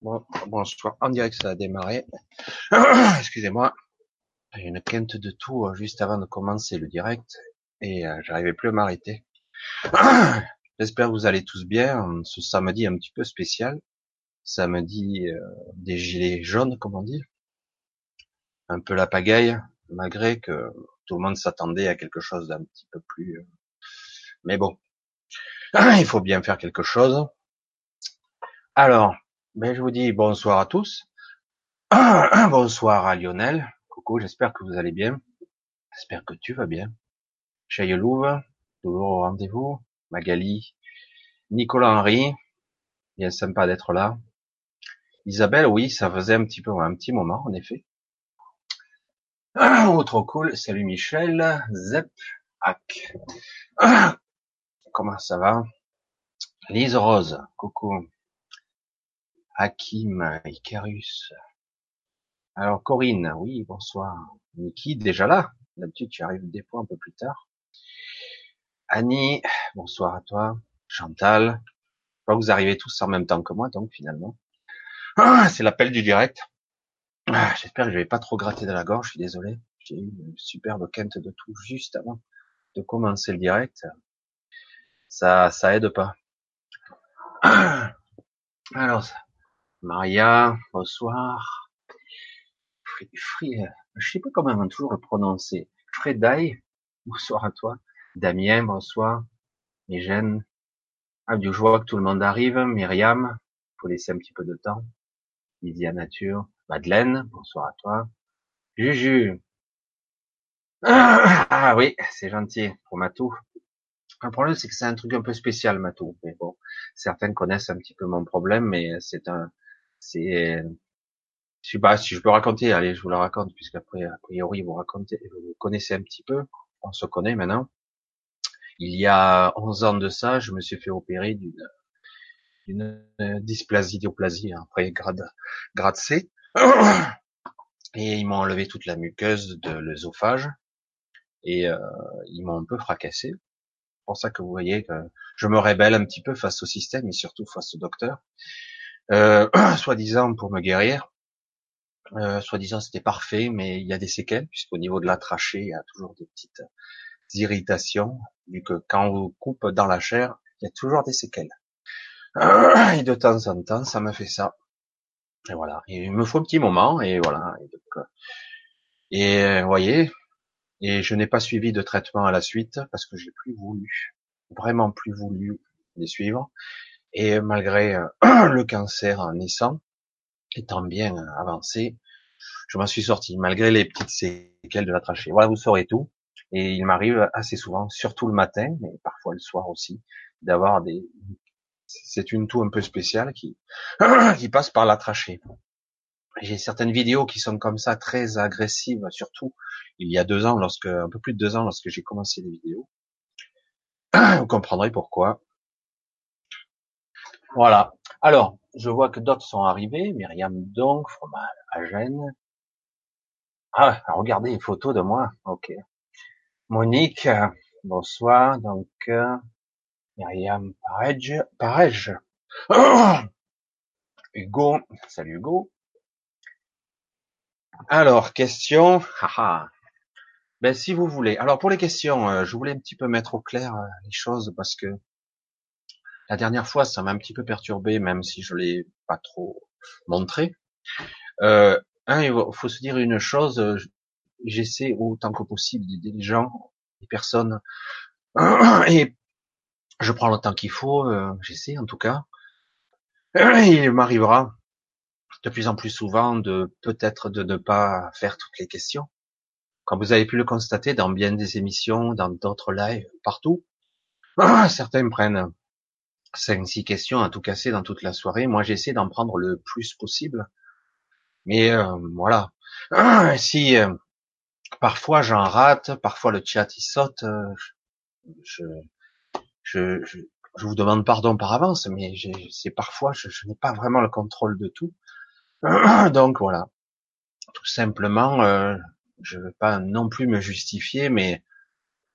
Bon, bonsoir. En direct, ça a démarré. Excusez-moi. J'ai une quinte de tout euh, juste avant de commencer le direct et euh, j'arrivais plus à m'arrêter. J'espère que vous allez tous bien. Ce samedi un petit peu spécial. Samedi euh, des gilets jaunes, comme on dit. Un peu la pagaille, malgré que tout le monde s'attendait à quelque chose d'un petit peu plus. Mais bon, il faut bien faire quelque chose. Alors, ben, je vous dis bonsoir à tous. bonsoir à Lionel. Coucou, j'espère que vous allez bien. J'espère que tu vas bien. Chayelouve, toujours au rendez-vous. Magali, Nicolas Henry, bien sympa d'être là. Isabelle, oui, ça faisait un petit peu, un petit moment, en effet. Oh, trop cool. Salut Michel, Zep, Hack. Comment ça va? Lise Rose, coucou. Hakim, Icarus. Alors Corinne, oui, bonsoir. Niki, déjà là? D'habitude, tu arrives des fois un peu plus tard. Annie, bonsoir à toi. Chantal, vous arrivez tous en même temps que moi, donc finalement. Ah, c'est l'appel du direct. Ah, j'espère que je vais pas trop gratter de la gorge, je suis désolé. J'ai eu une superbe quinte de tout juste avant de commencer le direct. Ça, ça aide pas. Alors, Maria, bonsoir. Fri, je sais pas comment toujours le prononcer. Fredai, bonsoir à toi. Damien, bonsoir. Mégène. Ah, je vois que tout le monde arrive. Myriam, faut laisser un petit peu de temps. Lydia Nature. Madeleine, bonsoir à toi. Juju. Ah, oui, c'est gentil pour Matou. Le problème, c'est que c'est un truc un peu spécial, Matou. Mais bon, certains connaissent un petit peu mon problème, mais c'est un, c'est, je sais pas si je peux raconter. Allez, je vous le raconte, puisqu'après, a priori, vous racontez, vous connaissez un petit peu. On se connaît maintenant. Il y a 11 ans de ça, je me suis fait opérer d'une, d'une dysplasie, dioplasie, hein, après grade, grade C. Et ils m'ont enlevé toute la muqueuse de l'œsophage. Et euh, ils m'ont un peu fracassé. C'est pour ça que vous voyez que je me rébelle un petit peu face au système et surtout face au docteur euh, soi-disant pour me guérir. Euh, soi-disant c'était parfait, mais il y a des séquelles, puisqu'au niveau de la trachée, il y a toujours des petites irritations, vu que quand on coupe dans la chair, il y a toujours des séquelles. Et de temps en temps, ça me fait ça. Et voilà. il me faut un petit moment, et voilà. Et, donc, et euh, vous voyez, et je n'ai pas suivi de traitement à la suite parce que j'ai plus voulu, vraiment plus voulu les suivre. Et malgré euh, le cancer naissant, étant bien avancé, je m'en suis sorti, malgré les petites séquelles de la trachée. Voilà, vous saurez tout. Et il m'arrive assez souvent, surtout le matin, mais parfois le soir aussi, d'avoir des... C'est une toux un peu spéciale qui, qui passe par la trachée. J'ai certaines vidéos qui sont comme ça, très agressives, surtout il y a deux ans, lorsque, un peu plus de deux ans, lorsque j'ai commencé les vidéos. Vous comprendrez pourquoi. Voilà. Alors, je vois que d'autres sont arrivés. Myriam donc, Fromage Agène. Ah, regardez une photo de moi. Ok. Monique, bonsoir. Donc, Myriam. Parej. Hugo, salut Hugo. Alors, question. Ben, si vous voulez. Alors, pour les questions, euh, je voulais un petit peu mettre au clair euh, les choses parce que la dernière fois, ça m'a un petit peu perturbé, même si je l'ai pas trop montré. Euh, il faut se dire une chose, euh, j'essaie autant que possible d'aider les gens, les personnes, et je prends le temps qu'il faut, euh, j'essaie en tout cas. Il m'arrivera de plus en plus souvent de peut-être de ne pas faire toutes les questions. Comme vous avez pu le constater dans bien des émissions, dans d'autres lives, partout, certains prennent cinq, six questions à tout casser dans toute la soirée. Moi, j'essaie d'en prendre le plus possible. Mais euh, voilà. si euh, parfois j'en rate, parfois le chat il saute, euh, je, vous demande pardon par avance, mais c'est parfois je, n'ai pas vraiment le contrôle de tout. Donc voilà. Tout simplement, je ne vais pas non plus me justifier, mais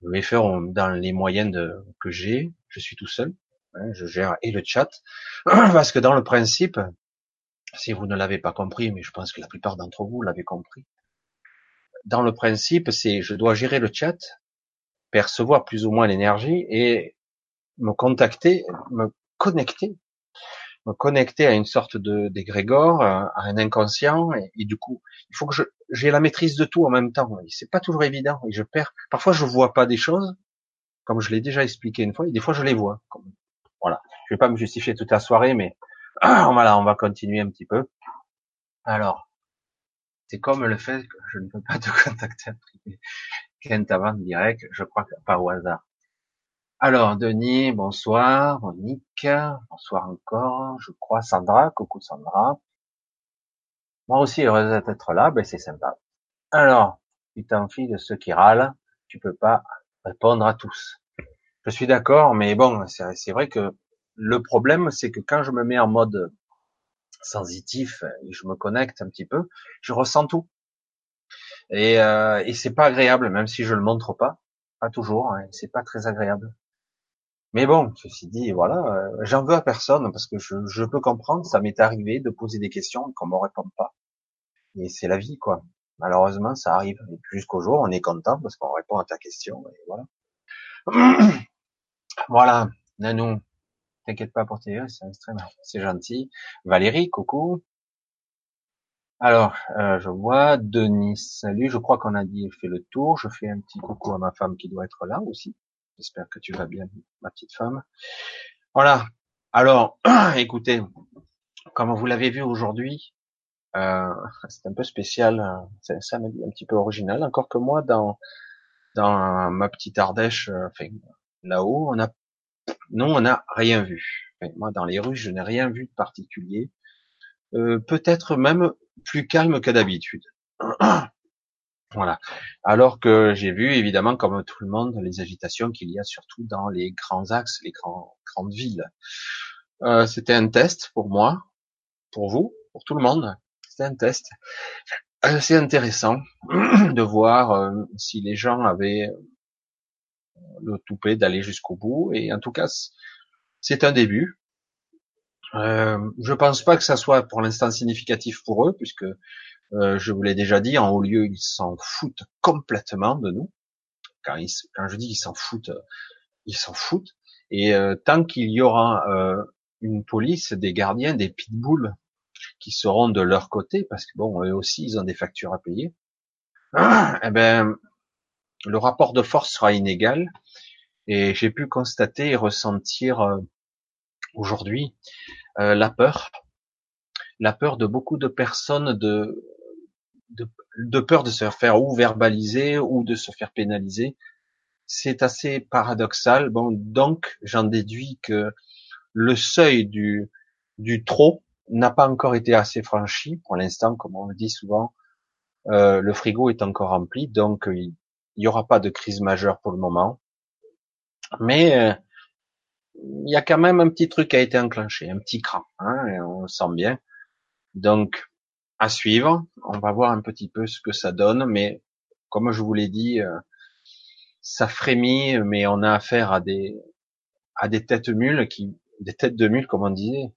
je vais faire dans les moyens que j'ai. Je suis tout seul. Hein, je gère et le chat, parce que dans le principe, Si vous ne l'avez pas compris, mais je pense que la plupart d'entre vous l'avez compris. Dans le principe, c'est je dois gérer le chat, percevoir plus ou moins l'énergie et me contacter, me connecter, me connecter à une sorte de d'égrégore, à un inconscient, et, du coup, il faut que je j'ai la maîtrise de tout en même temps. C'est pas toujours évident, et je perds. Parfois, je vois pas des choses, comme je l'ai déjà expliqué une fois, et des fois, je les vois. Voilà. Je vais pas me justifier toute la soirée, mais voilà, on va continuer un petit peu. Alors, c'est comme le fait que je ne peux pas te contacter en privé. Kent avant direct, je crois que pas au hasard. Alors, Denis, bonsoir. Monique, bonsoir encore. Je crois Sandra, coucou Sandra. Moi aussi heureuse d'être là, ben c'est sympa. Alors, tu t'enfiles de ceux qui râlent, tu peux pas répondre à tous. Je suis d'accord, mais bon, c'est vrai que le problème, c'est que quand je me mets en mode sensitif et je me connecte un petit peu, je ressens tout. Et, euh, et c'est pas agréable, même si je le montre pas, pas toujours. Hein, c'est pas très agréable. Mais bon, ceci dit, voilà, euh, j'en veux à personne parce que je, je peux comprendre, ça m'est arrivé de poser des questions qu'on me répond pas. Et c'est la vie, quoi. Malheureusement, ça arrive. Et jusqu'au jour, on est content parce qu'on répond à ta question. Et voilà. voilà, Nanou, t'inquiète pas pour tes c'est gentil. Valérie, coucou. Alors, euh, je vois Denis, salut. Je crois qu'on a dit fait le tour. Je fais un petit coucou à ma femme qui doit être là aussi. J'espère que tu vas bien, ma petite femme. Voilà. Alors, écoutez, comme vous l'avez vu aujourd'hui, euh, c'est un peu spécial, ça un petit peu original. Encore que moi, dans dans ma petite Ardèche, euh, là-haut, on a non, on n'a rien vu. moi, dans les rues, je n'ai rien vu de particulier. Euh, peut-être même plus calme que d'habitude. Voilà. Alors que j'ai vu, évidemment, comme tout le monde, les agitations qu'il y a surtout dans les grands axes, les grands, grandes villes. Euh, c'était un test pour moi, pour vous, pour tout le monde. C'était un test. C'est intéressant de voir euh, si les gens avaient le toupet d'aller jusqu'au bout. Et en tout cas, c'est un début. Euh, je pense pas que ça soit pour l'instant significatif pour eux, puisque euh, je vous l'ai déjà dit, en haut lieu, ils s'en foutent complètement de nous. Quand, ils, quand je dis ils s'en foutent, ils s'en foutent. Et euh, tant qu'il y aura euh, une police, des gardiens, des pitbulls qui seront de leur côté, parce que bon, eux aussi, ils ont des factures à payer. eh ben, le rapport de force sera inégal. Et j'ai pu constater et ressentir aujourd'hui la peur, la peur de beaucoup de personnes de de, peur de se faire ou verbaliser ou de se faire pénaliser. C'est assez paradoxal. Bon, donc j'en déduis que le seuil du, du trop n'a pas encore été assez franchi. Pour l'instant, comme on le dit souvent, euh, le frigo est encore rempli, donc n'y aura pas de crise majeure pour le moment. Mais euh, il y a quand même un petit truc qui a été enclenché, un petit cran, hein, on le sent bien. Donc à suivre. On va voir un petit peu ce que ça donne, mais comme je vous l'ai dit, euh, ça frémit, mais on a affaire à des à des têtes mules qui, des têtes de mules comme on disait,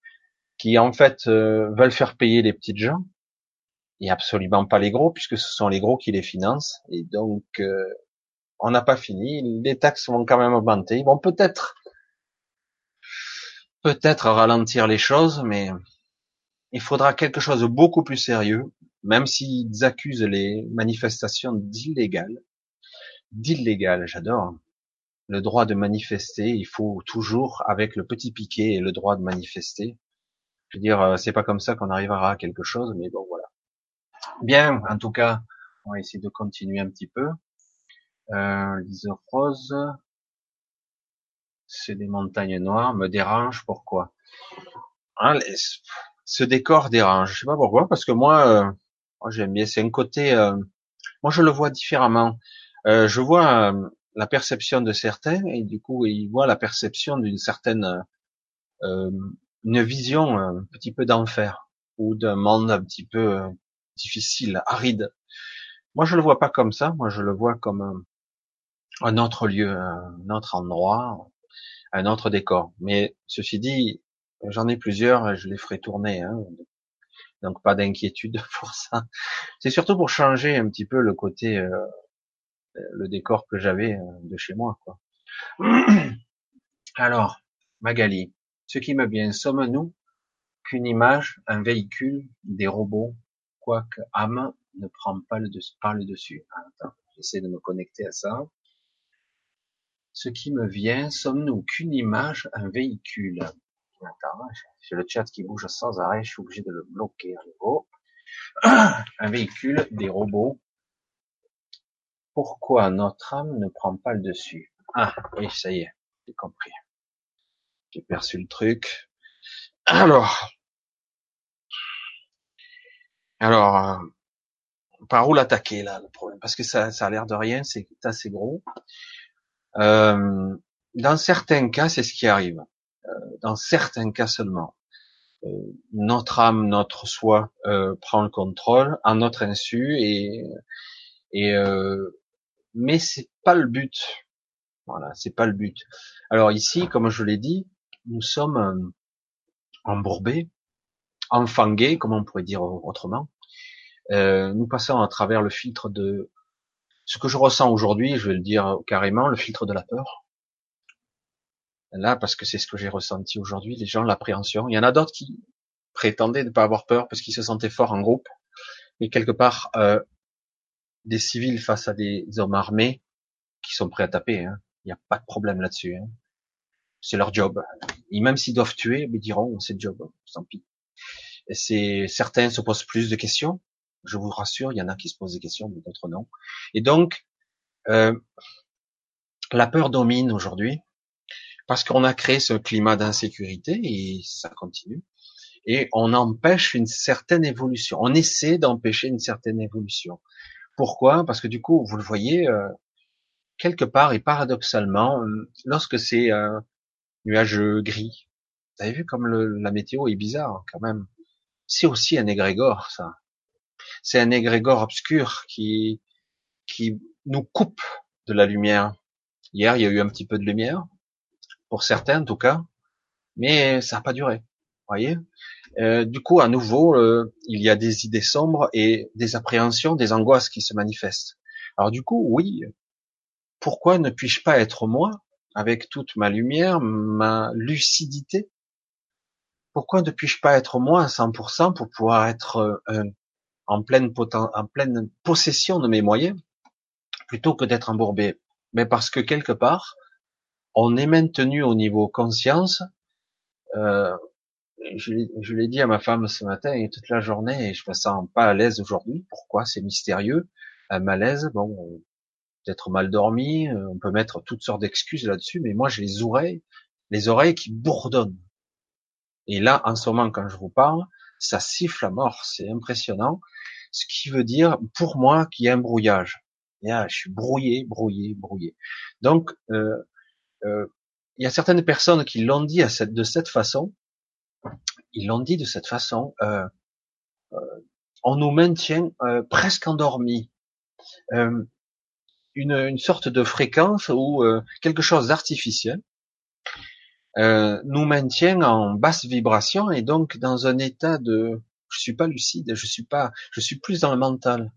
qui en fait euh, veulent faire payer les petites gens et absolument pas les gros puisque ce sont les gros qui les financent et donc euh, on n'a pas fini. Les taxes vont quand même augmenter. Ils vont peut-être peut-être ralentir les choses, mais il faudra quelque chose de beaucoup plus sérieux, même s'ils accusent les manifestations d'illégales. D'illégal, j'adore. Le droit de manifester, il faut toujours, avec le petit piquet et le droit de manifester. Je veux dire, euh, c'est pas comme ça qu'on arrivera à quelque chose, mais bon, voilà. Bien, en tout cas, on va essayer de continuer un petit peu. Euh, Lise Rose, c'est des montagnes noires, me dérange, pourquoi? Hein, ce décor dérange. Je sais pas pourquoi, parce que moi, euh, moi j'aime bien. C'est un côté, euh, moi je le vois différemment. Euh, je vois la perception de certains et du coup ils voient la perception d'une certaine, une vision un petit peu d'enfer ou d'un monde un petit peu difficile, aride. Moi je le vois pas comme ça. Moi je le vois comme un autre lieu, un autre endroit, un autre décor. Mais ceci dit, J'en ai plusieurs, je les ferai tourner. Hein. Donc pas d'inquiétude pour ça. C'est surtout pour changer un petit peu le côté, euh, le décor que j'avais euh, de chez moi. Quoi. Alors, Magali, ce qui me vient, sommes-nous qu'une image, un véhicule, des robots, quoique âme ne prend pas le, dessus, pas le dessus. Attends, j'essaie de me connecter à ça. Ce qui me vient, sommes-nous qu'une image, un véhicule? Attends, j'ai le chat qui bouge sans arrêt, je suis obligé de le bloquer à. Un véhicule, des robots. Pourquoi notre âme ne prend pas le dessus? Ah, oui, ça y est, j'ai compris. J'ai perçu le truc. Alors, alors, euh, par où l'attaquer là le problème? Parce que ça, ça a l'air de rien, c'est assez gros. Euh, dans certains cas, c'est ce qui arrive. Euh, dans certains cas seulement. Notre âme, notre soi prend le contrôle à notre insu et et mais c'est pas le but. Voilà, c'est pas le but. Alors ici, comme je l'ai dit, nous sommes embourbés, enfangués, comme on pourrait dire autrement. Euh, nous passons à travers le filtre de ce que je ressens aujourd'hui, je vais le dire carrément, le filtre de la peur là parce que c'est ce que j'ai ressenti aujourd'hui, les gens l'appréhension. Il y en a d'autres qui prétendaient ne pas avoir peur parce qu'ils se sentaient forts en groupe, et quelque part euh, des civils face à des hommes armés qui sont prêts à taper. Hein. Il n'y a pas de problème là-dessus. Hein. C'est leur job. Et même s'ils doivent tuer, ils diront c'est le job, tant pis. C'est certains se posent plus de questions. Je vous rassure, il y en a qui se posent des questions, d'autres non. Et donc, euh, la peur domine aujourd'hui parce qu'on a créé ce climat d'insécurité et ça continue. Et on empêche une certaine évolution. On essaie d'empêcher une certaine évolution. Pourquoi? Parce que du coup, vous le voyez, euh, quelque part et paradoxalement, euh, lorsque c'est un nuage gris, vous avez vu comme le, la météo est bizarre quand même. C'est aussi un égrégore, ça. C'est un égrégore obscur qui qui nous coupe de la lumière. Hier, il y a eu un petit peu de lumière pour certains en tout cas, mais ça n'a pas duré. Voyez. Euh, du coup, à nouveau, euh, il y a des idées sombres et des appréhensions, des angoisses qui se manifestent. Alors du coup, oui, pourquoi ne puis-je pas être moi avec toute ma lumière, ma lucidité? Pourquoi ne puis-je pas être moi à 100% pour pouvoir être euh, en pleine, en pleine possession de mes moyens plutôt que d'être embourbé? Mais parce que quelque part, on est maintenu au niveau conscience. Euh, je, l'ai dit à ma femme ce matin et toute la journée, et je me sens pas à l'aise aujourd'hui. Pourquoi? C'est mystérieux. Un malaise, bon, peut-être mal dormi. Euh, on peut mettre toutes sortes d'excuses là-dessus, mais moi j'ai les oreilles, les oreilles qui bourdonnent. Et là, en ce moment, quand je vous parle, ça siffle à mort. C'est impressionnant. Ce qui veut dire, pour moi, qu'il y a un brouillage. Et je suis brouillé, brouillé, brouillé. Donc, euh, euh, il y a certaines personnes qui l'ont dit de cette façon. Ils l'ont dit de cette façon. Euh, euh, on nous maintient presque endormis. Une, une, sorte de fréquence ou quelque chose d'artificiel nous maintient en basse vibration et donc dans un état de je suis pas lucide, je suis pas, je suis plus dans le mental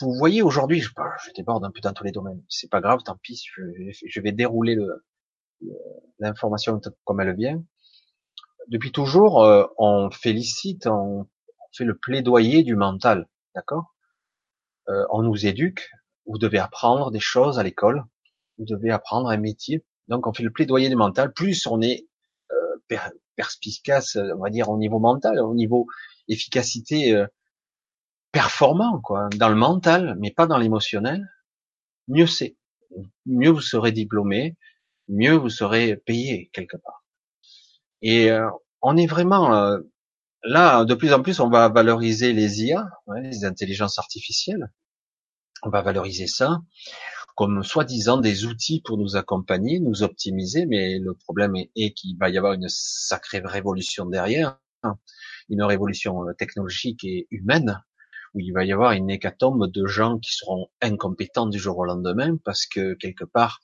vous voyez aujourd'hui, je, je, déborde un peu dans tous les domaines. C'est pas grave, tant pis. Je, vais dérouler l'information comme elle vient. Depuis toujours, euh, on félicite, on, fait le plaidoyer du mental, d'accord? Euh, On nous éduque. Vous devez apprendre des choses à l'école. Vous devez apprendre un métier. Donc, on fait le plaidoyer du mental. Plus on est euh, perspicace, on va dire au niveau mental, au niveau efficacité euh, performant, quoi, dans le mental, mais pas dans l'émotionnel, mieux c'est. Mieux vous serez diplômé, mieux vous serez payé quelque part. Et euh, on est vraiment euh, là, de plus en plus, on va valoriser les IA, les intelligences artificielles. On va valoriser ça comme soi-disant des outils pour nous accompagner, nous optimiser, mais le problème est, est qu'il va y avoir une sacrée révolution derrière, une révolution technologique et humaine, où il va y avoir une hécatombe de gens qui seront incompétents du jour au lendemain parce que quelque part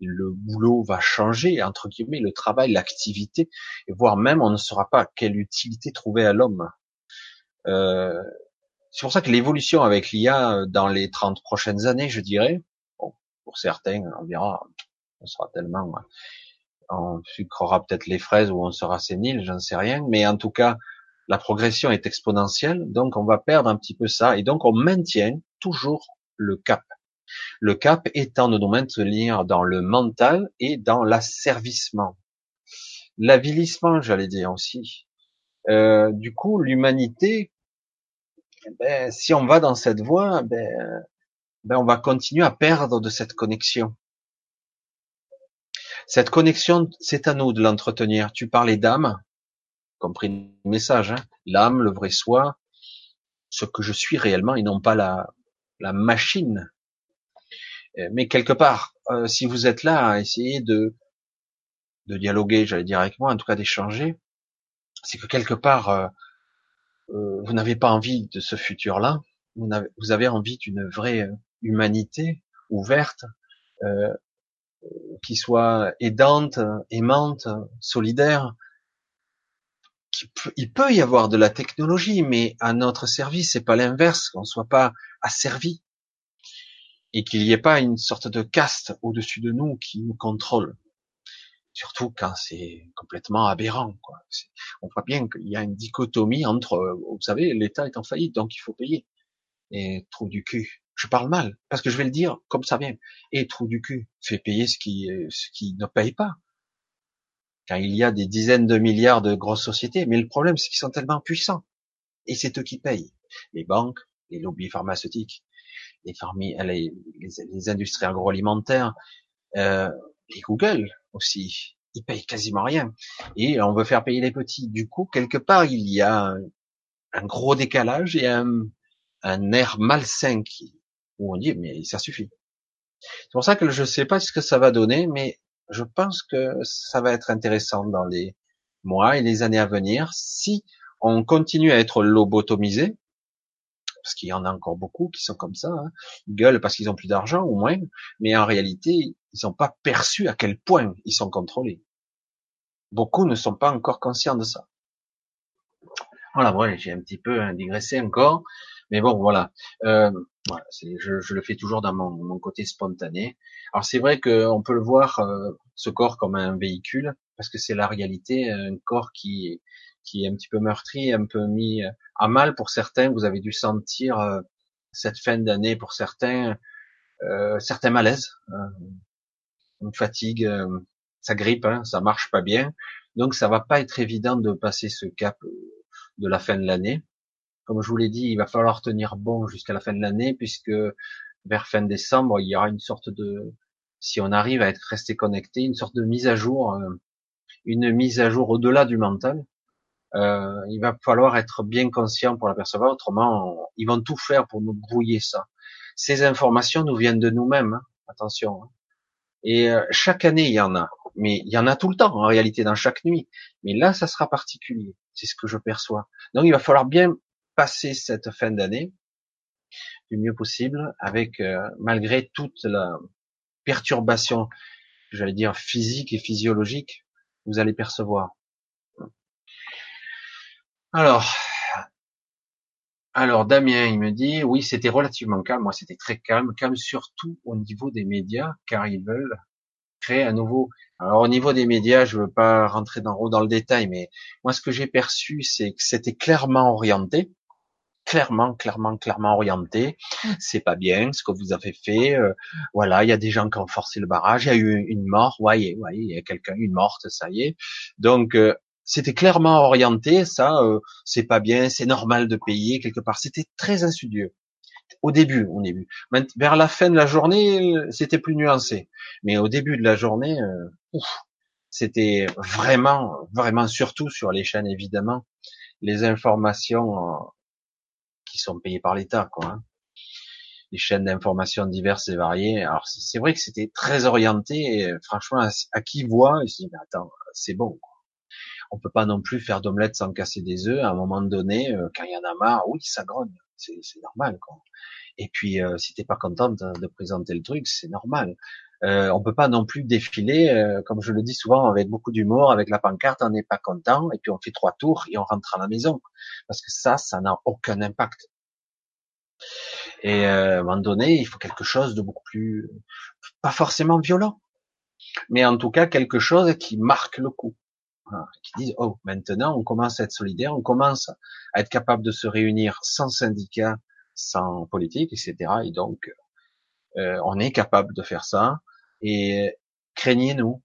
le boulot va changer, entre guillemets, le travail, l'activité, et voire même on ne saura pas quelle utilité trouver à l'homme. Euh, c'est pour ça que l'évolution avec l'IA dans les 30 prochaines années, je dirais, pour certains, on verra, on sera tellement, on sucrera peut-être les fraises ou on sera sénile, j'en sais rien, mais en tout cas, la progression est exponentielle, donc on va perdre un petit peu ça, et donc on maintient toujours le cap. Le cap étant de nous maintenir dans le mental et dans l'asservissement. L'avilissement, j'allais dire aussi. Euh, du coup, l'humanité, ben, si on va dans cette voie, ben, ben, on va continuer à perdre de cette connexion. Cette connexion, c'est à nous de l'entretenir. Tu parlais d'âme, compris le message, hein. l'âme, le vrai soi, ce que je suis réellement et non pas la, la machine. Euh, mais quelque part, euh, si vous êtes là à essayer de, de dialoguer, j'allais dire avec moi, en tout cas d'échanger, c'est que quelque part, euh, vous n'avez pas envie de ce futur-là, vous avez envie d'une vraie humanité ouverte, qui soit aidante, aimante, solidaire. Il peut y avoir de la technologie, mais à notre service, c'est pas l'inverse, qu'on soit pas asservi et qu'il n'y ait pas une sorte de caste au-dessus de nous qui nous contrôle. Surtout quand c'est complètement aberrant. Quoi. On voit bien qu'il y a une dichotomie entre, vous savez, l'État est en faillite, donc il faut payer. Et trou du cul je parle mal, parce que je vais le dire comme ça vient. Et trou du cul, fait payer ce qui, ce qui ne paye pas. Car il y a des dizaines de milliards de grosses sociétés, mais le problème, c'est qu'ils sont tellement puissants. Et c'est eux qui payent. Les banques, les lobbies pharmaceutiques, les, les, les, industries agroalimentaires, euh, les Google aussi, ils payent quasiment rien. Et on veut faire payer les petits. Du coup, quelque part, il y a un, gros décalage et un, un air malsain qui, où on dit mais ça suffit. C'est pour ça que je ne sais pas ce que ça va donner, mais je pense que ça va être intéressant dans les mois et les années à venir si on continue à être lobotomisé, parce qu'il y en a encore beaucoup qui sont comme ça, hein. ils gueulent parce qu'ils ont plus d'argent ou moins, mais en réalité ils n'ont pas perçu à quel point ils sont contrôlés. Beaucoup ne sont pas encore conscients de ça. Voilà, ouais, j'ai un petit peu digressé encore, mais bon, voilà. Euh, voilà, je, je, le fais toujours dans mon, mon côté spontané. Alors c'est vrai qu'on peut le voir euh, ce corps comme un véhicule parce que c'est la réalité, un corps qui qui est un petit peu meurtri, un peu mis à mal pour certains. Vous avez dû sentir euh, cette fin d'année pour certains, euh, certains malaises, une fatigue, euh, ça grippe, hein, ça marche pas bien. Donc ça va pas être évident de passer ce cap de la fin de l'année comme je vous l'ai dit, il va falloir tenir bon jusqu'à la fin de l'année, puisque vers fin décembre, il y aura une sorte de, si on arrive à être resté connecté, une sorte de mise à jour, euh, une mise à jour au-delà du mental. Euh, il va falloir être bien conscient pour l'apercevoir, autrement, ils vont tout faire pour nous brouiller ça. Ces informations nous viennent de nous-mêmes, hein, attention. Hein. Et euh, chaque année, il y en a, mais il y en a tout le temps en réalité dans chaque nuit. Mais là, ça sera particulier, c'est ce que je perçois. Donc, il va falloir bien passer cette fin d'année du mieux possible, avec euh, malgré toute la perturbation, j'allais dire physique et physiologique, vous allez percevoir. Alors, alors Damien, il me dit, oui, c'était relativement calme. Moi, c'était très calme, calme surtout au niveau des médias, car ils veulent créer un nouveau. Alors au niveau des médias, je veux pas rentrer dans, dans le détail, mais moi, ce que j'ai perçu, c'est que c'était clairement orienté clairement, clairement, clairement orienté. Mmh. C'est pas bien ce que vous avez fait. Euh, voilà, il y a des gens qui ont forcé le barrage. Il y a eu une mort. Ouais, ouais, il y a quelqu'un, une morte, ça y est. Donc euh, c'était clairement orienté. Ça, euh, c'est pas bien. C'est normal de payer quelque part. C'était très insidieux. Au début, au début. Vers la fin de la journée, c'était plus nuancé. Mais au début de la journée, c'était vraiment, vraiment, surtout sur les chaînes évidemment, les informations qui sont payés par l'État, quoi. Hein. Les chaînes d'information diverses et variées. Alors c'est vrai que c'était très orienté. Franchement, à, qui voit, se dit mais attends, c'est bon. Quoi. On peut pas non plus faire d'omelette sans casser des œufs. À un moment donné, euh, quand il y en a marre, oui, ça grogne. C'est normal. Quoi. Et puis, euh, si t'es pas contente de présenter le truc, c'est normal. Euh, on peut pas non plus défiler, euh, comme je le dis souvent, avec beaucoup d'humour, avec la pancarte, on n'est pas content, et puis on fait trois tours et on rentre à la maison, parce que ça, ça n'a aucun impact. Et euh, à un moment donné, il faut quelque chose de beaucoup plus, pas forcément violent, mais en tout cas quelque chose qui marque le coup, qui dit oh maintenant on commence à être solidaire, on commence à être capable de se réunir sans syndicat, sans politique, etc. Et donc euh, on est capable de faire ça. Et craignez-nous,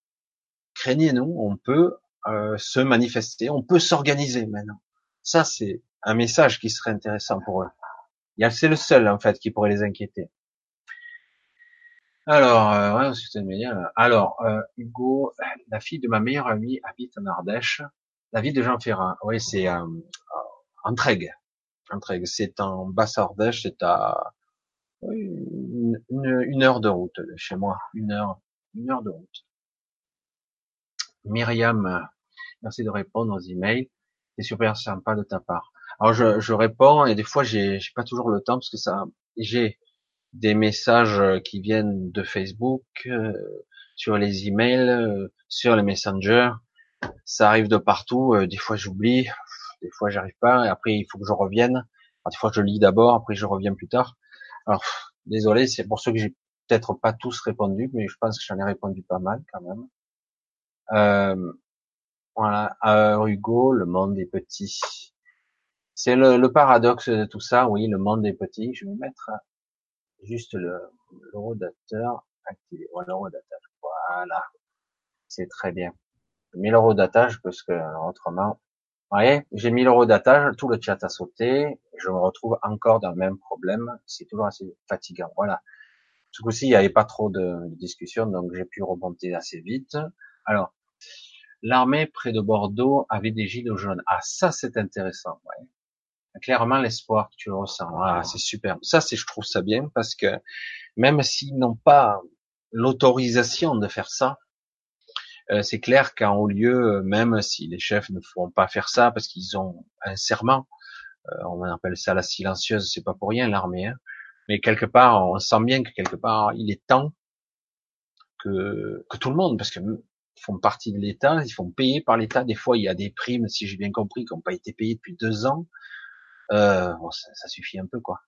craignez-nous, on peut euh, se manifester, on peut s'organiser maintenant. Ça c'est un message qui serait intéressant pour eux. C'est le seul en fait qui pourrait les inquiéter. Alors, euh, ouais, Alors, euh, Hugo, la fille de ma meilleure amie habite en Ardèche. La ville de Jean Ferrat. Oui, c'est euh, Entraigue. Entraigue. C'est en Basse-Ardèche. C'est à une, une, heure de route de chez moi. Une heure, une heure de route. Myriam, merci de répondre aux emails. C'est super sympa de ta part. Alors je, je réponds et des fois j'ai pas toujours le temps parce que ça j'ai des messages qui viennent de Facebook, euh, sur les emails, euh, sur les messengers. Ça arrive de partout. Euh, des fois j'oublie, des fois j'arrive pas. Et après il faut que je revienne. des fois je lis d'abord, après je reviens plus tard. Alors désolé, c'est pour ceux que j'ai peut-être pas tous répondu, mais je pense que j'en ai répondu pas mal quand même. Euh, voilà, Hugo, le monde est petit. C'est le, paradoxe de tout ça, oui, le monde est petit. Je vais mettre juste le, rodateur activé. Voilà, le. Voilà. C'est très bien. J'ai mis le rodatage parce que autrement, voyez, j'ai mis le rodatage, tout le chat a sauté, je me retrouve encore dans le même problème. C'est toujours assez fatigant. Voilà. Ce coup-ci, il n'y avait pas trop de, discussion, donc j'ai pu remonter assez vite. Alors, l'armée près de Bordeaux avait des gilets jaunes. Ah, ça c'est intéressant. Ouais clairement l'espoir que tu ressens. Ah, c'est super. Ça, c'est, je trouve ça bien parce que même s'ils n'ont pas l'autorisation de faire ça, c'est clair qu'en haut lieu, même si les chefs ne font pas faire ça parce qu'ils ont un serment, euh, on appelle ça la silencieuse, c'est pas pour rien l'armée, hein. mais quelque part, on sent bien que quelque part, il est temps que, que tout le monde, parce que font partie de l'État, ils font payer par l'État. Des fois, il y a des primes, si j'ai bien compris, qui n'ont pas été payées depuis deux ans euh, bon, ça, ça, suffit un peu quoi.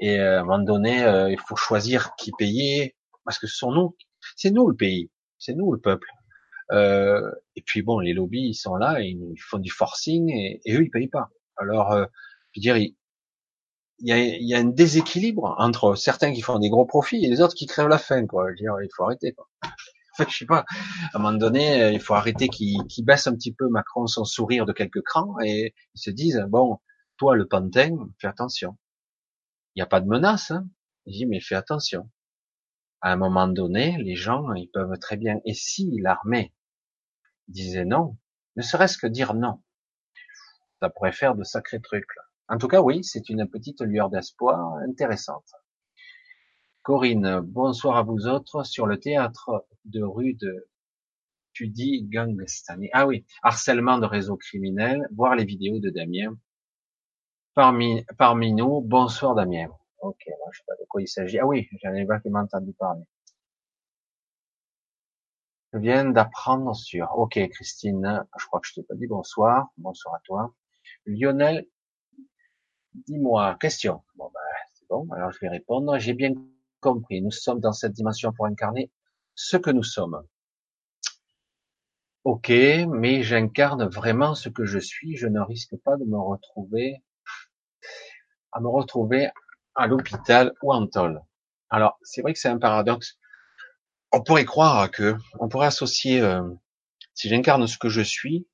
Et euh, à un moment donné, euh, il faut choisir qui payer, parce que ce sont nous, c'est nous le pays, c'est nous le peuple. Euh, et puis bon, les lobbies ils sont là, ils font du forcing et, eux ils payent pas. Alors, euh, je veux dire, il, y a, un déséquilibre entre certains qui font des gros profits et les autres qui crèvent la faim, quoi. Je veux dire, il faut arrêter. Quoi. je sais pas, à un moment donné, euh, il faut arrêter qu'il baisse un petit peu Macron son sourire de quelques crans et ils se disent, bon, toi le pantin, fais attention. Il n'y a pas de menace, hein. Il dit, mais fais attention. À un moment donné, les gens, ils peuvent très bien, et si l'armée disait non, ne serait-ce que dire non, ça pourrait faire de sacrés trucs. Là. En tout cas, oui, c'est une petite lueur d'espoir intéressante. Corinne, bonsoir à vous autres. Sur le théâtre de rue de tu dis Gangstani. Ah oui, harcèlement de réseau criminel, voir les vidéos de Damien. Parmi, parmi nous, bonsoir Damien. Ok, moi, je sais pas de quoi il s'agit. Ah oui, j'en ai vaguement entendu parler. Je viens d'apprendre sur. Ok, Christine, je crois que je t'ai pas dit bonsoir. Bonsoir à toi. Lionel, dis-moi, question. Bon, ben, c'est bon. Alors, je vais répondre. J'ai bien compris. Nous sommes dans cette dimension pour incarner ce que nous sommes. Ok, mais j'incarne vraiment ce que je suis. Je ne risque pas de me retrouver à me retrouver à l'hôpital ou en tôle. Alors, c'est vrai que c'est un paradoxe. On pourrait croire que, on pourrait associer, euh, si j'incarne ce que je suis,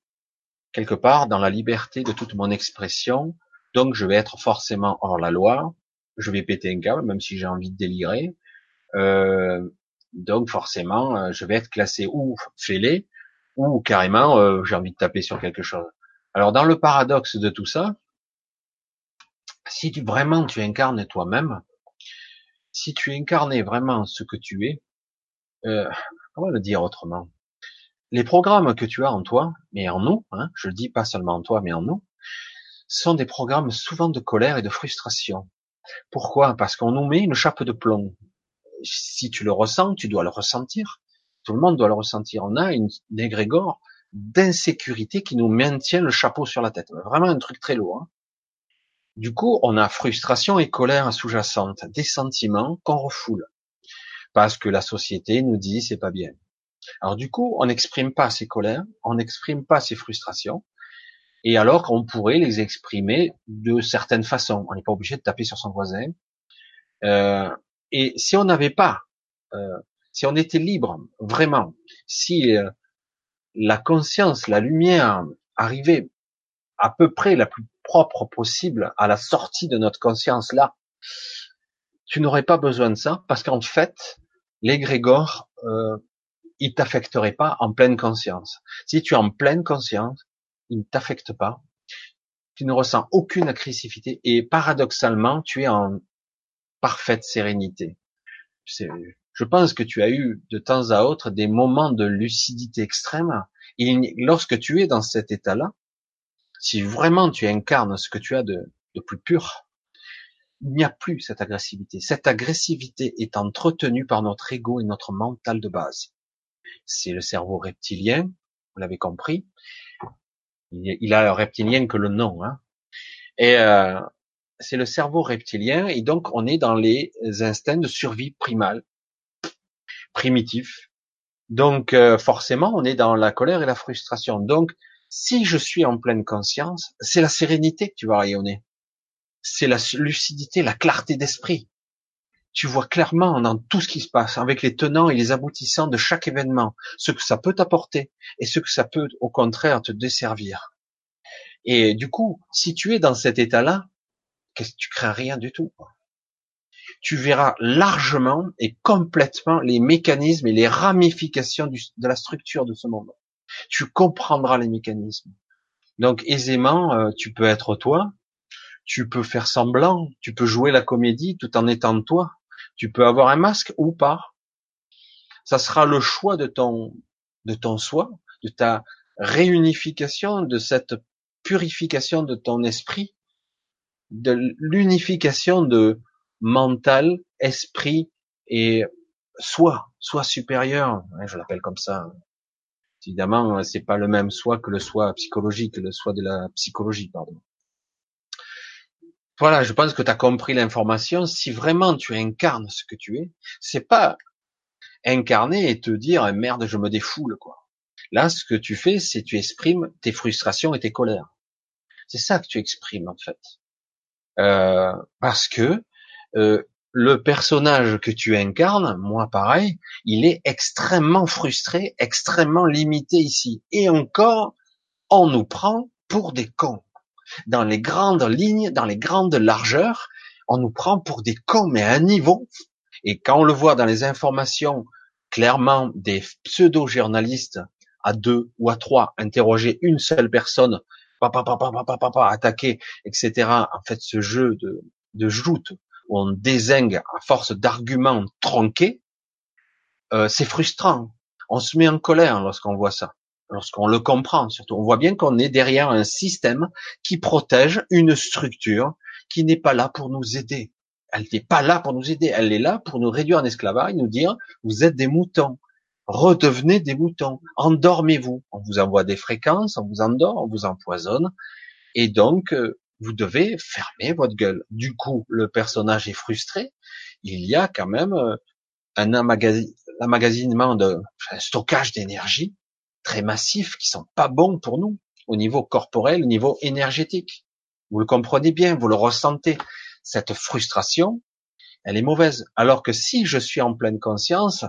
quelque part dans la liberté de toute mon expression, donc je vais être forcément hors la loi, je vais péter un câble, même si j'ai envie de délirer. Euh, donc forcément, euh, je vais être classé ou fêlé, ou carrément, euh, j'ai envie de taper sur quelque chose. Alors dans le paradoxe de tout ça, si tu vraiment tu incarnes toi-même, si tu incarnais vraiment ce que tu es, euh, comment le dire autrement? Les programmes que tu as en toi, mais en nous, hein, je dis pas seulement en toi, mais en nous, sont des programmes souvent de colère et de frustration. Pourquoi? Parce qu'on nous met une chape de plomb. si tu le ressens, tu dois le ressentir. Tout le monde doit le ressentir. On a une, égrégore d'insécurité qui nous maintient le chapeau sur la tête. Vraiment un truc très lourd. Hein. Du coup, on a frustration et colère sous-jacente, des sentiments qu'on refoule. Parce que la société nous dit c'est pas bien. Alors du coup, on n'exprime pas ses colères, on n'exprime pas ses frustrations, et alors qu'on pourrait les exprimer de certaines façons. On n'est pas obligé de taper sur son voisin. Euh, et si on n'avait pas, euh, si on était libre, vraiment, si euh, la conscience, la lumière arrivait à peu près la plus possible à la sortie de notre conscience là, tu n'aurais pas besoin de ça parce qu'en fait, l'égrégore, euh, il t'affecterait pas en pleine conscience. Si tu es en pleine conscience, il ne t'affecte pas. Tu ne ressens aucune agressivité et paradoxalement, tu es en parfaite sérénité. Je pense que tu as eu de temps à autre des moments de lucidité extrême. Et lorsque tu es dans cet état-là, si vraiment tu incarnes ce que tu as de, plus pur, il n'y a plus cette agressivité. Cette agressivité est entretenue par notre ego et notre mental de base. C'est le cerveau reptilien, vous l'avez compris, il a un reptilien que le nom. Hein. Et euh, c'est le cerveau reptilien, et donc on est dans les instincts de survie primale, primitif. Donc euh, forcément, on est dans la colère et la frustration. Donc, si je suis en pleine conscience, c'est la sérénité que tu vas rayonner. C'est la lucidité, la clarté d'esprit tu vois clairement dans tout ce qui se passe, avec les tenants et les aboutissants de chaque événement, ce que ça peut t'apporter et ce que ça peut au contraire te desservir. Et du coup, si tu es dans cet état-là, tu crains rien du tout. Tu verras largement et complètement les mécanismes et les ramifications de la structure de ce monde. Tu comprendras les mécanismes. Donc aisément, euh, tu peux être toi, tu peux faire semblant, tu peux jouer la comédie tout en étant toi, tu peux avoir un masque ou pas. Ça sera le choix de ton, de ton soi, de ta réunification, de cette purification de ton esprit, de l'unification de mental, esprit et soi, soi supérieur. Je l'appelle comme ça. Évidemment, c'est pas le même soi que le soi psychologique, le soi de la psychologie, pardon. Voilà, je pense que tu as compris l'information. Si vraiment tu incarnes ce que tu es, c'est pas incarner et te dire merde, je me défoule quoi. Là, ce que tu fais, c'est tu exprimes tes frustrations et tes colères. C'est ça que tu exprimes en fait, euh, parce que euh, le personnage que tu incarnes, moi pareil, il est extrêmement frustré, extrêmement limité ici. Et encore, on nous prend pour des cons dans les grandes lignes, dans les grandes largeurs, on nous prend pour des cons, mais à un niveau. Et quand on le voit dans les informations, clairement, des pseudo-journalistes à deux ou à trois, interroger une seule personne, attaquer, etc. En fait, ce jeu de, de joute on désingue à force d'arguments tronqués, euh, c'est frustrant. On se met en colère lorsqu'on voit ça lorsqu'on le comprend surtout. On voit bien qu'on est derrière un système qui protège une structure qui n'est pas là pour nous aider. Elle n'est pas là pour nous aider. Elle est là pour nous réduire en esclavage, nous dire, vous êtes des moutons. Redevenez des moutons. Endormez-vous. On vous envoie des fréquences, on vous endort, on vous empoisonne. Et donc, euh, vous devez fermer votre gueule. Du coup, le personnage est frustré. Il y a quand même euh, un amagasinement de stockage d'énergie très massifs qui sont pas bons pour nous au niveau corporel, au niveau énergétique. Vous le comprenez bien, vous le ressentez. Cette frustration, elle est mauvaise. Alors que si je suis en pleine conscience,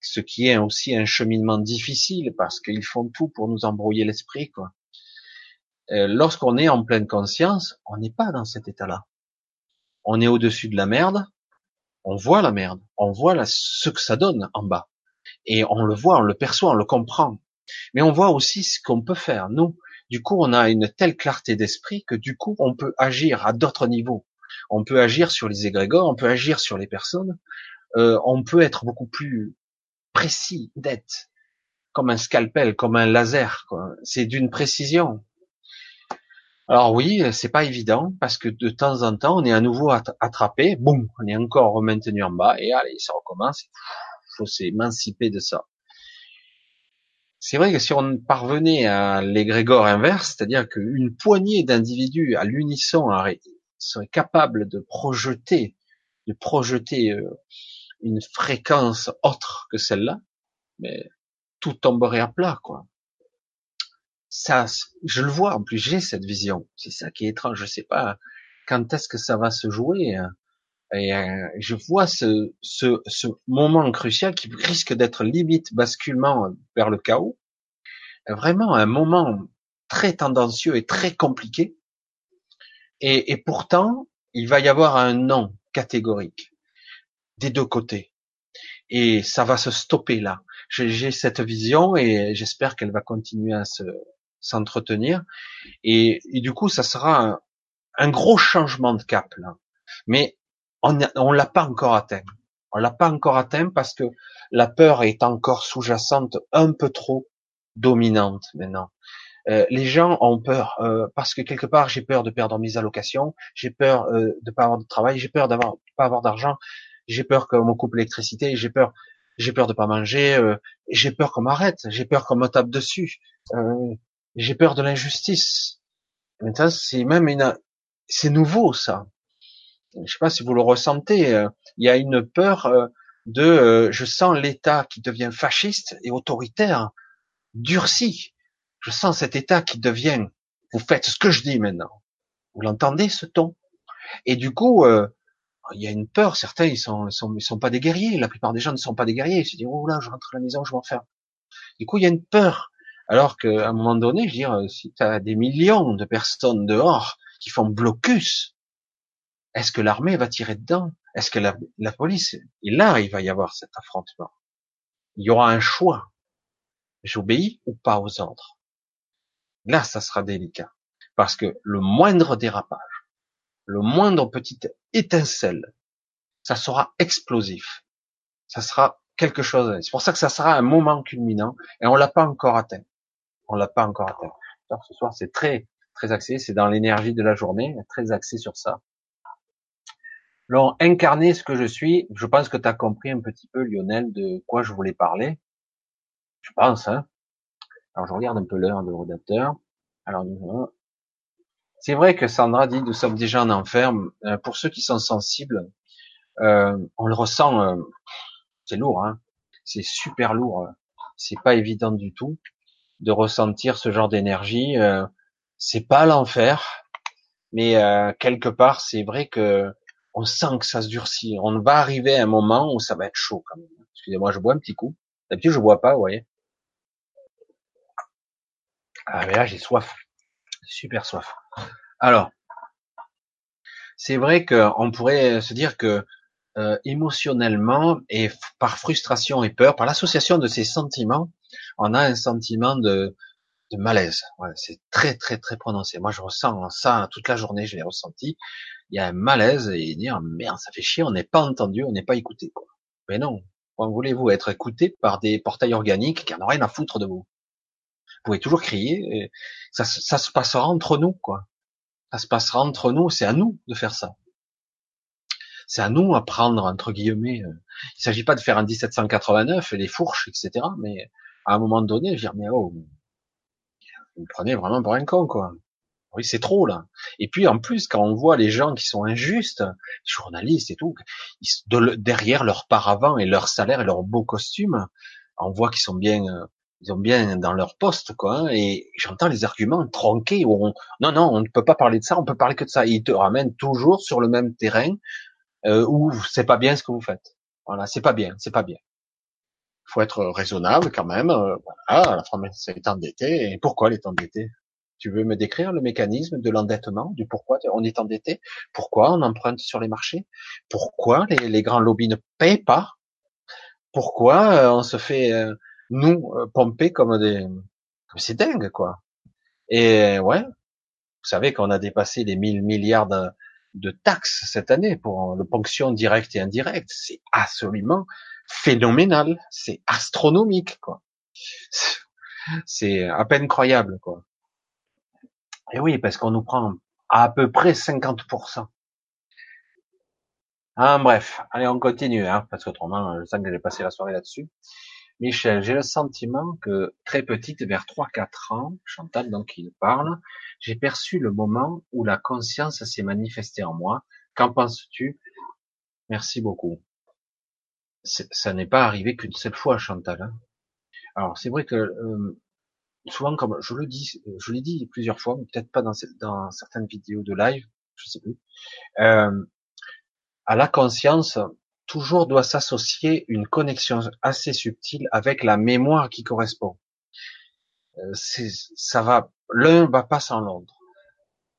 ce qui est aussi un cheminement difficile parce qu'ils font tout pour nous embrouiller l'esprit, quoi. Euh, lorsqu'on est en pleine conscience, on n'est pas dans cet état-là. On est au-dessus de la merde, on voit la merde, on voit ce que ça donne en bas. Et on le voit, on le perçoit, on le comprend. Mais on voit aussi ce qu'on peut faire. Nous, du coup, on a une telle clarté d'esprit que du coup, on peut agir à d'autres niveaux. On peut agir sur les égrégores, on peut agir sur les personnes. Euh, on peut être beaucoup plus précis, net, comme un scalpel, comme un laser. C'est d'une précision. Alors oui, c'est pas évident parce que de temps en temps, on est à nouveau attrapé, boum, on est encore maintenu en bas et allez, ça recommence. Il faut s'émanciper de ça. C'est vrai que si on parvenait à l'égrégore inverse, c'est-à-dire qu'une poignée d'individus à l'unisson serait capable de projeter, de projeter euh, une fréquence autre que celle-là, mais tout tomberait à plat, quoi ça, je le vois. En plus, j'ai cette vision. C'est ça qui est étrange. Je sais pas quand est-ce que ça va se jouer. Hein. Et euh, je vois ce, ce, ce moment crucial qui risque d'être limite basculement vers le chaos. Vraiment un moment très tendancieux et très compliqué. Et, et pourtant, il va y avoir un non catégorique des deux côtés. Et ça va se stopper là. J'ai cette vision et j'espère qu'elle va continuer à se, s'entretenir. Et, du coup, ça sera un, gros changement de cap là. Mais on on l'a pas encore atteint. On l'a pas encore atteint parce que la peur est encore sous-jacente, un peu trop dominante maintenant. Euh, les gens ont peur euh, parce que quelque part j'ai peur de perdre mes allocations, j'ai peur euh, de pas avoir de travail, j'ai peur d'avoir pas avoir d'argent, j'ai peur qu'on me coupe l'électricité, j'ai peur j'ai peur de pas manger, euh, j'ai peur qu'on m'arrête, j'ai peur qu'on me tape dessus, euh, j'ai peur de l'injustice. Maintenant, c'est même une, c'est nouveau ça. Je sais pas si vous le ressentez. Euh, il y a une peur euh, de, euh, je sens l'État qui devient fasciste et autoritaire, durci. Je sens cet État qui devient. Vous faites ce que je dis maintenant. Vous l'entendez ce ton? Et du coup, il y a une peur. Certains, ils sont, ils sont, ils sont pas des guerriers. La plupart des gens ne sont pas des guerriers. Ils se disent, oh là, je rentre à la maison, je vais en faire. Du coup, il y a une peur alors qu'à un moment donné, je veux dire, si tu as des millions de personnes dehors qui font blocus, est-ce que l'armée va tirer dedans? Est-ce que la, police Et là, il va y avoir cet affrontement. Il y aura un choix. J'obéis ou pas aux ordres? Là, ça sera délicat. Parce que le moindre dérapage, le moindre petite étincelle, ça sera explosif. Ça sera quelque chose. C'est pour ça que ça sera un moment culminant et on l'a pas encore atteint on l'a pas encore atteint. ce soir, c'est très, très axé, c'est dans l'énergie de la journée, très axé sur ça. Alors, incarner ce que je suis, je pense que tu as compris un petit peu, Lionel, de quoi je voulais parler. Je pense, hein. Alors, je regarde un peu l'heure de rédacteur. Alors, c'est vrai que Sandra dit, nous sommes déjà en enfer. Euh, pour ceux qui sont sensibles, euh, on le ressent, euh, c'est lourd, hein. C'est super lourd. C'est pas évident du tout de ressentir ce genre d'énergie. Euh, c'est pas l'enfer, mais euh, quelque part, c'est vrai que on sent que ça se durcit. On va arriver à un moment où ça va être chaud. Excusez-moi, je bois un petit coup. D'habitude, je bois pas, vous voyez. Ah mais là, j'ai soif, super soif. Alors, c'est vrai qu'on pourrait se dire que euh, émotionnellement et par frustration et peur, par l'association de ces sentiments, on a un sentiment de, de malaise. c'est très très très prononcé. Moi, je ressens ça toute la journée. Je l'ai ressenti. Il y a un malaise et dire merde, ça fait chier. On n'est pas entendu, on n'est pas écouté. Quoi. Mais non. Quand voulez-vous être écouté par des portails organiques qui n'ont rien à foutre de vous? Vous pouvez toujours crier. Et ça, ça se passera entre nous, quoi. Ça se passera entre nous. C'est à nous de faire ça. C'est à nous à prendre entre guillemets. Euh, il s'agit pas de faire un 1789 et les fourches, etc. Mais à un moment donné, je dire, mais oh, vous me prenez vraiment pour un con, quoi. Oui, c'est trop, là. Et puis, en plus, quand on voit les gens qui sont injustes, journalistes et tout, derrière leur paravent et leur salaire et leur beau costume, on voit qu'ils sont bien, euh, ils sont bien dans leur poste, quoi. Hein, et j'entends les arguments tronqués où on, non, non, on ne peut pas parler de ça, on peut parler que de ça. ils te ramènent toujours sur le même terrain, euh, où c'est pas bien ce que vous faites. Voilà, c'est pas bien, c'est pas bien faut être raisonnable quand même. Euh, voilà, la France est endettée. Et pourquoi elle est endettée Tu veux me décrire le mécanisme de l'endettement, du pourquoi on est endetté? Pourquoi on emprunte sur les marchés? Pourquoi les, grands lobbies ne payent pas? Pourquoi euh, on se fait euh, nous pomper comme des c'est dingue quoi? Et ouais, vous savez qu'on a dépassé les 1000 milliards de, de taxes cette année pour le ponction directe et indirecte. C'est absolument phénoménal, c'est astronomique, quoi. C'est à peine croyable, quoi. Et oui, parce qu'on nous prend à peu près 50%. Ah, bref, allez, on continue, hein, parce qu'autrement, je sens que j'ai passé la soirée là-dessus. Michel, j'ai le sentiment que très petite, vers 3-4 ans, Chantal, donc il parle, j'ai perçu le moment où la conscience s'est manifestée en moi. Qu'en penses-tu? Merci beaucoup. Ça n'est pas arrivé qu'une seule fois, Chantal. Hein. Alors c'est vrai que euh, souvent, comme je le dis, je l'ai dit plusieurs fois, peut-être pas dans, certaines vidéos de live, je sais plus. Euh, à la conscience, toujours doit s'associer une connexion assez subtile avec la mémoire qui correspond. Euh, ça va, l'un va pas sans l'autre.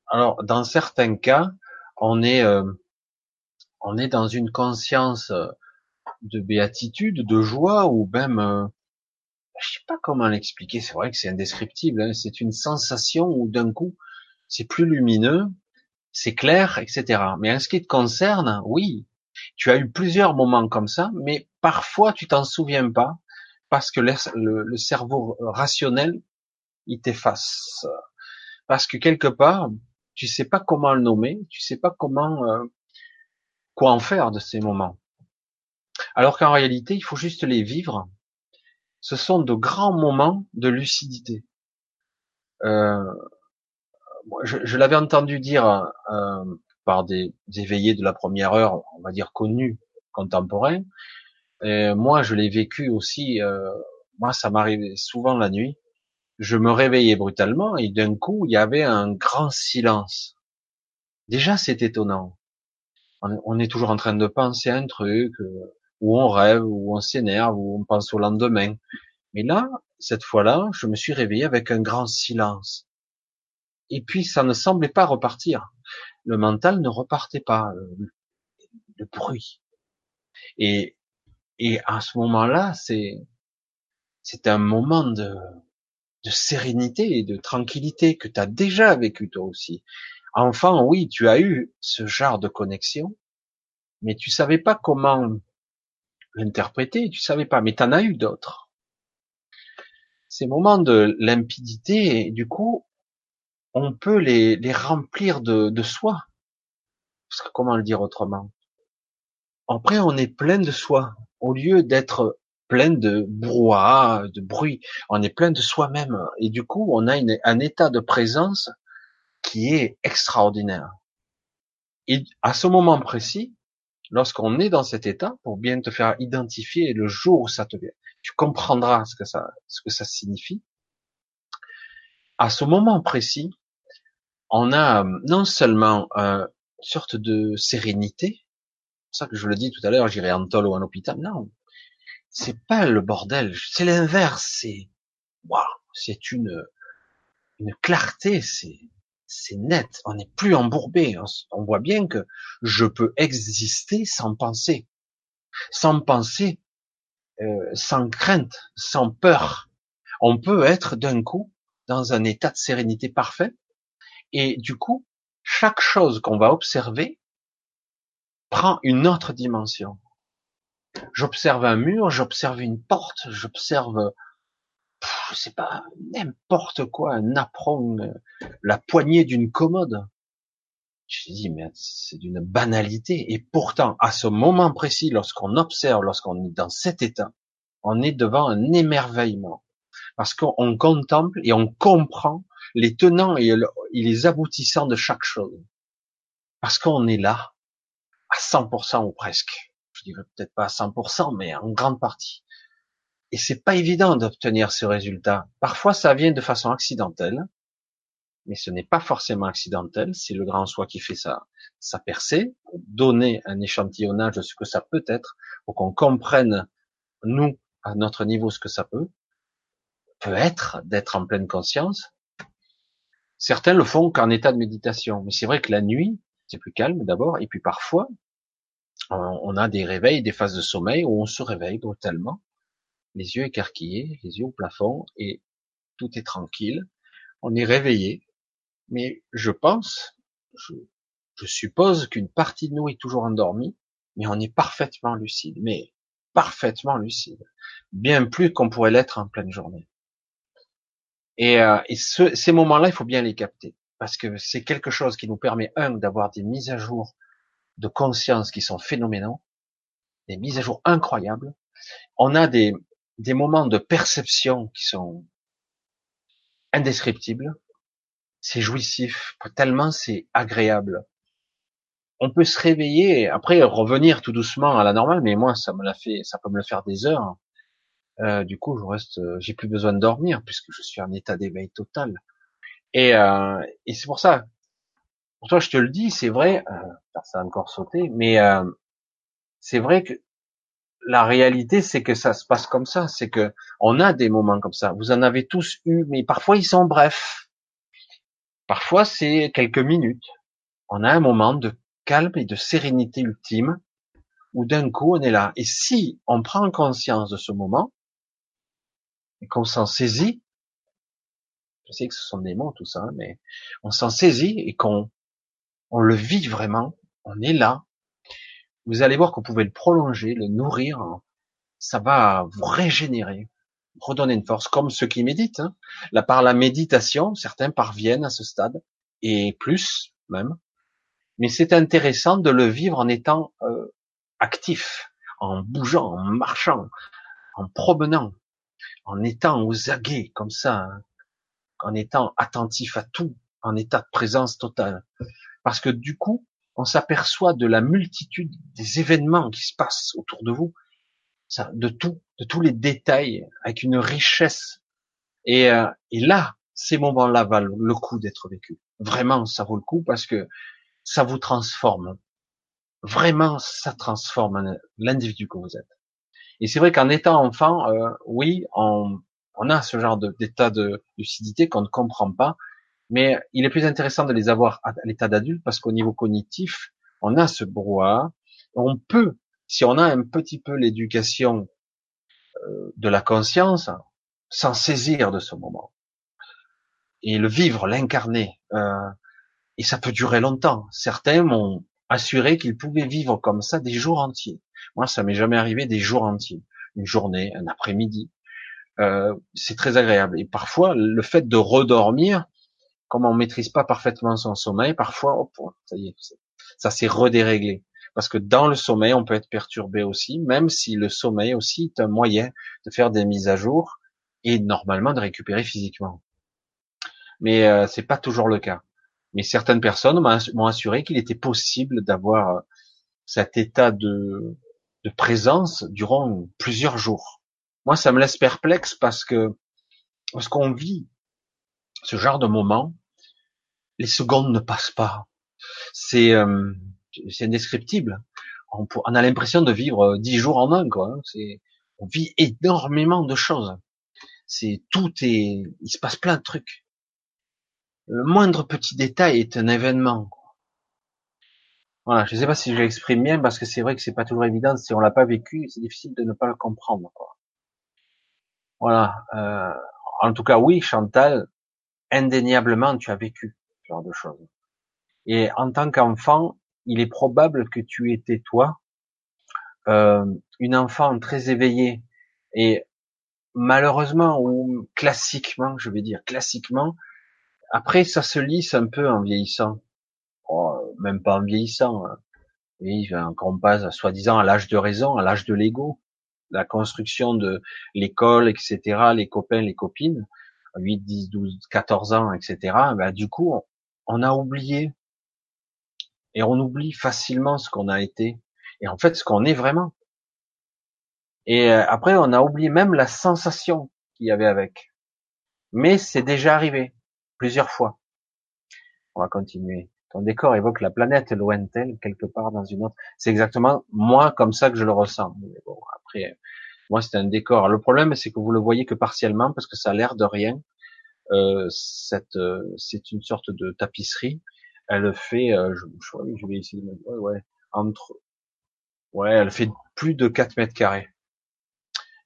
Alors, dans certains cas, on est, euh, on est dans une conscience de béatitude, de joie, ou même, euh, je sais pas comment l'expliquer. C'est vrai que c'est indescriptible. Hein. c'est une sensation où d'un coup, c'est plus lumineux, c'est clair, etc. Mais en ce qui te concerne, oui, tu as eu plusieurs moments comme ça, mais parfois tu t'en souviens pas parce que le, cerveau rationnel il t'efface. Parce que quelque part, tu sais pas comment le nommer, tu sais pas comment euh, quoi en faire de ces moments. Alors qu'en réalité, il faut juste les vivre. Ce sont de grands moments de lucidité. Euh, je, je l'avais entendu dire euh, par des, éveillés de la première heure, on va dire connus, contemporains. Moi, je l'ai vécu aussi. Euh, moi, ça m'arrivait souvent la nuit. Je me réveillais brutalement et d'un coup, il y avait un grand silence. Déjà, c'est étonnant. On, est toujours en train de penser à un truc, euh, où on rêve, où on s'énerve, où on pense au lendemain. Mais là, cette fois-là, je me suis réveillé avec un grand silence et puis ça ne semblait pas repartir. Le mental ne repartait pas, le, le bruit. Et, et à ce moment-là, c'est c'est un moment de, de sérénité et de tranquillité que tu as déjà vécu toi aussi. Enfant, oui, tu as eu ce genre de connexion, mais tu savais pas comment l'interpréter, tu savais pas, mais tu en as eu d'autres. Ces moments de limpidité, du coup, on peut les, les remplir de, soi. Comment le dire autrement? Après, on est plein de soi. Au lieu d'être plein de brouhaha, de bruit, on est plein de soi-même. Et du coup, on a un état de présence qui est extraordinaire. Et à ce moment précis, lorsqu'on est dans cet état, pour bien te faire identifier le jour où ça te vient, tu comprendras ce que ça, ce que ça signifie. À ce moment précis, on a euh, non seulement euh, une sorte de sérénité, c'est ça que je le dis tout à l'heure, j'irai en tol ou en hôpital, non, c'est pas le bordel, c'est l'inverse, c'est waouh, c'est une une clarté, c'est c'est net, on n'est plus embourbé, on, voit bien que je peux exister sans penser, sans penser, euh, sans crainte, sans peur. On peut être d'un coup dans un état de sérénité parfait et du coup, chaque chose qu'on va observer prend une autre dimension. J'observe un mur, j'observe une porte, j'observe, je sais pas, n'importe quoi, un apron, la poignée d'une commode. Je me dis, mais c'est d'une banalité. Et pourtant, à ce moment précis, lorsqu'on observe, lorsqu'on est dans cet état, on est devant un émerveillement. Parce qu'on contemple et on comprend les tenants et, les aboutissants de chaque chose. Parce qu'on est là, à 100% ou presque. Je dirais peut-être pas à 100%, mais en grande partie. Et c'est pas évident d'obtenir ce résultat. Parfois, ça vient de façon accidentelle, mais ce n'est pas forcément accidentel. C'est le grand soi qui fait ça, sa percée, donner un échantillonnage de ce que ça peut être, pour qu'on comprenne, nous, à notre niveau, ce que ça peut, peut être d'être en pleine conscience, Certains le font qu'en état de méditation, mais c'est vrai que la nuit, c'est plus calme d'abord, et puis parfois, on a des réveils, des phases de sommeil où on se réveille brutalement, les yeux écarquillés, les yeux au plafond, et tout est tranquille. On est réveillé, mais je pense, je, je suppose qu'une partie de nous est toujours endormie, mais on est parfaitement lucide, mais parfaitement lucide, bien plus qu'on pourrait l'être en pleine journée. Et, euh, ces moments-là, il faut bien les capter. parce que c'est quelque chose qui nous permet, un, d'avoir des mises à jour de conscience qui sont phénoménaux, des mises à jour incroyables. On a des, des moments de perception qui sont indescriptibles. C'est jouissif, tellement c'est agréable. On peut se réveiller, après revenir tout doucement à la normale, mais moi ça me l'a fait, ça peut me le faire des heures. Euh, du coup, je reste, j'ai plus besoin de dormir puisque je suis en état d'éveil total. Et, euh, et c'est pour ça. Pour toi, je te le dis, c'est vrai. Euh, ça a encore sauté, mais euh, c'est vrai que la réalité, c'est que ça se passe comme ça. C'est que on a des moments comme ça. Vous en avez tous eu, mais parfois ils sont brefs. Parfois, c'est quelques minutes. On a un moment de calme et de sérénité ultime où d'un coup on est là. Et si on prend conscience de ce moment et qu'on s'en saisit, je sais que ce sont des mots tout ça, mais on s'en saisit et qu'on on le vit vraiment, on est là. Vous allez voir que vous pouvez le prolonger, le nourrir, ça va vous régénérer, redonner une force, comme ceux qui méditent. Hein. Là, par la méditation, certains parviennent à ce stade, et plus même. Mais c'est intéressant de le vivre en étant euh, actif, en bougeant, en marchant, en promenant, en étant aux aguets, comme ça, hein en étant attentif à tout, en état de présence totale. Parce que du coup, on s'aperçoit de la multitude des événements qui se passent autour de vous, ça, de tout, de tous les détails, avec une richesse. Et, euh, et là, ces moments-là valent le coup d'être vécu. Vraiment, ça vaut le coup parce que ça vous transforme. Vraiment, ça transforme l'individu que vous êtes. Et c'est vrai qu'en étant enfant, euh, oui, on, on a ce genre d'état de, lucidité qu'on ne comprend pas, mais il est plus intéressant de les avoir à l'état d'adulte parce qu'au niveau cognitif, on a ce brouhaha. On peut, si on a un petit peu l'éducation euh, de la conscience, s'en saisir de ce moment et le vivre, l'incarner. Euh, et ça peut durer longtemps. Certains m'ont assuré qu'ils pouvaient vivre comme ça des jours entiers. Moi, ça m'est jamais arrivé des jours entiers. Une journée, un après-midi, euh, c'est très agréable. Et parfois, le fait de redormir, comme on maîtrise pas parfaitement son sommeil, parfois, ça y est, ça s'est redéréglé. Parce que dans le sommeil, on peut être perturbé aussi, même si le sommeil aussi est un moyen de faire des mises à jour et normalement de récupérer physiquement. Mais euh, c'est pas toujours le cas. Mais certaines personnes m'ont assuré qu'il était possible d'avoir euh, cet état de, de présence durant plusieurs jours moi, ça me laisse perplexe parce que parce qu'on vit ce genre de moment, les secondes ne passent pas. C'est euh, indescriptible. On, a l'impression de vivre euh, dix jours en un, quoi. Hein. On vit énormément de choses. C'est tout est, il se passe plein de trucs. Le moindre petit détail est un événement. Je ne sais pas si je l'exprime bien parce que c'est vrai que c'est pas toujours évident si on l'a pas vécu, c'est difficile de ne pas le comprendre. Voilà. Euh, en tout cas, oui, Chantal, indéniablement, tu as vécu ce genre de choses. Et en tant qu'enfant, il est probable que tu étais toi, euh, une enfant très éveillée et malheureusement ou classiquement, je vais dire classiquement, après ça se lisse un peu en vieillissant, oh, même pas en vieillissant. Hein. Oui, on passe soi-disant à l'âge de raison, à l'âge de l'ego, la construction de l'école, etc., les copains, les copines, 8, 10, 12, 14 ans, etc., bah, du coup, on, a oublié. Et on oublie facilement ce qu'on a été. Et en fait, ce qu'on est vraiment. Et euh, après, on a oublié même la sensation qu'il y avait avec. Mais c'est déjà arrivé. Plusieurs fois. On va continuer. Ton décor évoque la planète lointaine, quelque part dans une autre. C'est exactement moi comme ça que je le ressens. bon, après, moi c'est un décor. Le problème, c'est que vous le voyez que partiellement parce que ça a l'air de rien. Euh, cette, euh, c'est une sorte de tapisserie. Elle fait, euh, je, je, vais essayer de, ouais, ouais, entre, ouais, elle fait plus de 4 mètres carrés.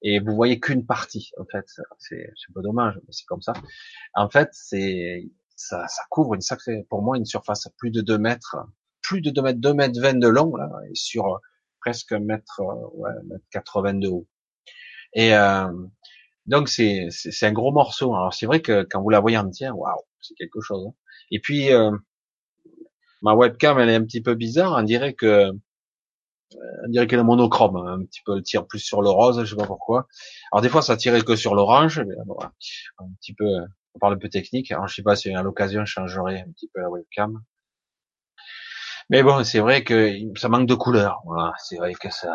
Et vous voyez qu'une partie, en fait. C'est, c'est pas dommage, mais c'est comme ça. En fait, c'est, ça, ça couvre une sacrée, pour moi, une surface à plus de 2 mètres, plus de 2 mètres, 2 mètres 20 de long, là, et sur presque un mètre, ouais, mètre 80 de haut. Et euh, donc c'est c'est un gros morceau. Alors c'est vrai que quand vous la voyez entière, waouh, c'est quelque chose. Hein. Et puis euh, ma webcam, elle est un petit peu bizarre. On dirait que on dirait qu'elle est monochrome, hein, un petit peu, elle tire plus sur le rose, je sais pas pourquoi. Alors des fois, ça tirait que sur l'orange, un petit peu, on parle un peu technique. Alors je sais pas si à l'occasion, je changerai un petit peu la webcam. Mais bon, c'est vrai que ça manque de couleur. Voilà, c'est vrai que ça.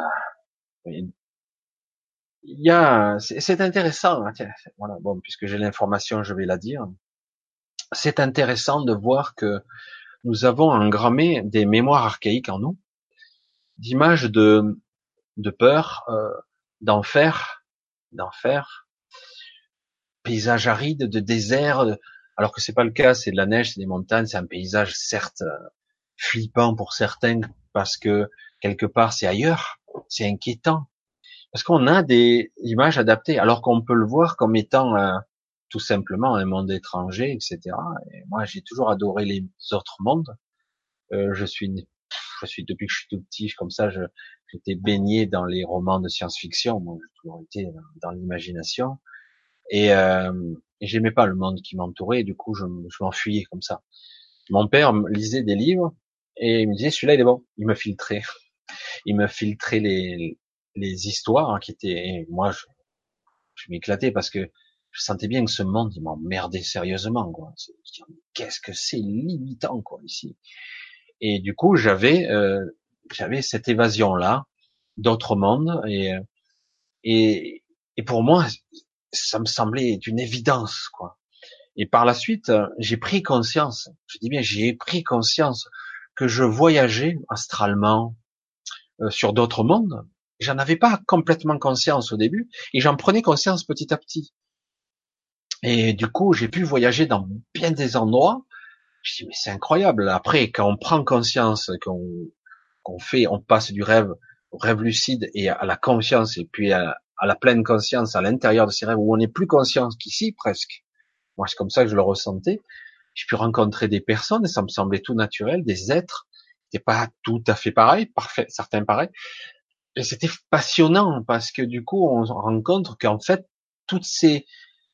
C'est intéressant. Hein, voilà, bon, puisque j'ai l'information, je vais la dire. C'est intéressant de voir que nous avons engrammé des mémoires archaïques en nous, d'images de de peur, euh, d'enfer, d'enfer, paysage aride, de désert. Alors que c'est pas le cas, c'est de la neige, c'est des montagnes, c'est un paysage certes flippant pour certains parce que quelque part c'est ailleurs, c'est inquiétant. Parce qu'on a des images adaptées, alors qu'on peut le voir comme étant euh, tout simplement un monde étranger, etc. Et moi, j'ai toujours adoré les autres mondes. Euh, je suis, je suis depuis que je suis tout petit, comme ça, j'étais baigné dans les romans de science-fiction. Moi, j'ai toujours été dans, l'imagination. Et, euh, j'aimais pas le monde qui m'entourait. Du coup, je, je m'enfuyais comme ça. Mon père lisait des livres et il me disait celui-là il est bon. Il me filtrait, il me filtrait les les histoires hein, qui étaient. moi je, je m'éclatais parce que je sentais bien que ce monde il m'emmerdait sérieusement quoi. Qu'est-ce que c'est limitant quoi ici. Et du coup j'avais euh, j'avais cette évasion là d'autres mondes et et et pour moi ça me semblait d'une évidence quoi. Et par la suite, j'ai pris conscience, je dis bien j'ai pris conscience que je voyageais astralement euh, sur d'autres mondes. J'en avais pas complètement conscience au début, et j'en prenais conscience petit à petit. Et du coup, j'ai pu voyager dans bien des endroits. Je dis mais c'est incroyable. Après, quand on prend conscience, qu'on fait, on passe du rêve au rêve lucide et à la conscience, et puis à, la pleine conscience à l'intérieur de ces rêves où on n'est plus conscient qu'ici presque. Moi, c'est comme ça que je le ressentais j'ai pu rencontrer des personnes et ça me semblait tout naturel, des êtres qui pas tout à fait pareils, parfait, certains pareils. Et c'était passionnant parce que du coup, on rencontre qu'en fait, toutes ces,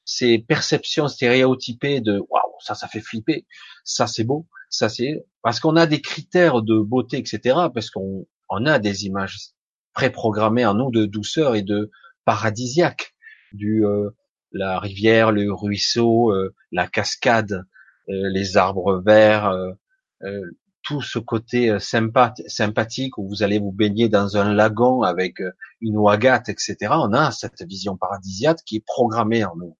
ces perceptions stéréotypées de waouh, ça, ça fait flipper, ça c'est beau, ça c'est parce qu'on a des critères de beauté, etc. Parce qu'on on a des images préprogrammées en nous de douceur et de paradisiaque, du euh, la rivière, le ruisseau, euh, la cascade, euh, les arbres verts, tout ce côté sympathique où vous allez vous baigner dans un lagon avec une ouagate, etc. On a cette vision paradisiaque qui est programmée en nous.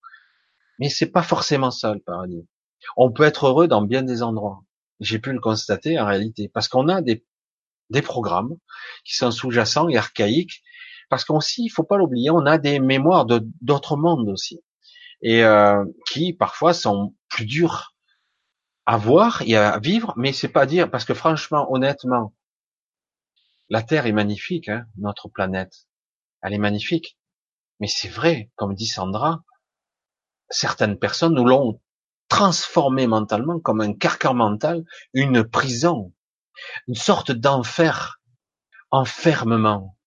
Mais c'est pas forcément ça le paradis. On peut être heureux dans bien des endroits. J'ai pu le constater en réalité parce qu'on a des programmes qui sont sous-jacents et archaïques. Parce qu'aussi, il faut pas l'oublier, on a des mémoires de d'autres mondes aussi et euh, qui parfois sont plus durs à voir et à vivre, mais c'est pas dire parce que franchement, honnêtement, la Terre est magnifique, hein, notre planète, elle est magnifique. Mais c'est vrai, comme dit Sandra, certaines personnes nous l'ont transformé mentalement comme un carcan mental, une prison, une sorte d'enfer, enfermement.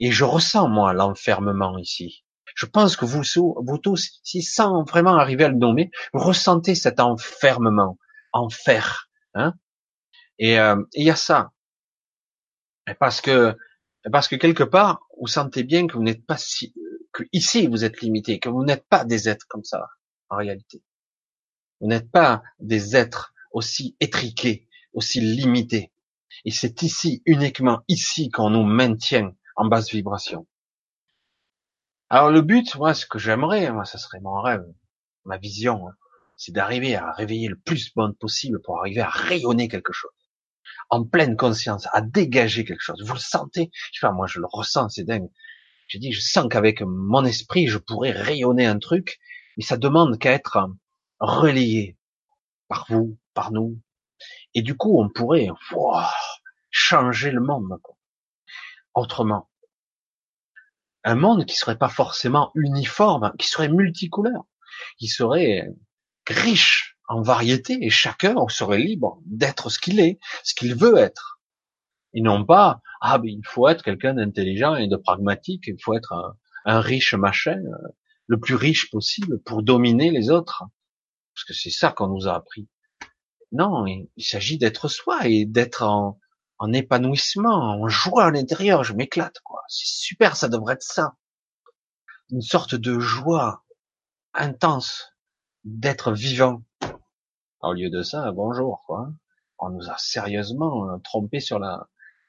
Et je ressens moi l'enfermement ici. Je pense que vous, vous tous, si sans vraiment arriver à le nommer, vous ressentez cet enfermement, enfer, hein. Et euh, il y a ça, parce que parce que quelque part, vous sentez bien que vous n'êtes pas si, que ici vous êtes limité, que vous n'êtes pas des êtres comme ça en réalité. Vous n'êtes pas des êtres aussi étriqués, aussi limités. Et c'est ici, uniquement ici, qu'on nous maintient en basse vibration. Alors le but, moi, ce que j'aimerais, moi, ça serait mon rêve, ma vision, hein, c'est d'arriver à réveiller le plus bon possible pour arriver à rayonner quelque chose, en pleine conscience, à dégager quelque chose. Vous le sentez Je sais pas, moi je le ressens, c'est dingue. J'ai dit, je sens qu'avec mon esprit, je pourrais rayonner un truc, mais ça demande qu'à être relayé par vous, par nous. Et du coup, on pourrait changer le monde autrement un monde qui serait pas forcément uniforme, qui serait multicouleur, qui serait riche en variété et chacun serait libre d'être ce qu'il est, ce qu'il veut être. Et non pas, ah ben il faut être quelqu'un d'intelligent et de pragmatique, il faut être un, riche machin, euh, le plus riche possible pour dominer les autres. Parce que c'est ça qu'on nous a appris. Non, il, s'agit d'être soi et d'être en, en épanouissement, en joie à l'intérieur. Je m'éclate, quoi. C'est super, ça devrait être ça. Une sorte de joie intense d'être vivant. Au lieu de ça, bonjour, quoi. On nous a sérieusement euh, trompé sur la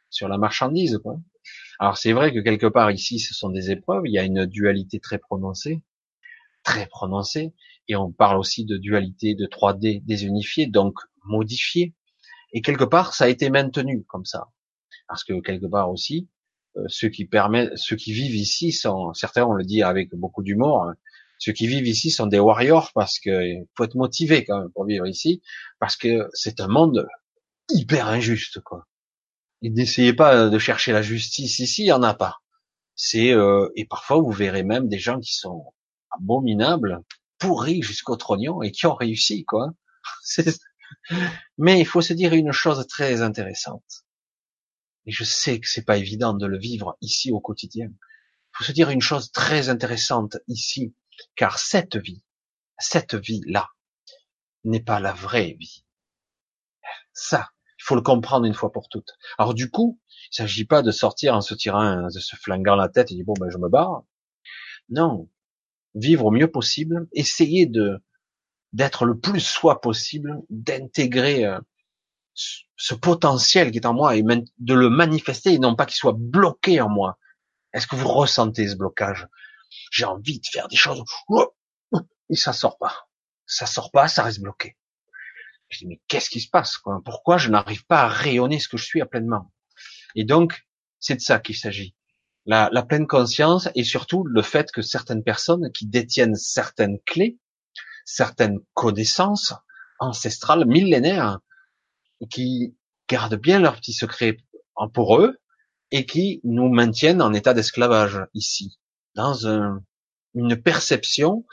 sur la marchandise, quoi. Alors c'est vrai que quelque part ici, ce sont des épreuves. Il y a une dualité très prononcée, très prononcée, et on parle aussi de dualité de 3D désunifiée, donc modifiée. Et quelque part, ça a été maintenu comme ça, parce que quelque part aussi, euh, ceux qui permettent, ceux qui vivent ici sont, certains on le dit avec beaucoup d'humour, hein, ceux qui vivent ici sont des warriors parce que faut être motivé quand même pour vivre ici, parce que c'est un monde hyper injuste quoi. Et n'essayez pas de chercher la justice ici, il y en a pas. C'est euh, et parfois vous verrez même des gens qui sont abominables, pourris jusqu'au trognon et qui ont réussi quoi. Mais il faut se dire une chose très intéressante. Et je sais que c'est pas évident de le vivre ici au quotidien. Il faut se dire une chose très intéressante ici, car cette vie, cette vie-là, n'est pas la vraie vie. Ça, il faut le comprendre une fois pour toutes. Alors du coup, il s'agit pas de sortir en se tirant, de se flinguant la tête et dire bon ben je me barre. Non, vivre au mieux possible, essayer de d'être le plus soi possible, d'intégrer euh, ce potentiel qui est en moi et de le manifester et non pas qu'il soit bloqué en moi. Est-ce que vous ressentez ce blocage? J'ai envie de faire des choses et ça sort pas. Ça sort pas, ça reste bloqué. Je dis mais qu'est-ce qui se passe Pourquoi je n'arrive pas à rayonner ce que je suis à pleinement? Et donc c'est de ça qu'il s'agit. La, la pleine conscience et surtout le fait que certaines personnes qui détiennent certaines clés certaines connaissances ancestrales, millénaires, qui gardent bien leurs petits secrets pour eux et qui nous maintiennent en état d'esclavage ici, dans une perception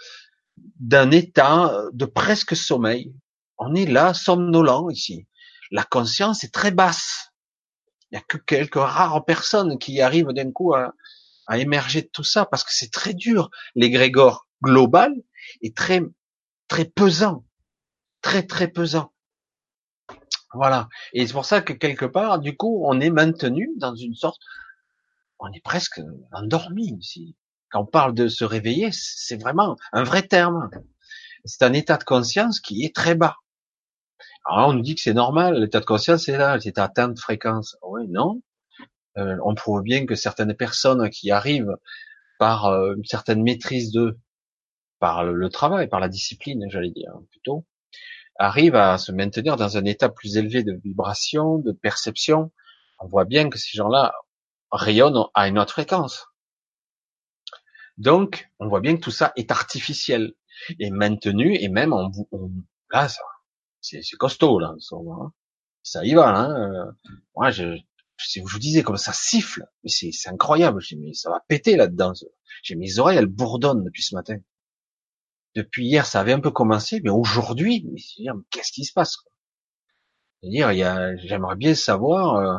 d'un état de presque sommeil. On est là, somnolent ici. La conscience est très basse. Il n'y a que quelques rares personnes qui arrivent d'un coup à, à émerger de tout ça parce que c'est très dur. L'égrégore global est très très pesant, très très pesant. Voilà. Et c'est pour ça que quelque part, du coup, on est maintenu dans une sorte, on est presque endormi ici. Quand on parle de se réveiller, c'est vraiment un vrai terme. C'est un état de conscience qui est très bas. Alors on nous dit que c'est normal, l'état de conscience c'est là, c'est atteinte de fréquence. Oui, non. Euh, on prouve bien que certaines personnes qui arrivent par euh, une certaine maîtrise de par le travail, par la discipline, j'allais dire plutôt, arrive à se maintenir dans un état plus élevé de vibration, de perception. On voit bien que ces gens-là rayonnent à une autre fréquence. Donc, on voit bien que tout ça est artificiel et maintenu, et même on, on là, c'est costaud là, hein. ça y va. Hein. Moi, je, je, vous disais comme ça siffle, mais c'est incroyable. J'ai mais ça va péter là-dedans. J'ai mes oreilles, elles bourdonnent depuis ce matin depuis hier, ça avait un peu commencé, mais aujourd'hui, qu'est-ce qui se passe C'est-à-dire, il j'aimerais bien savoir euh,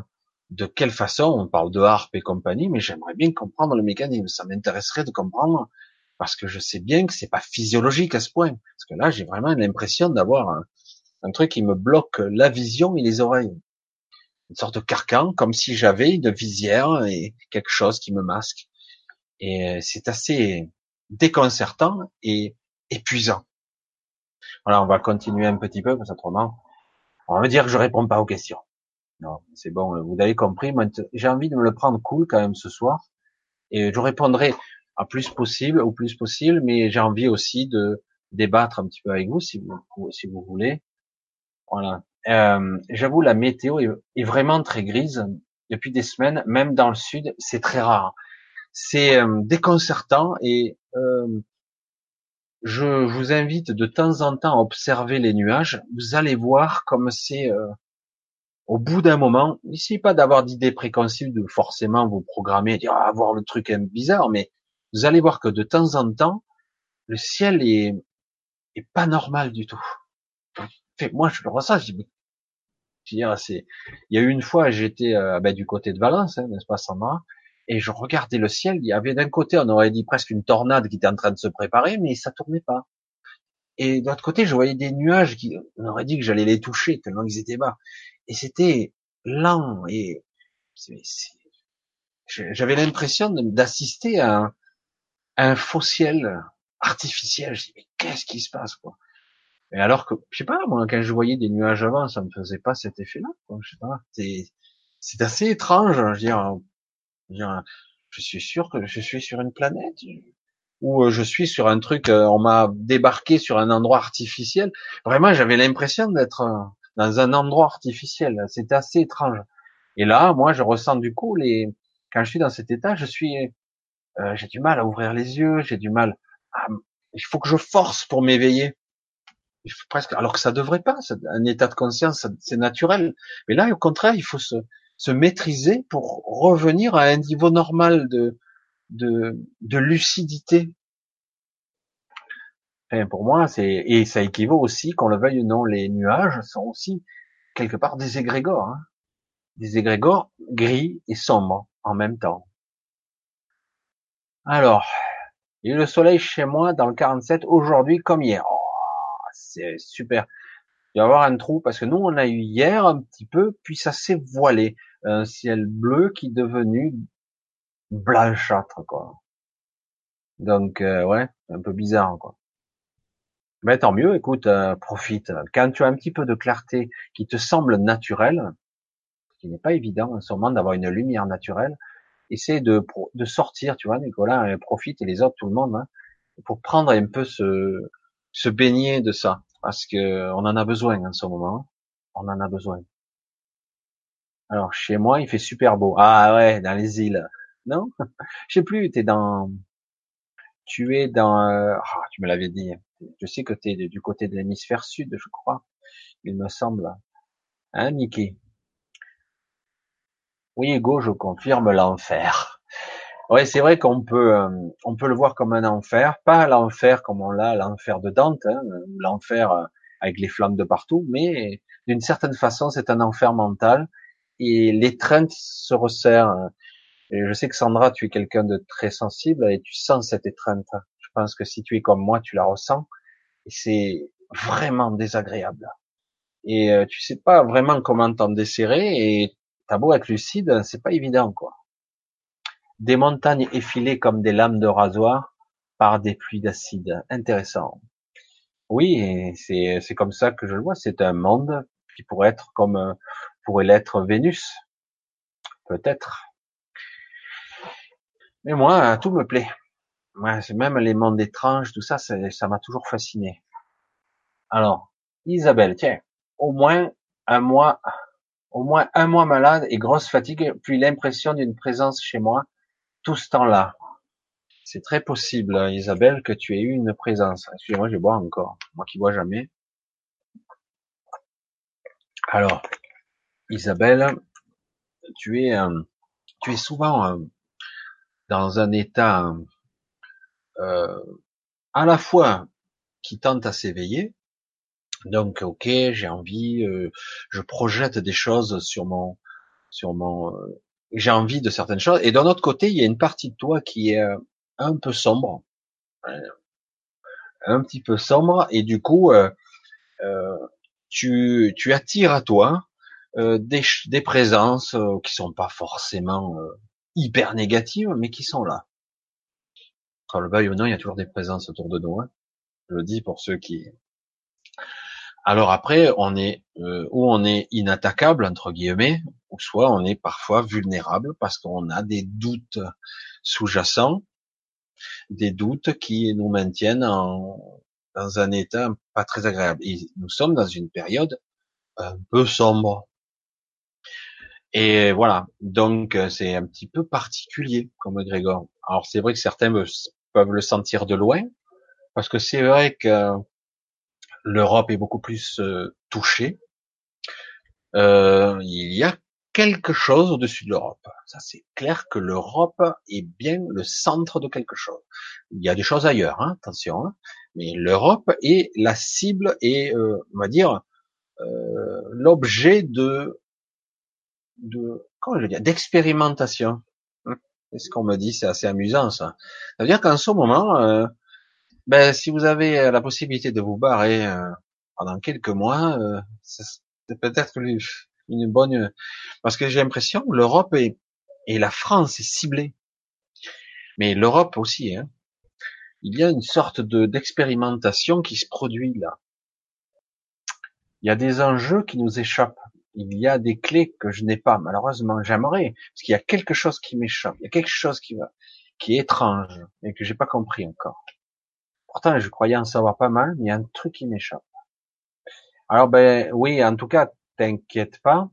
de quelle façon on parle de harpe et compagnie, mais j'aimerais bien comprendre le mécanisme. Ça m'intéresserait de comprendre parce que je sais bien que c'est pas physiologique à ce point. Parce que là, j'ai vraiment l'impression d'avoir un, truc qui me bloque la vision et les oreilles. Une sorte de carcan, comme si j'avais une visière et quelque chose qui me masque. Et euh, c'est assez déconcertant et épuisant. Voilà, on va continuer un petit peu, parce que autrement, on va dire que je réponds pas aux questions. Non, c'est bon, vous avez compris. J'ai envie de me le prendre cool quand même ce soir, et je répondrai à plus possible, au plus possible, mais j'ai envie aussi de débattre un petit peu avec vous, si vous, si vous voulez. Voilà. Euh, J'avoue, la météo est, est, vraiment très grise depuis des semaines, même dans le sud, c'est très rare. C'est euh, déconcertant et euh, je vous invite de temps en temps à observer les nuages. Vous allez voir comme c'est euh, au bout d'un moment. N'essayez pas d'avoir d'idées préconçues, de forcément vous programmer, dire ah, le truc bizarre, mais vous allez voir que de temps en temps, le ciel est, pas normal du tout. moi, je le ressens. Je dis, c'est. Il y a eu une fois, j'étais euh, ben, du côté de Valence, hein, n'est-ce pas, Sandra et je regardais le ciel, il y avait d'un côté, on aurait dit presque une tornade qui était en train de se préparer, mais ça tournait pas. Et d'autre côté, je voyais des nuages qui, on aurait dit que j'allais les toucher tellement ils étaient bas. Et c'était lent et j'avais l'impression d'assister à un, faux ciel artificiel. Je dis mais qu'est-ce qui se passe quoi? Et alors que je sais pas moi quand je voyais des nuages avant, ça me faisait pas cet effet-là. Je sais pas. C'est assez étrange. Je veux dire, je suis sûr que je suis sur une planète ou euh, je suis sur un truc. Euh, on m'a débarqué sur un endroit artificiel. Vraiment, j'avais l'impression d'être euh, dans un endroit artificiel. C'est assez étrange. Et là, moi, je ressens du coup les. Quand je suis dans cet état, je suis, euh, j'ai du mal à ouvrir les yeux, j'ai du mal. À... Il faut que je force pour m'éveiller. Presque, alors que ça devrait pas. Un état de conscience, c'est naturel. Mais là, au contraire, il faut se, se maîtriser pour revenir à un niveau normal de, de, de lucidité. Enfin, pour moi, c'est et ça équivaut aussi, qu'on le veuille ou non, les nuages sont aussi quelque part des égrégores. Hein des égrégores gris et sombres en même temps. Alors, il y a eu le soleil chez moi dans le 47 aujourd'hui comme hier. Oh, c'est super. Il va y avoir un trou parce que nous on a eu hier un petit peu, puis ça s'est voilé. Un ciel bleu qui est devenu blanchâtre quoi. Donc euh, ouais, un peu bizarre quoi. Mais tant mieux, écoute, euh, profite. Quand tu as un petit peu de clarté qui te semble naturelle, qui n'est pas évident en ce moment d'avoir une lumière naturelle. Essaie de, de sortir, tu vois, Nicolas, profite et les autres, tout le monde, hein, pour prendre un peu ce, se baigner de ça, parce que on en a besoin en ce moment. On en a besoin. Alors chez moi, il fait super beau. Ah ouais, dans les îles. Non, je sais plus. T'es dans, tu es dans. Ah, tu me l'avais dit. Je sais que t'es du côté de l'hémisphère sud, je crois. Il me semble. Hein, Mickey? Oui, Hugo, je confirme l'enfer. Oui, c'est vrai qu'on peut, euh, on peut le voir comme un enfer, pas l'enfer comme on l'a, l'enfer de Dante, hein, l'enfer euh, avec les flammes de partout, mais d'une certaine façon, c'est un enfer mental et l'étreinte se resserre. Et je sais que Sandra, tu es quelqu'un de très sensible et tu sens cette étreinte. Je pense que si tu es comme moi, tu la ressens et c'est vraiment désagréable. Et euh, tu sais pas vraiment comment t'en desserrer et T'as beau être lucide, c'est pas évident, quoi. Des montagnes effilées comme des lames de rasoir par des pluies d'acide. Intéressant. Oui, c'est, c'est comme ça que je le vois. C'est un monde qui pourrait être comme, pourrait l'être Vénus. Peut-être. Mais moi, tout me plaît. Moi, même les mondes étranges, tout ça, ça m'a toujours fasciné. Alors, Isabelle, tiens, au moins un mois au moins un mois malade et grosse fatigue, puis l'impression d'une présence chez moi tout ce temps-là. C'est très possible, Isabelle, que tu aies eu une présence. Excusez-moi, je bois encore. Moi qui bois jamais. Alors, Isabelle, tu es, euh, tu es souvent euh, dans un état euh, à la fois qui tente à s'éveiller, donc, ok, j'ai envie, euh, je projette des choses sur mon, euh, j'ai envie de certaines choses. Et d'un autre côté, il y a une partie de toi qui est un peu sombre, un petit peu sombre, et du coup, tu, tu attires à toi des, des présences qui sont pas forcément hyper négatives, mais qui sont là. Quand le bail ou non, il y a toujours des présences autour de nous. Hein. Je le dis pour ceux qui, alors après, on est euh, ou on est inattaquable entre guillemets, ou soit on est parfois vulnérable parce qu'on a des doutes sous-jacents, des doutes qui nous maintiennent en, dans un état pas très agréable. Et nous sommes dans une période un peu sombre. Et voilà, donc c'est un petit peu particulier comme Grégor. Alors c'est vrai que certains peuvent le sentir de loin, parce que c'est vrai que l'Europe est beaucoup plus euh, touchée. Euh, il y a quelque chose au-dessus de l'Europe. Ça, c'est clair que l'Europe est bien le centre de quelque chose. Il y a des choses ailleurs, hein, attention, hein, mais l'Europe est la cible et, euh, on va dire, euh, l'objet de, de, comment je veux dire, d'expérimentation. Hein, c'est ce qu'on me dit, c'est assez amusant ça. Ça veut dire qu'en ce moment, Ben, si vous avez euh, la possibilité de vous barrer euh, pendant quelques mois, euh, c'est peut-être une bonne, parce que j'ai l'impression que l'Europe et, et la France est ciblée, mais l'Europe aussi. Hein. Il y a une sorte de d'expérimentation qui se produit là. Il y a des enjeux qui nous échappent. Il y a des clés que je n'ai pas. Malheureusement, j'aimerais, parce qu'il y a quelque chose qui m'échappe. Il y a quelque chose qui va, qui est étrange et que j'ai pas compris encore. Pourtant, je croyais en savoir pas mal, mais il y a un truc qui m'échappe. Alors ben oui, en tout cas, t'inquiète pas,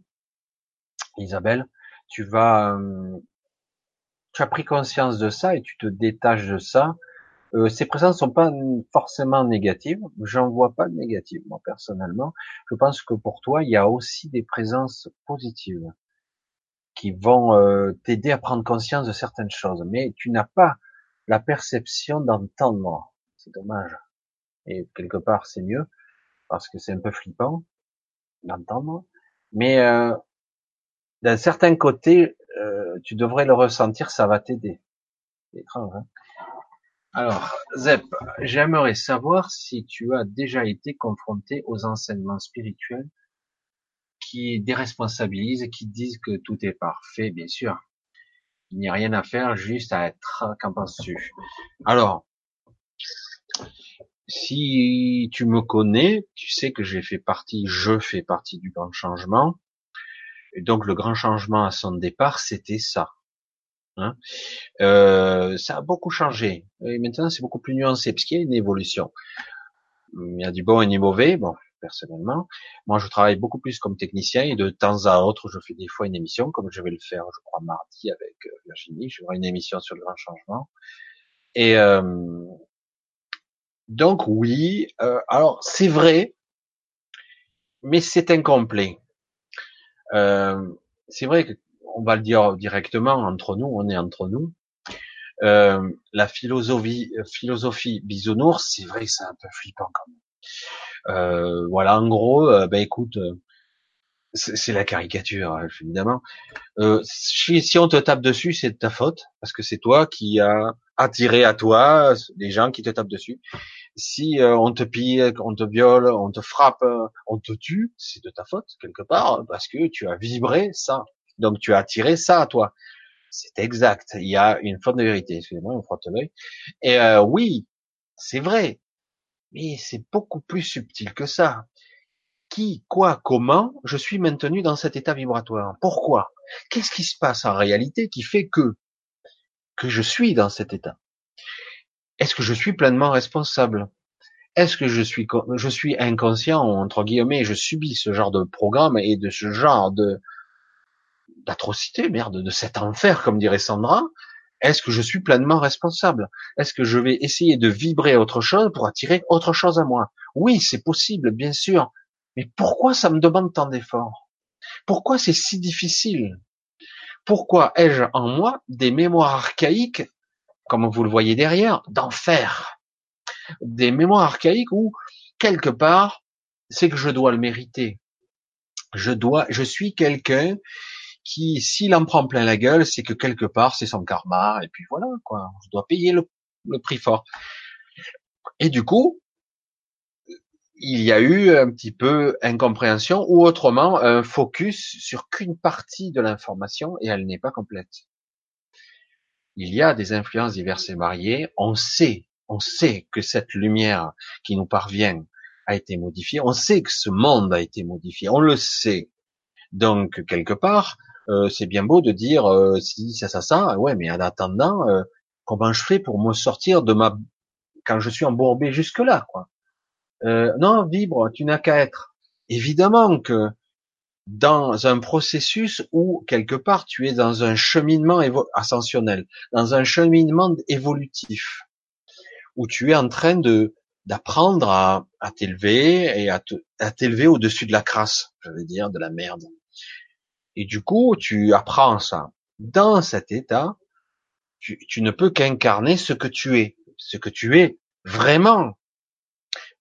Isabelle, tu vas, euh, tu as pris conscience de ça et tu te détaches de ça euh, ces présences sont pas forcément négatives. J'en vois pas de négatives, moi personnellement. Je pense que pour toi, il y a aussi des présences positives qui vont euh, t'aider à prendre conscience de certaines choses. Mais tu n'as pas la perception d'entendre. C'est dommage. Et quelque part, c'est mieux parce que c'est un peu flippant d'entendre. Mais euh, d'un certain côté, euh, tu devrais le ressentir, ça va t'aider. C'est étrange. Hein alors, Zep, j'aimerais savoir si tu as déjà été confronté aux enseignements spirituels qui déresponsabilisent qui disent que tout est parfait, bien sûr. Il n'y a rien à faire, juste à être. Qu'en penses-tu? Alors, si tu me connais, tu sais que j'ai fait partie, je fais partie du grand changement. Et donc le grand changement à son départ, c'était ça. Hein. Euh, ça a beaucoup changé. Et maintenant, c'est beaucoup plus nuancé, parce qu'il y a une évolution. Il y a du bon et du mauvais. Bon, personnellement, moi, je travaille beaucoup plus comme technicien et de temps à autre, je fais des fois une émission, comme je vais le faire, je crois, mardi avec euh, Virginie. Je ferai une émission sur le grand changement. Et euh, donc, oui. Euh, alors, c'est vrai, mais c'est incomplet. Euh, c'est vrai que on va le dire directement entre nous, on est entre nous. Euh, la philosophie, philosophie bisounours, c'est vrai c'est un peu flippant quand même. Euh, voilà, en gros, euh, ben écoute, euh, c'est la caricature hein, évidemment. Euh, si, si, on te tape dessus, c'est de ta faute parce que c'est toi qui as attiré à toi des gens qui te tapent dessus. Si on te pille, on te viole, on te frappe, on te tue, c'est de ta faute quelque part parce que tu as vibré ça. Donc tu as attiré ça toi. C'est exact. Il y a une forme de vérité. Excusez-moi, on frotte l'œil. Et euh, oui, c'est vrai. Mais c'est beaucoup plus subtil que ça. Qui, quoi, comment, je suis maintenu dans cet état vibratoire? Pourquoi? Qu'est-ce qui se passe en réalité qui fait que que je suis dans cet état? Est-ce que je suis pleinement responsable? Est-ce que je suis je suis inconscient entre guillemets Je subis ce genre de programme et de ce genre de d'atrocité, merde, de cet enfer, comme dirait Sandra, est-ce que je suis pleinement responsable? Est-ce que je vais essayer de vibrer autre chose pour attirer autre chose à moi? Oui, c'est possible, bien sûr. Mais pourquoi ça me demande tant d'efforts? Pourquoi c'est si difficile? Pourquoi ai-je en moi des mémoires archaïques, comme vous le voyez derrière, d'enfer? Des mémoires archaïques où, quelque part, c'est que je dois le mériter. Je dois, je suis quelqu'un qui, s'il en prend plein la gueule, c'est que quelque part, c'est son karma, et puis voilà, quoi. Je dois payer le, prix fort. Et du coup, il y a eu un petit peu incompréhension, ou autrement, un focus sur qu'une partie de l'information, et elle n'est pas complète. Il y a des influences diverses et variées. On sait, on sait que cette lumière qui nous parvient a été modifiée. On sait que ce monde a été modifié. On le sait. Donc, quelque part, euh, c'est bien beau de dire euh, si ça ça ça. Ouais mais en attendant euh, comment je fais pour me sortir de ma quand je suis embourbé jusque là quoi non vibre tu n'as qu'à être. Évidemment que dans un processus où quelque part tu es dans un cheminement ascensionnel dans un cheminement évolutif où tu es en train de d'apprendre à, à t'élever et à t'élever au-dessus de la crasse, je veux dire, de la merde. Et du coup, tu apprends ça. Dans cet état, tu, ne peux qu'incarner ce que tu es, ce que tu es vraiment,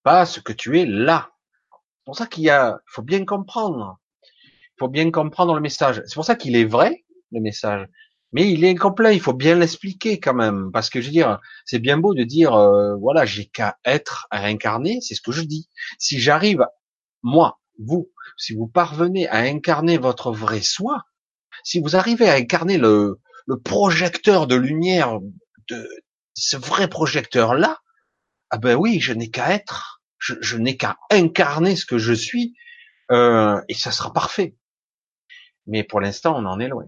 pas ce que tu es là. C'est pour ça qu'il y a, faut bien comprendre. Il faut bien comprendre le message. C'est pour ça qu'il est vrai, le message. Mais il est incomplet, il faut bien l'expliquer quand même, parce que je veux dire, c'est bien beau de dire, euh, voilà, j'ai qu'à être, à incarner, c'est ce que je dis. Si j'arrive, moi, vous, si vous parvenez à incarner votre vrai soi, si vous arrivez à incarner le, le projecteur de lumière de ce vrai projecteur là, ah ben oui, je n'ai qu'à être, je, je n'ai qu'à incarner ce que je suis, euh, et ça sera parfait. Mais pour l'instant, on en est loin.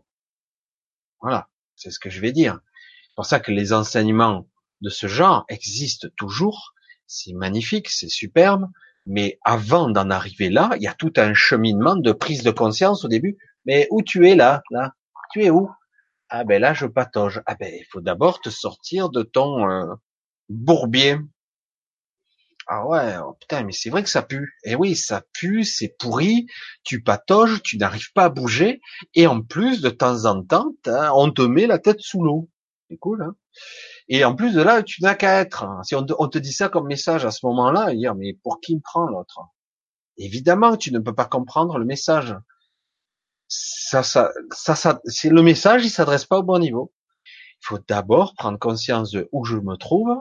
Voilà, c'est ce que je vais dire. C'est pour ça que les enseignements de ce genre existent toujours. C'est magnifique, c'est superbe, mais avant d'en arriver là, il y a tout un cheminement de prise de conscience au début. Mais où tu es là, là? Tu es où? Ah ben là, je patauge. Ah ben, il faut d'abord te sortir de ton euh, bourbier. Ah ouais, oh putain, mais c'est vrai que ça pue. Eh oui, ça pue, c'est pourri, tu patauges, tu n'arrives pas à bouger, et en plus, de temps en temps, on te met la tête sous l'eau. C'est cool, hein? Et en plus de là, tu n'as qu'à être. Si on te, dit ça comme message à ce moment-là, dire, mais pour qui me prend l'autre? Évidemment, tu ne peux pas comprendre le message. Ça, ça, ça, ça c'est le message, il s'adresse pas au bon niveau. Il faut d'abord prendre conscience de où je me trouve,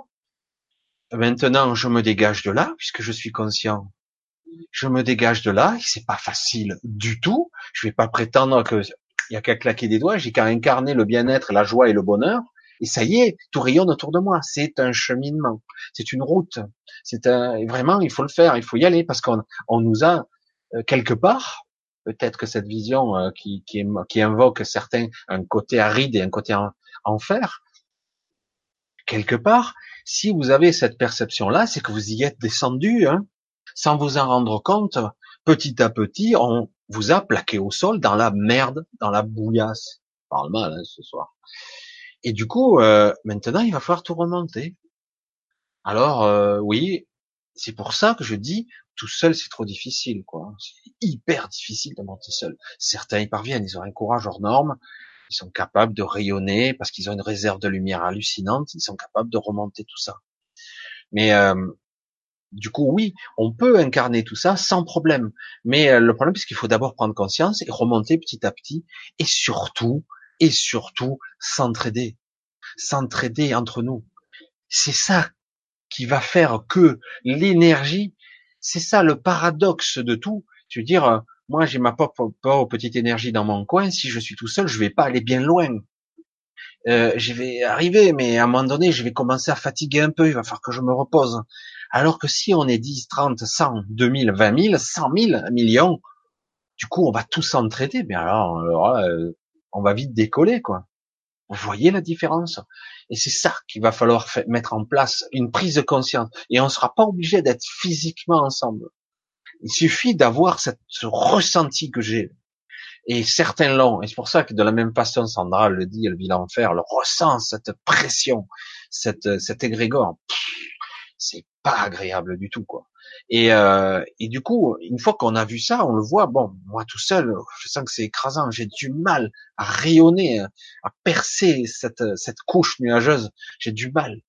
Maintenant, je me dégage de là, puisque je suis conscient. Je me dégage de là, c'est pas facile du tout. Je vais pas prétendre que il y a qu'à claquer des doigts, j'ai qu'à incarner le bien-être, la joie et le bonheur, et ça y est, tout rayonne autour de moi. C'est un cheminement, c'est une route. C'est un, vraiment, il faut le faire, il faut y aller, parce qu'on on nous a euh, quelque part, peut-être que cette vision euh, qui, qui, qui, invoque certains un côté aride et un côté enfer, quelque part, si vous avez cette perception-là, c'est que vous y êtes descendu, hein, sans vous en rendre compte. Petit à petit, on vous a plaqué au sol dans la merde, dans la bouillasse. Parle mal hein, ce soir. Et du coup, euh, maintenant, il va falloir tout remonter. Alors, euh, oui, c'est pour ça que je dis, tout seul, c'est trop difficile, quoi. C'est hyper difficile de monter seul. Certains y parviennent, ils ont un courage hors norme, ils sont capables de rayonner parce qu'ils ont une réserve de lumière hallucinante, ils sont capables de remonter tout ça. Mais euh, du coup, oui, on peut incarner tout ça sans problème. Mais euh, le problème, c'est qu'il faut d'abord prendre conscience et remonter petit à petit, et surtout, et surtout, s'entraider, s'entraider entre nous. C'est ça qui va faire que l'énergie, c'est ça le paradoxe de tout. Tu veux dire, euh, moi, j'ai ma propre, petite énergie dans mon coin. Si je suis tout seul, je vais pas aller bien loin. Euh, je vais arriver, mais à un moment donné, je vais commencer à fatiguer un peu. Il va falloir que je me repose. Alors que si on est 10, 30, 100, 2000, 20 000, 100 000, un million, du coup, on va tous s'entraider. Mais alors, euh, on va vite décoller, quoi. Vous voyez la différence? Et c'est ça qu'il va falloir mettre en place, une prise de conscience. Et on ne sera pas obligé d'être physiquement ensemble. Il suffit d'avoir ce ressenti que j'ai. Et certains l'ont. Et c'est pour ça que de la même façon, Sandra le dit, elle vit l'enfer, le ressent, cette pression, cette, cet égrégore. C'est pas agréable du tout, quoi. Et, euh, et du coup, une fois qu'on a vu ça, on le voit. Bon, moi tout seul, je sens que c'est écrasant. J'ai du mal à rayonner, à percer cette, cette couche nuageuse. J'ai du mal.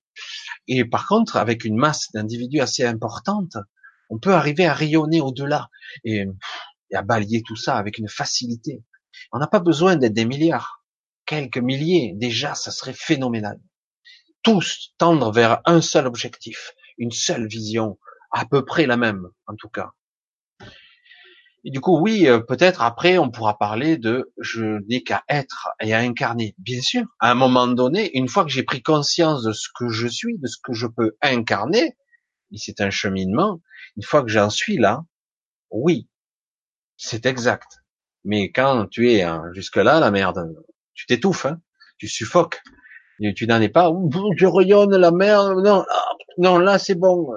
Et par contre, avec une masse d'individus assez importante, on peut arriver à rayonner au-delà et, à balayer tout ça avec une facilité. On n'a pas besoin d'être des milliards. Quelques milliers, déjà, ça serait phénoménal. Tous tendre vers un seul objectif, une seule vision, à peu près la même, en tout cas. Et du coup, oui, euh, peut-être après, on pourra parler de je n'ai qu'à être et à incarner. Bien sûr, à un moment donné, une fois que j'ai pris conscience de ce que je suis, de ce que je peux incarner, et c'est un cheminement, une fois que j'en suis là, oui, c'est exact. Mais quand tu es hein, jusque-là, la merde, tu t'étouffes, hein, tu suffoques. tu n'en es pas, je rayonne la merde, non, ah, non, là c'est bon,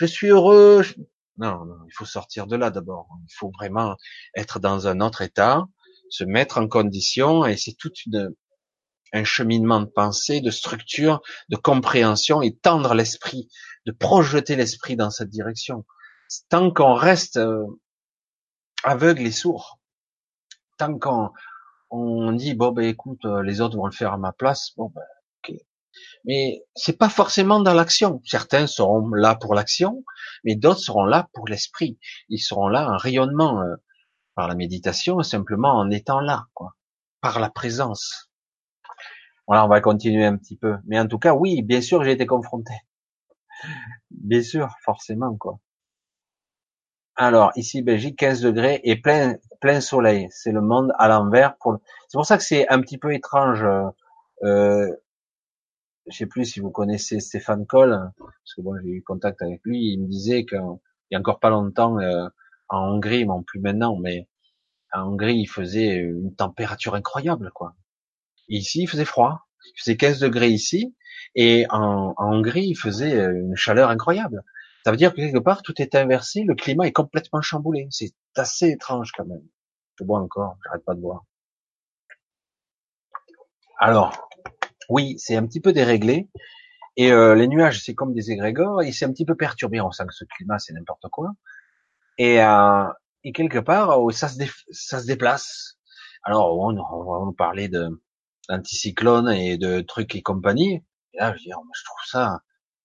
je suis heureux. Non, non, il faut sortir de là d'abord. Il faut vraiment être dans un autre état, se mettre en condition, et c'est toute une, un cheminement de pensée, de structure, de compréhension et tendre l'esprit, de projeter l'esprit dans cette direction. Tant qu'on reste euh, aveugle et sourd, tant qu'on on dit bon ben écoute euh, les autres vont le faire à ma place, bon ben. Mais c'est pas forcément dans l'action. Certains seront là pour l'action, mais d'autres seront là pour l'esprit. Ils seront là en rayonnement euh, par la méditation, simplement en étant là, quoi, par la présence. Voilà, on va continuer un petit peu. Mais en tout cas, oui, bien sûr, j'ai été confronté. Bien sûr, forcément, quoi. Alors, ici, Belgique, 15 degrés et plein, plein soleil. C'est le monde à l'envers. Pour... C'est pour ça que c'est un petit peu étrange. Euh, je sais plus si vous connaissez Stéphane Coll, parce que bon, j'ai eu contact avec lui. Il me disait qu'il y a encore pas longtemps, euh, en Hongrie, bon, plus maintenant, mais en Hongrie, il faisait une température incroyable, quoi. ici, il faisait froid. Il faisait 15 degrés ici, et en, en Hongrie, il faisait une chaleur incroyable. Ça veut dire que quelque part, tout est inversé, le climat est complètement chamboulé. C'est assez étrange quand même. Je bois encore, j'arrête pas de boire. Alors, oui, c'est un petit peu déréglé. Et euh, les nuages, c'est comme des égrégores, et c'est un petit peu perturbé. On sent que ce climat, c'est n'importe quoi. Et, euh, et quelque part, oh, ça se, déplace. Alors, on, va nous parler de d'anticyclone et de trucs et compagnie. Et là, je, dis, oh, je trouve ça,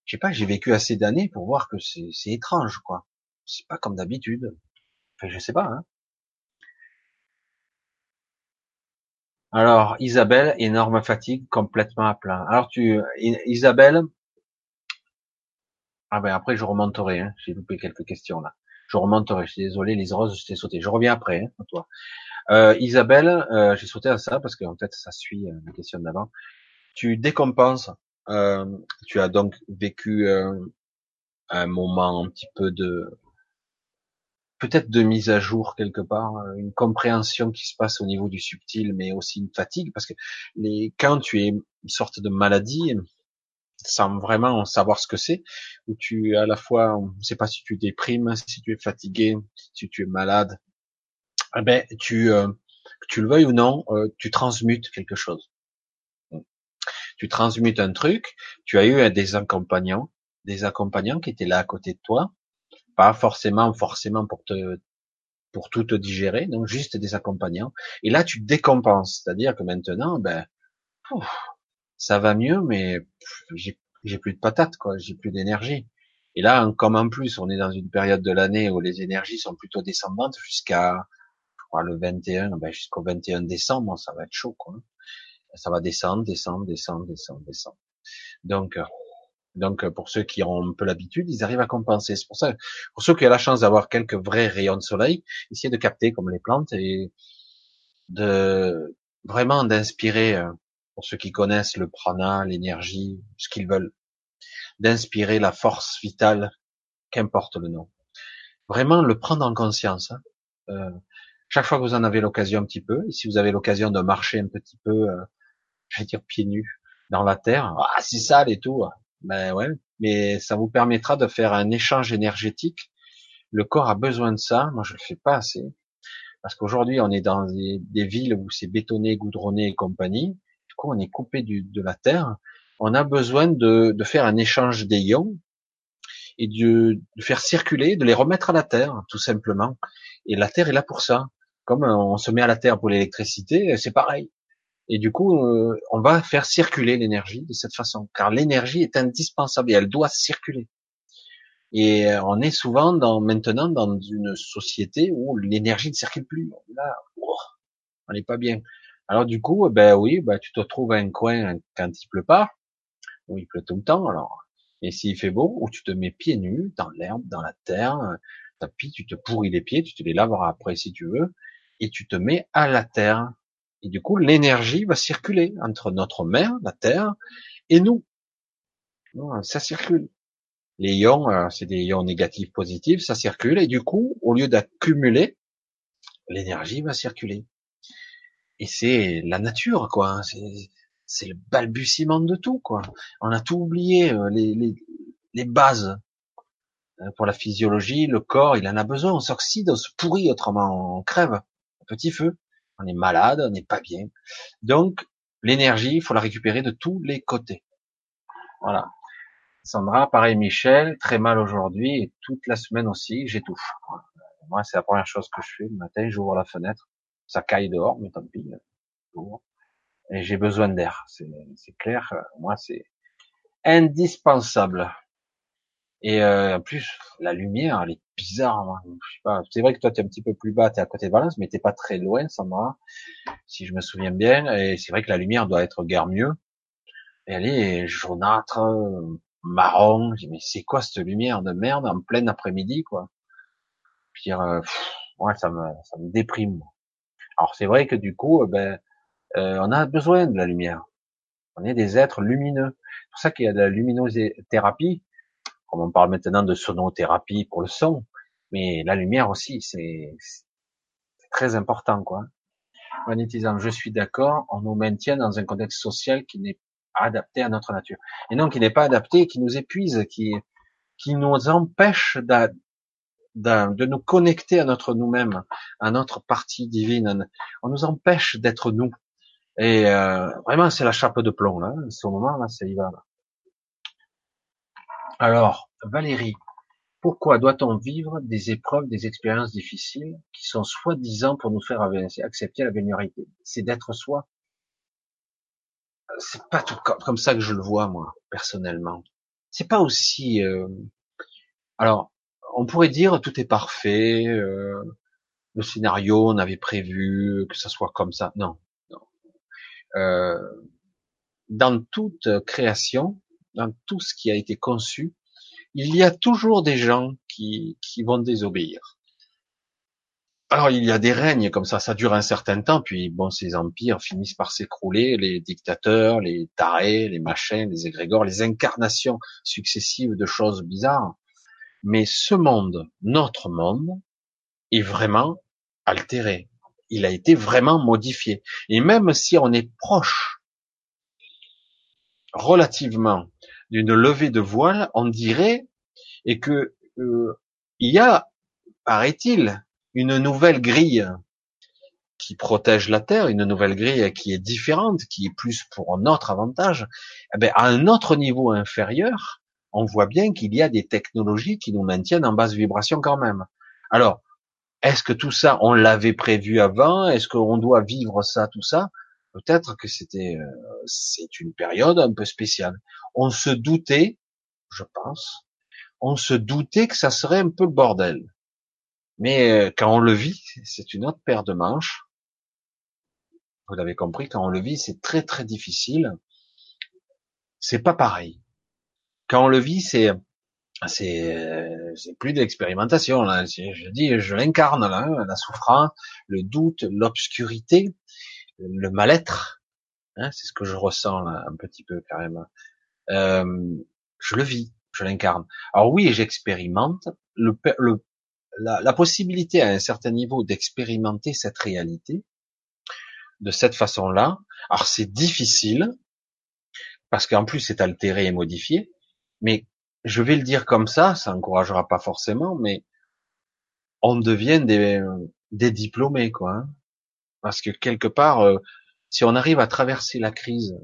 je sais pas, j'ai vécu assez d'années pour voir que c'est étrange, quoi. C'est pas comme d'habitude. Enfin, je sais pas. Hein. Alors, Isabelle, énorme fatigue, complètement à plat. Alors, tu, Isabelle, ah ben après je remonterai. Hein. J'ai loupé quelques questions là. Je remonterai. Je suis désolé, les roses, je t'ai sauté. Je reviens après, hein, toi. Euh, Isabelle, euh, j'ai sauté à ça parce qu'en fait, ça suit euh, la question d'avant. Tu décompenses euh, tu as donc vécu euh, un moment un petit peu de peut-être de mise à jour quelque part, euh, une compréhension qui se passe au niveau du subtil, mais aussi une fatigue, parce que les, quand tu es une sorte de maladie, sans vraiment savoir ce que c'est, où tu à la fois, on ne sait pas si tu déprimes, si tu es fatigué, si tu es malade, eh ben tu, euh, que tu le veuilles ou non, tu transmutes quelque chose. Tu transmutes un truc, tu as eu des accompagnants, des accompagnants qui étaient là à côté de toi, pas forcément, forcément pour te, pour tout te digérer, donc juste des accompagnants. Et là, tu décompenses, c'est-à-dire que maintenant, ben, ça va mieux, mais j'ai plus de patates, quoi, j'ai plus d'énergie. Et là, comme en plus, on est dans une période de l'année où les énergies sont plutôt descendantes jusqu'à, le 21, ben, jusqu'au 21 décembre, ça va être chaud, quoi ça va descendre, descendre, descendre, descendre, descendre. Donc, donc euh, pour ceux qui ont un peu l'habitude, ils arrivent à compenser. C'est pour ça, pour ceux qui ont la chance d'avoir quelques vrais rayons de soleil, essayez de capter comme les plantes et de vraiment d'inspirer, euh, pour ceux qui connaissent le prana, l'énergie, ce qu'ils veulent, d'inspirer la force vitale, qu'importe le nom. Vraiment le prendre en conscience. Hein. chaque fois que vous en avez l'occasion un petit peu, et si vous avez l'occasion de marcher un petit peu je vais dire pieds nus dans la terre. Ah, c'est sale et tout. Ben ouais, mais ça vous permettra de faire un échange énergétique. Le corps a besoin de ça. Moi, je le fais pas assez. Parce qu'aujourd'hui, on est dans des, villes où c'est bétonné, goudronné et compagnie. Du coup, on est coupé de la terre. On a besoin de, faire un échange des et de, de, faire circuler, de les remettre à la terre, tout simplement. Et la terre est là pour ça. Comme on se met à la terre pour l'électricité, c'est pareil. Et du coup, euh, on va faire circuler l'énergie de cette façon, car l'énergie est indispensable et elle doit circuler. Et euh, on est souvent dans, maintenant dans une société où l'énergie ne circule plus. Là, on n'est pas bien. Alors du coup, ben oui, ben tu te trouves à un coin quand il pleut pas, où il pleut tout le temps. Alors, et s'il fait beau, où tu te mets pieds nus dans l'herbe, dans la terre, tapis, tu te pourris les pieds, tu te les laveras après si tu veux, et tu te mets à la terre et du coup, l'énergie va circuler entre notre mère, la Terre, et nous. Ça circule. Les ions, euh, c'est des ions négatifs, positifs, ça circule, et du coup, au lieu d'accumuler, l'énergie va circuler. Et c'est la nature, quoi. C'est le balbutiement de tout, quoi. On a tout oublié, euh, les, les, bases. Euh, pour la physiologie, le corps, il en a besoin. On s'oxyde, on se pourrit, autrement on crève. Petit feu on est malade, on n'est pas bien. Donc, l'énergie, il faut la récupérer de tous les côtés. Voilà. Sandra, pareil Michel, très mal aujourd'hui et toute la semaine aussi, j'étouffe. Moi, c'est la première chose que je fais le matin, j'ouvre la fenêtre, ça caille dehors, mais tant pis. Et j'ai besoin d'air, c'est clair. Moi, c'est indispensable. Et euh, en plus, la lumière, elle est bizarre. Hein. Je sais pas. C'est vrai que toi, tu es un petit peu plus bas, tu es à côté de Valence, mais t'es pas très loin, Sandra, si je me souviens bien. Et c'est vrai que la lumière doit être guère mieux. elle est jaunâtre, marron. Je dis, mais c'est quoi cette lumière de merde en plein après-midi, quoi? Puis, euh, ouais, ça me, ça me déprime. Alors c'est vrai que du coup, euh, ben, euh, on a besoin de la lumière. On est des êtres lumineux. C'est pour ça qu'il y a de la luminothérapie, comme on parle maintenant de sonothérapie pour le son, mais la lumière aussi, c'est très important, quoi. Magnétisant, je suis d'accord, on nous maintient dans un contexte social qui n'est adapté à notre nature. Et non, qui n'est pas adapté, qui nous épuise, qui, qui nous empêche de, de nous connecter à notre nous-mêmes, à notre partie divine. On nous empêche d'être nous. Et euh, vraiment, c'est la chape de plomb là. Ce moment là, c'est y va. Alors, Valérie, pourquoi doit-on vivre des épreuves, des expériences difficiles qui sont soi-disant pour nous faire accepter la vulnérabilité C'est d'être soi c'est pas tout comme ça que je le vois moi personnellement. C'est pas aussi. Euh... Alors, on pourrait dire tout est parfait, euh... le scénario on avait prévu que ça soit comme ça. Non, non. Euh... Dans toute création, dans tout ce qui a été conçu, il y a toujours des gens qui, qui vont désobéir. Alors il y a des règnes comme ça, ça dure un certain temps, puis bon, ces empires finissent par s'écrouler, les dictateurs, les tarés, les machins, les égrégores, les incarnations successives de choses bizarres. Mais ce monde, notre monde, est vraiment altéré. Il a été vraiment modifié. Et même si on est proche, relativement, d'une levée de voile, on dirait, et que euh, y a, paraît-il, une nouvelle grille qui protège la Terre, une nouvelle grille qui est différente, qui est plus pour notre avantage, eh bien, à un autre niveau inférieur, on voit bien qu'il y a des technologies qui nous maintiennent en basse vibration quand même. Alors, est-ce que tout ça, on l'avait prévu avant? Est-ce qu'on doit vivre ça, tout ça? Peut-être que c'était, euh, c'est une période un peu spéciale. On se doutait, je pense, on se doutait que ça serait un peu bordel. Mais euh, quand on le vit, c'est une autre paire de manches. Vous l'avez compris, quand on le vit, c'est très très difficile. C'est pas pareil. Quand on le vit, c'est c'est c'est plus d'expérimentation là. Je dis, je l'incarne là, la souffrance, le doute, l'obscurité, le mal-être. Hein, c'est ce que je ressens là, un petit peu carrément. Euh, je le vis, je l'incarne. Alors oui, j'expérimente. La, possibilité à un certain niveau d'expérimenter cette réalité de cette façon-là. Alors c'est difficile parce qu'en plus c'est altéré et modifié, mais je vais le dire comme ça, ça encouragera pas forcément, mais on devient des, des diplômés quoi. Hein. Parce que quelque part, euh, si on arrive à traverser la crise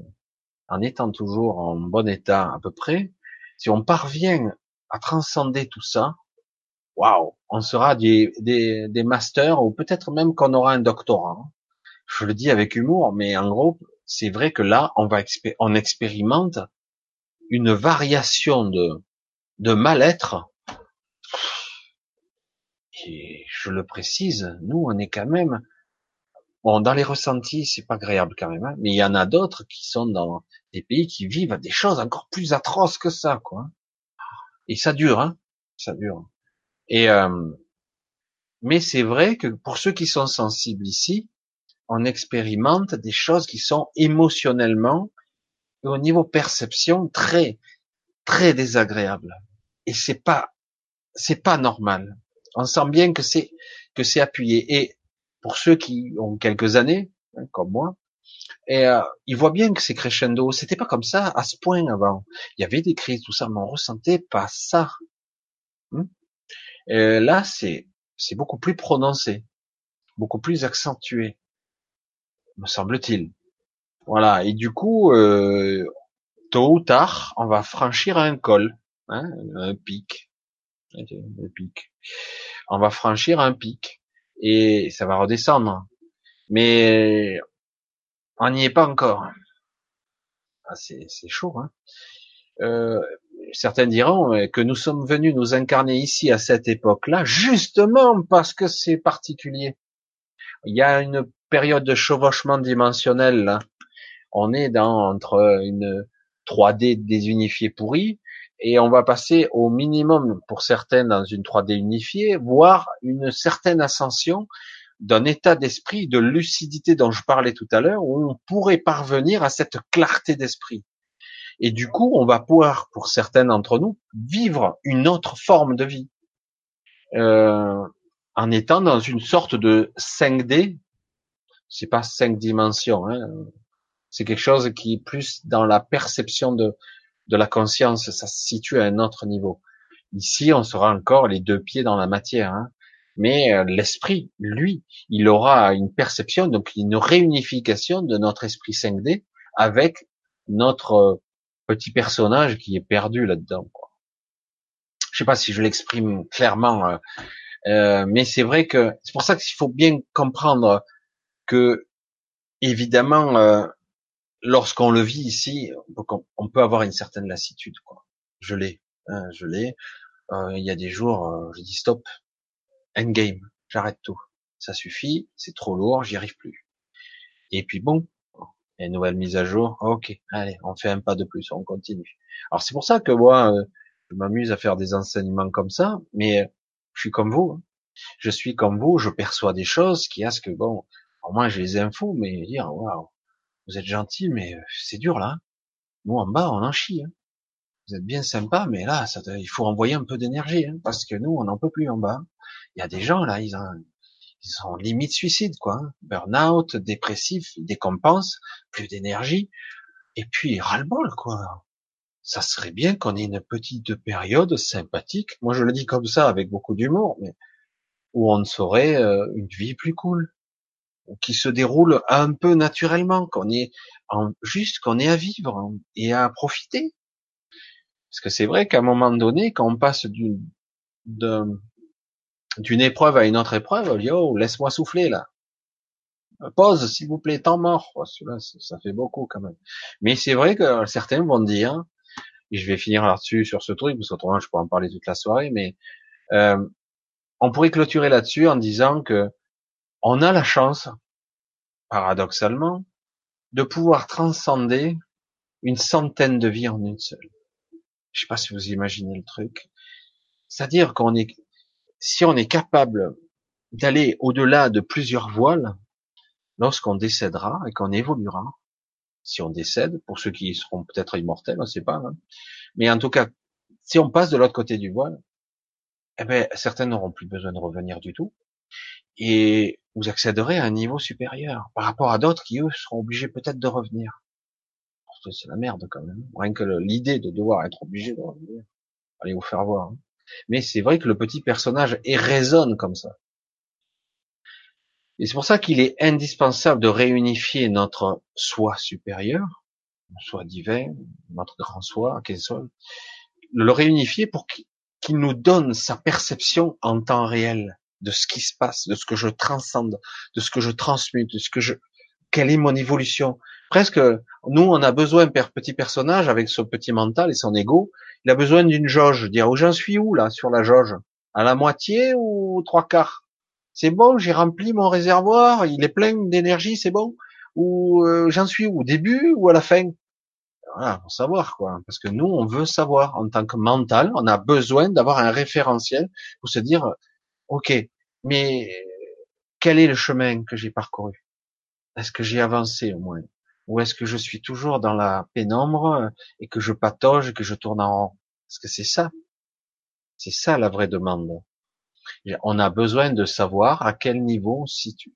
en étant toujours en bon état à peu près, si on parvient à transcender tout ça, waouh, on sera des, des, des masters ou peut-être même qu'on aura un doctorat. Je le dis avec humour, mais en gros, c'est vrai que là, on va on expérimente une variation de, de mal-être. Et je le précise, nous, on est quand même, bon, dans les ressentis, c'est pas agréable quand même, hein, mais il y en a d'autres qui sont dans des pays qui vivent des choses encore plus atroces que ça, quoi. Et ça dure, hein, ça dure. Et euh, mais c'est vrai que pour ceux qui sont sensibles ici, on expérimente des choses qui sont émotionnellement et au niveau perception très très désagréables. Et c'est pas c'est pas normal. On sent bien que c'est que c'est appuyé. Et pour ceux qui ont quelques années, hein, comme moi, et euh, ils voient bien que c'est crescendo. C'était pas comme ça à ce point avant. Il y avait des crises, tout ça, mais on ressentait pas ça. Hmm? Euh, là, c'est c'est beaucoup plus prononcé, beaucoup plus accentué, me semble-t-il. Voilà. Et du coup, euh, tôt ou tard, on va franchir un col, hein, un pic, un pic. On va franchir un pic et ça va redescendre. Mais on n'y est pas encore. Ah, c'est chaud. Hein. Euh, certains diront euh, que nous sommes venus nous incarner ici à cette époque-là, justement parce que c'est particulier. Il y a une période de chevauchement dimensionnel là. On est dans entre une 3D désunifié pourri, et on va passer au minimum pour certains dans une 3D unifiée, voire une certaine ascension d'un état d'esprit, de lucidité dont je parlais tout à l'heure, où on pourrait parvenir à cette clarté d'esprit. Et du coup, on va pouvoir, pour certains d'entre nous, vivre une autre forme de vie, euh, en étant dans une sorte de 5D. C'est pas cinq dimensions, hein. c'est quelque chose qui est plus dans la perception de, de la conscience. Ça se situe à un autre niveau. Ici, on sera encore les deux pieds dans la matière. Hein. Mais euh, l'esprit, lui, il aura une perception, donc une réunification de notre esprit 5D avec notre euh, petit personnage qui est perdu là-dedans. Je sais pas si je l'exprime clairement, euh, euh, mais c'est vrai que c'est pour ça qu'il faut bien comprendre que évidemment, lorsqu'on le vit ici, on peut avoir une certaine lassitude. Quoi. Je l'ai, hein, je l'ai. il y a des jours, je dis stop, endgame, j'arrête tout. Ça suffit, c'est trop lourd, j'y arrive plus. Et puis bon, nouvelle mise à jour. Ok, allez, on fait un pas de plus, on continue. Alors c'est pour ça que moi, euh, je m'amuse à faire des enseignements comme ça, mais je suis comme vous. Hein. Je suis comme vous, je perçois des choses qui a ce que bon, au moins j'ai les infos, mais dire waouh, vous êtes gentil, mais euh, c'est dur là. Nous en bas, on en chie. Hein. Vous êtes bien sympa, mais là, ça, il faut envoyer un peu d'énergie, hein, parce que nous, on n'en peut plus en bas. Il y a des gens là, ils ont, sont limite suicide, quoi. Burn-out, dépressif, ils décompensent, plus d'énergie, et puis ras-le-bol, quoi. Ça serait bien qu'on ait une petite période sympathique. Moi, je le dis comme ça, avec beaucoup d'humour, mais où on saurait euh, une vie plus cool, qui se déroule un peu naturellement, qu'on est en, juste qu'on est à vivre et à profiter. Parce que c'est vrai qu'à un moment donné, quand on passe d'une d'un d'une épreuve à une autre épreuve, oh, laisse-moi souffler là. Pause, s'il vous plaît, temps mort. Oh, ça fait beaucoup quand même. Mais c'est vrai que certains vont dire, et je vais finir là-dessus sur ce truc, parce qu'autrement je pourrais en parler toute la soirée, mais euh, on pourrait clôturer là-dessus en disant que on a la chance, paradoxalement, de pouvoir transcender une centaine de vies en une seule. Je sais pas si vous imaginez le truc. C'est-à-dire qu'on est si on est capable d'aller au-delà de plusieurs voiles, lorsqu'on décédera et qu'on évoluera, si on décède, pour ceux qui seront peut-être immortels, on ne sait pas, hein. mais en tout cas, si on passe de l'autre côté du voile, eh ben, certains n'auront plus besoin de revenir du tout, et vous accéderez à un niveau supérieur par rapport à d'autres qui eux seront obligés peut-être de revenir. C'est la merde quand même. Rien que l'idée de devoir être obligé de revenir. Allez vous faire voir. Hein. Mais c'est vrai que le petit personnage résonne comme ça. Et c'est pour ça qu'il est indispensable de réunifier notre soi supérieur, soi divin, notre grand soi, quel soit, le réunifier pour qu'il nous donne sa perception en temps réel de ce qui se passe, de ce que je transcende, de ce que je transmute, de ce que je, quelle est mon évolution. Presque, nous, on a besoin, petit personnage, avec son petit mental et son ego, il a besoin d'une jauge. Dire, où j'en suis où, là, sur la jauge? À la moitié ou trois quarts? C'est bon, j'ai rempli mon réservoir, il est plein d'énergie, c'est bon? Ou euh, j'en suis où? Au début ou à la fin? Voilà, pour savoir, quoi. Parce que nous, on veut savoir. En tant que mental, on a besoin d'avoir un référentiel pour se dire, OK, mais quel est le chemin que j'ai parcouru? Est-ce que j'ai avancé au moins? Ou est-ce que je suis toujours dans la pénombre et que je patauge que je tourne en rond? Parce que c'est ça. C'est ça la vraie demande. On a besoin de savoir à quel niveau on se situe.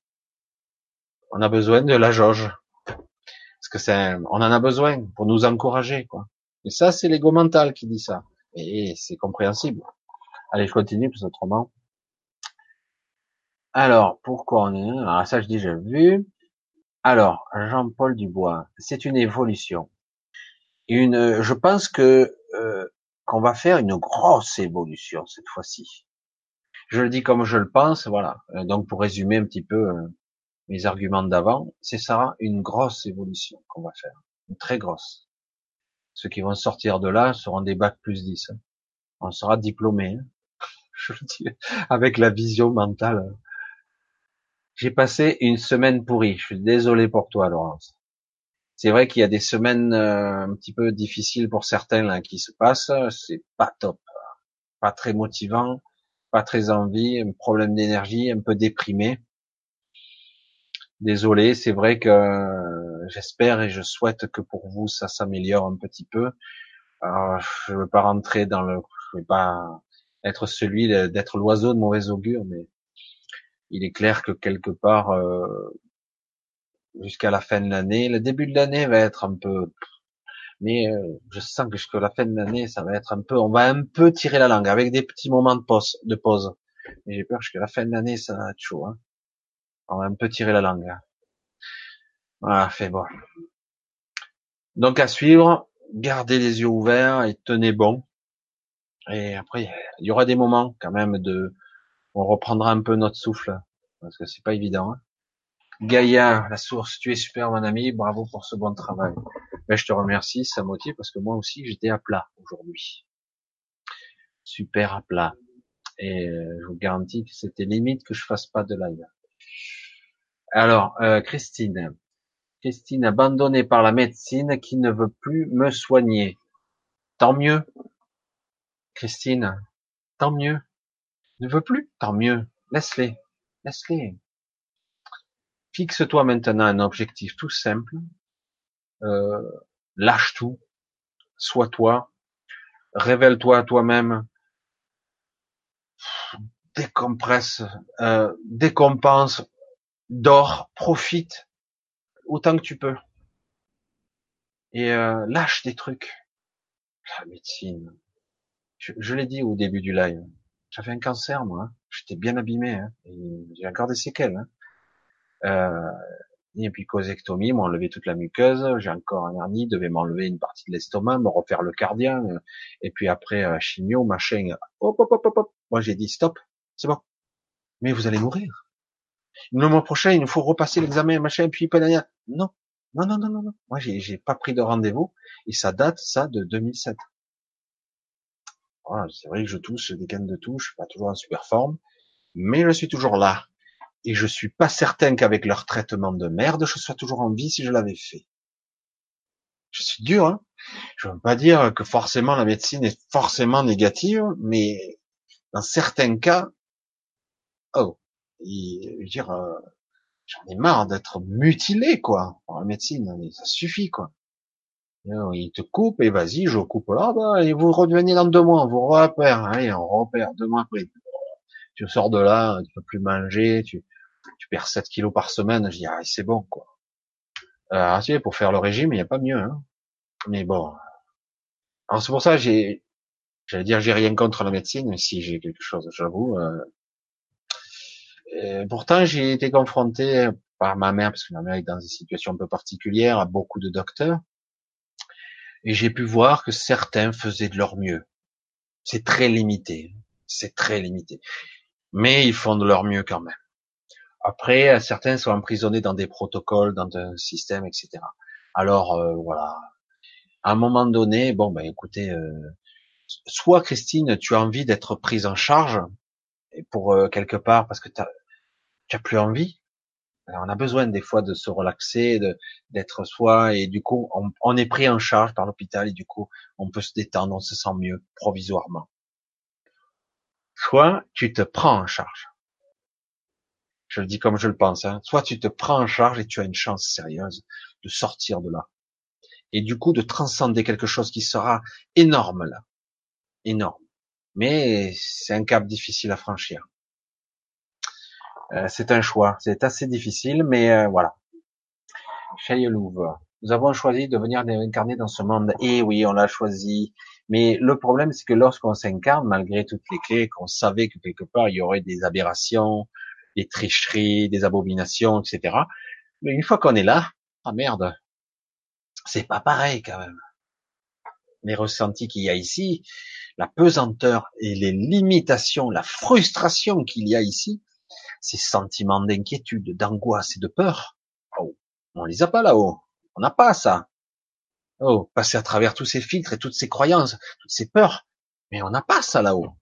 On a besoin de la jauge. Parce que c'est, on en a besoin pour nous encourager, quoi. Et ça, c'est l'ego mental qui dit ça. Et c'est compréhensible. Allez, je continue, parce autrement. Alors, pourquoi on est, alors ça, je dis, j'ai vu. Alors, Jean-Paul Dubois, c'est une évolution. Une, je pense que euh, qu'on va faire une grosse évolution cette fois-ci. Je le dis comme je le pense, voilà. Euh, donc pour résumer un petit peu euh, mes arguments d'avant, c'est ça, une grosse évolution qu'on va faire, une très grosse. Ceux qui vont sortir de là seront des bacs plus 10. Hein. On sera diplômés, hein. je le dis, avec la vision mentale j'ai passé une semaine pourrie. Je suis désolé pour toi, Laurence. C'est vrai qu'il y a des semaines euh, un petit peu difficiles pour certains là qui se passent. C'est pas top, pas très motivant, pas très envie, un problème d'énergie, un peu déprimé. Désolé, c'est vrai que euh, j'espère et je souhaite que pour vous ça s'améliore un petit peu. Alors, je veux pas rentrer dans le, je veux pas être celui d'être l'oiseau de mauvais augure, mais il est clair que quelque part, euh, jusqu'à la fin de l'année, le début de l'année va être un peu, mais euh, je sens que jusqu'à la fin de l'année, ça va être un peu, on va un peu tirer la langue avec des petits moments de pause, de pause. Mais j'ai peur que jusqu'à la fin de l'année, ça va être chaud. Hein. On va un peu tirer la langue. Voilà, fait bon. Donc à suivre, gardez les yeux ouverts et tenez bon. Et après, il y aura des moments quand même de, on reprendra un peu notre souffle parce que c'est pas évident. Hein. Gaïa, la source, tu es super mon ami, bravo pour ce bon travail. Ben, je te remercie, ça motive parce que moi aussi j'étais à plat aujourd'hui. Super à plat. Et euh, je vous garantis que c'était limite que je fasse pas de live. Alors, euh, Christine. Christine, abandonnée par la médecine qui ne veut plus me soigner. Tant mieux. Christine, tant mieux. Ne veut plus, tant mieux. Laisse-les. Laisse-les. Fixe-toi maintenant un objectif tout simple. Euh, lâche tout. Sois toi. Révèle-toi à toi-même. Décompresse. Euh, décompense. Dors. Profite. Autant que tu peux. Et euh, lâche des trucs. La médecine. Je, l'ai dit au début du live. J'avais un cancer, moi. Hein. J'étais bien abîmé. Hein. J'ai encore des séquelles. Hein. Euh, et puis causectomie, m'ont enlevé toute la muqueuse, j'ai encore un hernie, devait m'enlever une partie de l'estomac, me refaire le cardiaque, et puis après euh, chimio, machin, hop, hop, hop, hop, hop. Moi j'ai dit stop, c'est bon. Mais vous allez mourir. Le mois prochain, il nous faut repasser l'examen, machin, puis non, non, non, non, non, non. Moi j'ai pas pris de rendez-vous, et ça date ça de 2007. C'est vrai que je tousse, des cannes de touche, pas toujours en super forme, mais je suis toujours là et je suis pas certain qu'avec leur traitement de merde, je sois toujours en vie si je l'avais fait. Je suis dur, hein. Je veux pas dire que forcément la médecine est forcément négative, mais dans certains cas, oh, je veux dire, euh, j'en ai marre d'être mutilé, quoi. Par la médecine, ça suffit, quoi. Il te coupe et vas-y, je coupe là, bah, et vous revenez dans deux mois, vous repère, allez, on repère deux mois après. Tu sors de là, tu peux plus manger, tu, tu perds 7 kilos par semaine, je dis, ah, c'est bon, quoi. Euh, tu pour faire le régime, il n'y a pas mieux, hein. Mais bon. Alors, c'est pour ça, j'ai, j'allais dire, j'ai rien contre la médecine, mais si j'ai quelque chose, j'avoue. Euh... pourtant, j'ai été confronté par ma mère, parce que ma mère est dans des situations un peu particulières, à beaucoup de docteurs. Et j'ai pu voir que certains faisaient de leur mieux. C'est très limité. C'est très limité. Mais ils font de leur mieux quand même. Après, certains sont emprisonnés dans des protocoles, dans un système, etc. Alors euh, voilà. À un moment donné, bon ben écoutez, euh, soit Christine, tu as envie d'être prise en charge pour euh, quelque part parce que tu plus envie. On a besoin des fois de se relaxer, d'être soi et du coup on, est pris en charge par l'hôpital et du coup on peut se détendre, on se sent mieux provisoirement. Soit tu te prends en charge je le dis comme je le pense. Hein. Soit tu te prends en charge et tu as une chance sérieuse de sortir de là. Et du coup, de transcender quelque chose qui sera énorme là. Énorme. Mais c'est un cap difficile à franchir. Euh, c'est un choix. C'est assez difficile, mais euh, voilà. Louve. Nous avons choisi de venir incarner dans ce monde. Et oui, on l'a choisi. Mais le problème, c'est que lorsqu'on s'incarne, malgré toutes les clés, qu'on savait que quelque part il y aurait des aberrations, des tricheries, des abominations, etc. Mais une fois qu'on est là, ah merde, c'est pas pareil quand même. Les ressentis qu'il y a ici, la pesanteur et les limitations, la frustration qu'il y a ici, ces sentiments d'inquiétude, d'angoisse et de peur, oh, on les a pas là-haut. On n'a pas ça. Oh, passer à travers tous ces filtres et toutes ces croyances, toutes ces peurs, mais on n'a pas ça là-haut.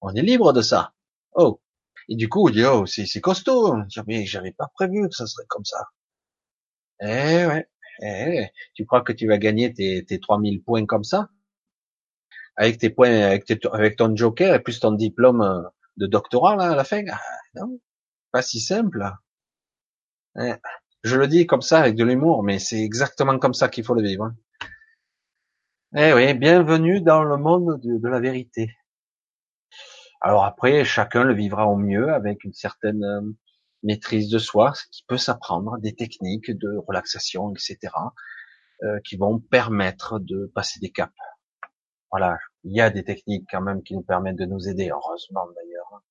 On est libre de ça. Oh, et du coup, on dit, oh, c'est, costaud. mais j'avais pas prévu que ça serait comme ça. Eh ouais. Eh, tu crois que tu vas gagner tes, tes 3000 points comme ça? Avec tes points, avec, avec ton joker et plus ton diplôme euh, de doctorat là, à la fin? Ah, Non, pas si simple. Eh, je le dis comme ça avec de l'humour, mais c'est exactement comme ça qu'il faut le vivre. Hein. Eh oui, bienvenue dans le monde de, la vérité. Alors après, chacun le vivra au mieux avec une certaine euh, maîtrise de soi, ce qui peut s'apprendre, des techniques de relaxation, etc., euh, qui vont permettre de passer des caps. Voilà, il y a des techniques quand même qui nous permettent de nous aider, heureusement d'ailleurs.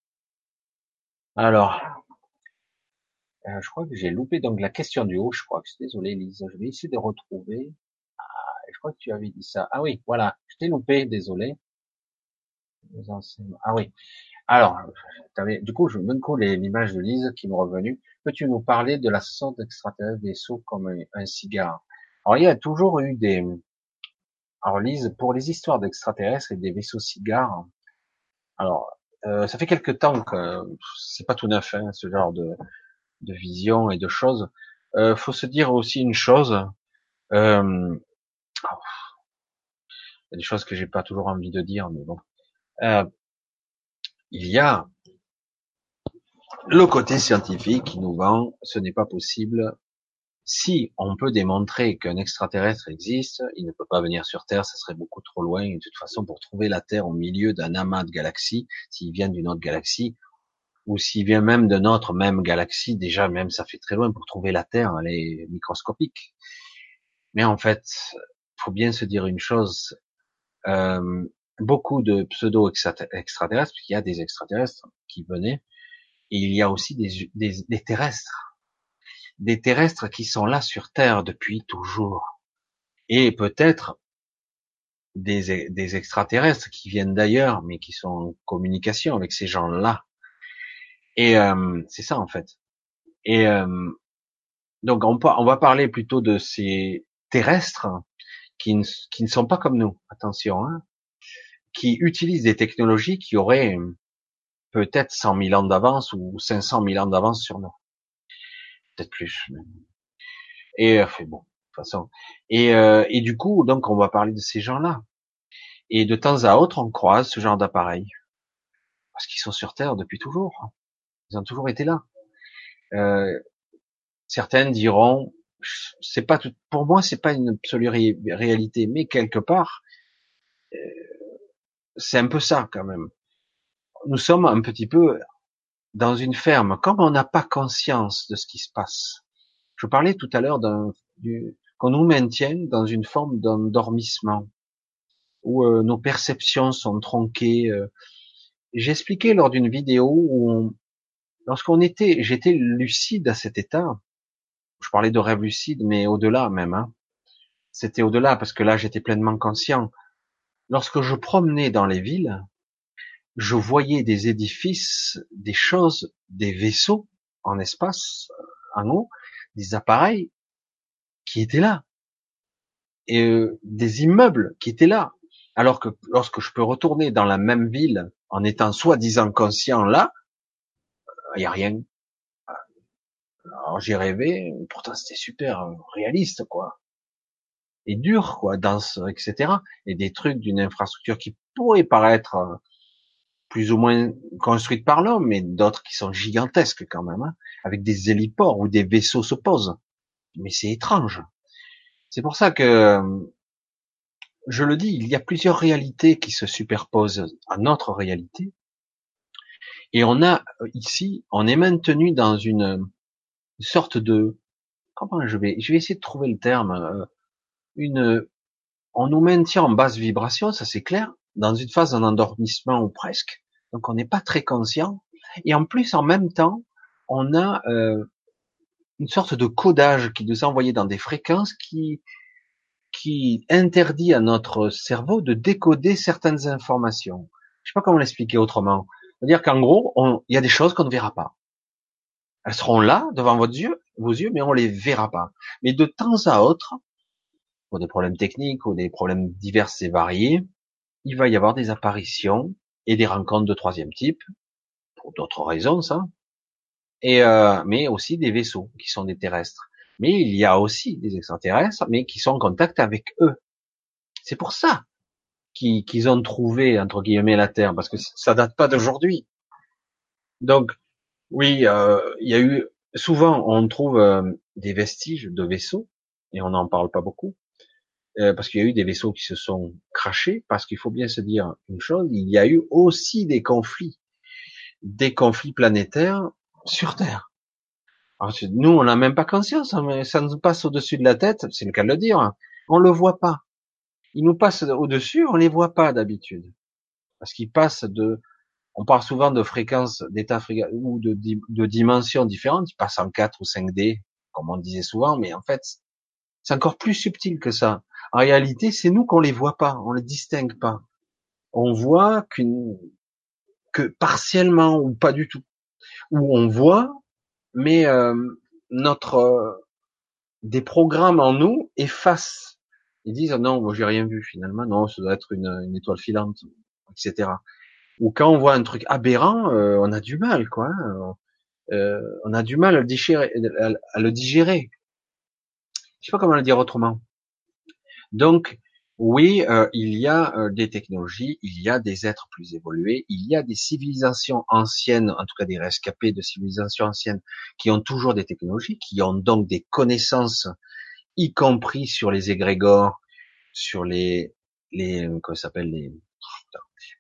Alors, euh, je crois que j'ai loupé donc la question du haut, je crois que c'est désolé Lise, je vais essayer de retrouver je crois que tu avais dit ça. Ah oui, voilà, je t'ai loupé, désolé. Ah oui. Alors, du coup, je me coller l'image de Lise qui m'est revenue. Peux-tu nous parler de la sorte d'extraterrestre vaisseau comme un, cigare? Alors, il y a toujours eu des... Alors, Lise, pour les histoires d'extraterrestres et des vaisseaux cigares, alors, euh, ça fait quelque temps que c'est pas tout neuf, hein, ce genre de, de vision et de choses. Euh, faut se dire aussi une chose. Euh, il y a des choses que j'ai pas toujours envie de dire, mais bon. Euh, il y a le côté scientifique qui nous vend, ce n'est pas possible. Si on peut démontrer qu'un extraterrestre existe, il ne peut pas venir sur Terre, ça serait beaucoup trop loin. de toute façon, pour trouver la Terre au milieu d'un amas de galaxies, s'il vient d'une autre galaxie, ou s'il vient même de notre même galaxie, déjà même ça fait très loin pour trouver la Terre, elle est microscopique. Mais en fait, faut bien se dire une chose, euh, beaucoup de pseudo extraterrestres, il y a des extraterrestres qui venaient, et il y a aussi des, des, terrestres, des terrestres qui sont là sur Terre depuis toujours, et peut-être des, des extraterrestres qui viennent d'ailleurs, mais qui sont en communication avec ces gens-là. Et euh, c'est ça en fait. Et euh, donc on, on va parler plutôt de ces terrestres qui ne, qui ne sont pas comme nous, attention, hein, qui utilisent des technologies qui auraient peut-être 100 000 ans d'avance ou 500 000 ans d'avance sur nous. Peut-être plus. Et euh, bon, de toute façon. Et, euh, et du coup, donc, on va parler de ces gens-là. Et de temps à autre, on croise ce genre d'appareils. Parce qu'ils sont sur Terre depuis toujours. Ils ont toujours été là. Euh, certaines diront, c'est pas tout, pour moi, c'est pas une absolue réalité, mais quelque part, euh, c'est un peu ça quand même. Nous sommes un petit peu dans une ferme, comme on n'a pas conscience de ce qui se passe. Je parlais tout à l'heure d'un, qu'on nous maintienne dans une forme d'endormissement, où euh, nos perceptions sont tronquées. Euh. J'expliquais lors d'une vidéo où, lorsqu'on était, j'étais lucide à cet état, je parlais de rêve lucide, mais au-delà même. Hein. C'était au-delà parce que là, j'étais pleinement conscient. Lorsque je promenais dans les villes, je voyais des édifices, des choses, des vaisseaux en espace, en haut, des appareils qui étaient là, et euh, des immeubles qui étaient là. Alors que lorsque je peux retourner dans la même ville en étant soi-disant conscient là, il n'y a rien. Alors j'ai rêvé, pourtant c'était super euh, réaliste, quoi. Et dur, quoi, dense, etc. Et des trucs d'une infrastructure qui pourrait paraître euh, plus ou moins construite par l'homme, mais d'autres qui sont gigantesques quand même, hein, avec des héliports où des vaisseaux se posent. Mais c'est étrange. C'est pour ça que, je le dis, il y a plusieurs réalités qui se superposent à notre réalité. Et on a ici, on est maintenu dans une une sorte de comment je vais je vais essayer de trouver le terme euh, une on nous maintient en basse vibration ça c'est clair dans une phase d'endormissement ou presque donc on n'est pas très conscient et en plus en même temps on a euh, une sorte de codage qui nous est envoyé dans des fréquences qui qui interdit à notre cerveau de décoder certaines informations. Je sais pas comment l'expliquer autrement. C'est-à-dire qu'en gros, il y a des choses qu'on ne verra pas. Elles seront là, devant vos yeux, vos yeux, mais on les verra pas. Mais de temps à autre, pour des problèmes techniques ou des problèmes divers et variés, il va y avoir des apparitions et des rencontres de troisième type, pour d'autres raisons, ça. Et euh, mais aussi des vaisseaux qui sont des terrestres. Mais il y a aussi des extraterrestres, mais qui sont en contact avec eux. C'est pour ça qu'ils ont trouvé entre guillemets la Terre, parce que ça date pas d'aujourd'hui. Donc oui, euh, il y a eu souvent on trouve euh, des vestiges de vaisseaux et on n'en parle pas beaucoup euh, parce qu'il y a eu des vaisseaux qui se sont crachés. Parce qu'il faut bien se dire une chose, il y a eu aussi des conflits, des conflits planétaires sur Terre. nous, on n'a même pas conscience, hein, mais ça nous passe au-dessus de la tête, c'est le cas de le dire. Hein. On le voit pas. Ils nous passent au-dessus, on les voit pas d'habitude. Parce qu'ils passent de, on parle souvent de fréquences d'état ou de, de dimensions différentes, ils passent en 4 ou 5D, comme on disait souvent, mais en fait, c'est encore plus subtil que ça. En réalité, c'est nous qu'on les voit pas, on les distingue pas. On voit qu'une, que partiellement ou pas du tout. Ou on voit, mais euh, notre euh, des programmes en nous effacent ils disent, non, moi j'ai rien vu finalement, non, ça doit être une, une étoile filante, etc. Ou quand on voit un truc aberrant, euh, on a du mal, quoi. Hein. Euh, on a du mal à le digérer. À, le digérer. Je sais pas comment le dire autrement. Donc, oui, euh, il y a euh, des technologies, il y a des êtres plus évolués, il y a des civilisations anciennes, en tout cas des rescapés de civilisations anciennes, qui ont toujours des technologies, qui ont donc des connaissances y compris sur les égrégores, sur les, les, comment s'appelle les,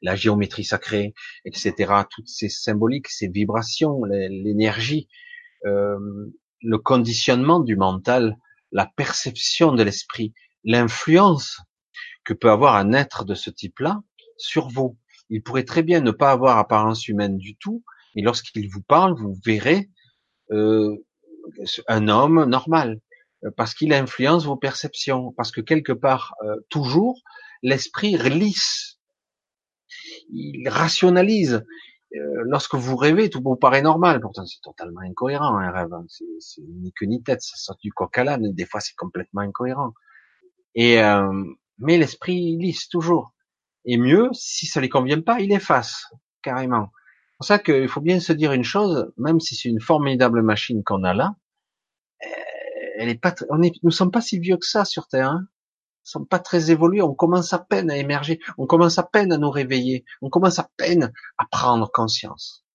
la géométrie sacrée, etc. Toutes ces symboliques, ces vibrations, l'énergie, euh, le conditionnement du mental, la perception de l'esprit, l'influence que peut avoir un être de ce type-là sur vous. Il pourrait très bien ne pas avoir apparence humaine du tout, et lorsqu'il vous parle, vous verrez euh, un homme normal. Euh, parce qu'il influence vos perceptions, parce que quelque part, euh, toujours, l'esprit lisse, il rationalise. Euh, lorsque vous rêvez, tout vous paraît normal, pourtant c'est totalement incohérent un rêve, hein. c'est ni queue ni tête, ça sort du coq à l'âne, des fois c'est complètement incohérent. Et mais l'esprit lisse toujours. Et mieux, si ça lui convient pas, il efface carrément. C'est pour ça qu'il faut bien se dire une chose, même si c'est une formidable machine qu'on a là, elle est pas, on est, nous sommes pas si vieux que ça sur Terre. Hein. Nous sommes pas très évolués. On commence à peine à émerger. On commence à peine à nous réveiller. On commence à peine à prendre conscience.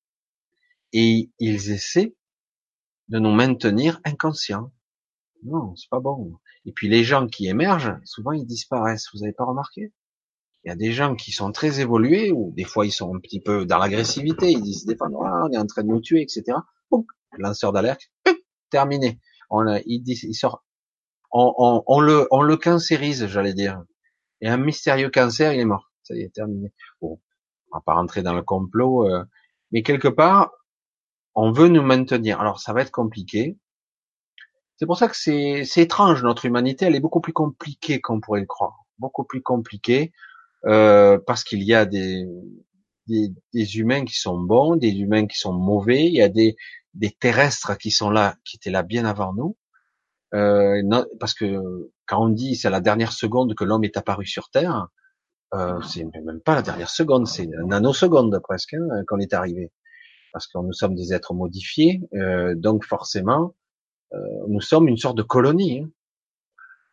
Et ils essaient de nous maintenir inconscients. Non, c'est pas bon. Et puis les gens qui émergent, souvent ils disparaissent. Vous avez pas remarqué? Il y a des gens qui sont très évolués, ou des fois ils sont un petit peu dans l'agressivité, ils disent des fois on est en train de nous tuer, etc. Boum, lanceur d'alerte, terminé on, il, il sort, on, on, on, le, on le cancérise, j'allais dire. Et un mystérieux cancer, il est mort. Ça y est, terminé. Bon, on va pas rentrer dans le complot, euh, mais quelque part, on veut nous maintenir. Alors, ça va être compliqué. C'est pour ça que c'est, c'est étrange. Notre humanité, elle est beaucoup plus compliquée qu'on pourrait le croire. Beaucoup plus compliquée euh, parce qu'il y a des, des, des, humains qui sont bons, des humains qui sont mauvais. Il y a des, des terrestres qui sont là, qui étaient là bien avant nous. Euh, parce que quand on dit c'est la dernière seconde que l'homme est apparu sur Terre, euh, c'est même pas la dernière seconde, c'est une nanoseconde presque hein, qu'on est arrivé. Parce que nous sommes des êtres modifiés, euh, donc forcément, euh, nous sommes une sorte de colonie. Hein.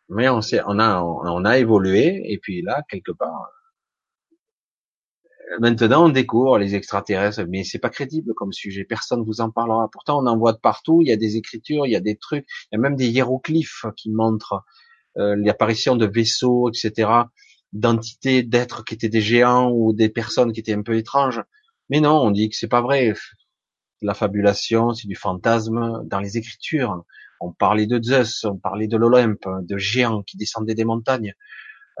Mais on, on, a, on a évolué, et puis là, quelque part, Maintenant, on découvre les extraterrestres, mais c'est pas crédible comme sujet. Personne vous en parlera. Pourtant, on en voit de partout. Il y a des écritures, il y a des trucs, il y a même des hiéroglyphes qui montrent euh, l'apparition de vaisseaux, etc., d'entités, d'êtres qui étaient des géants ou des personnes qui étaient un peu étranges. Mais non, on dit que c'est pas vrai. La fabulation, c'est du fantasme. Dans les écritures, on parlait de Zeus, on parlait de l'Olympe, de géants qui descendaient des montagnes.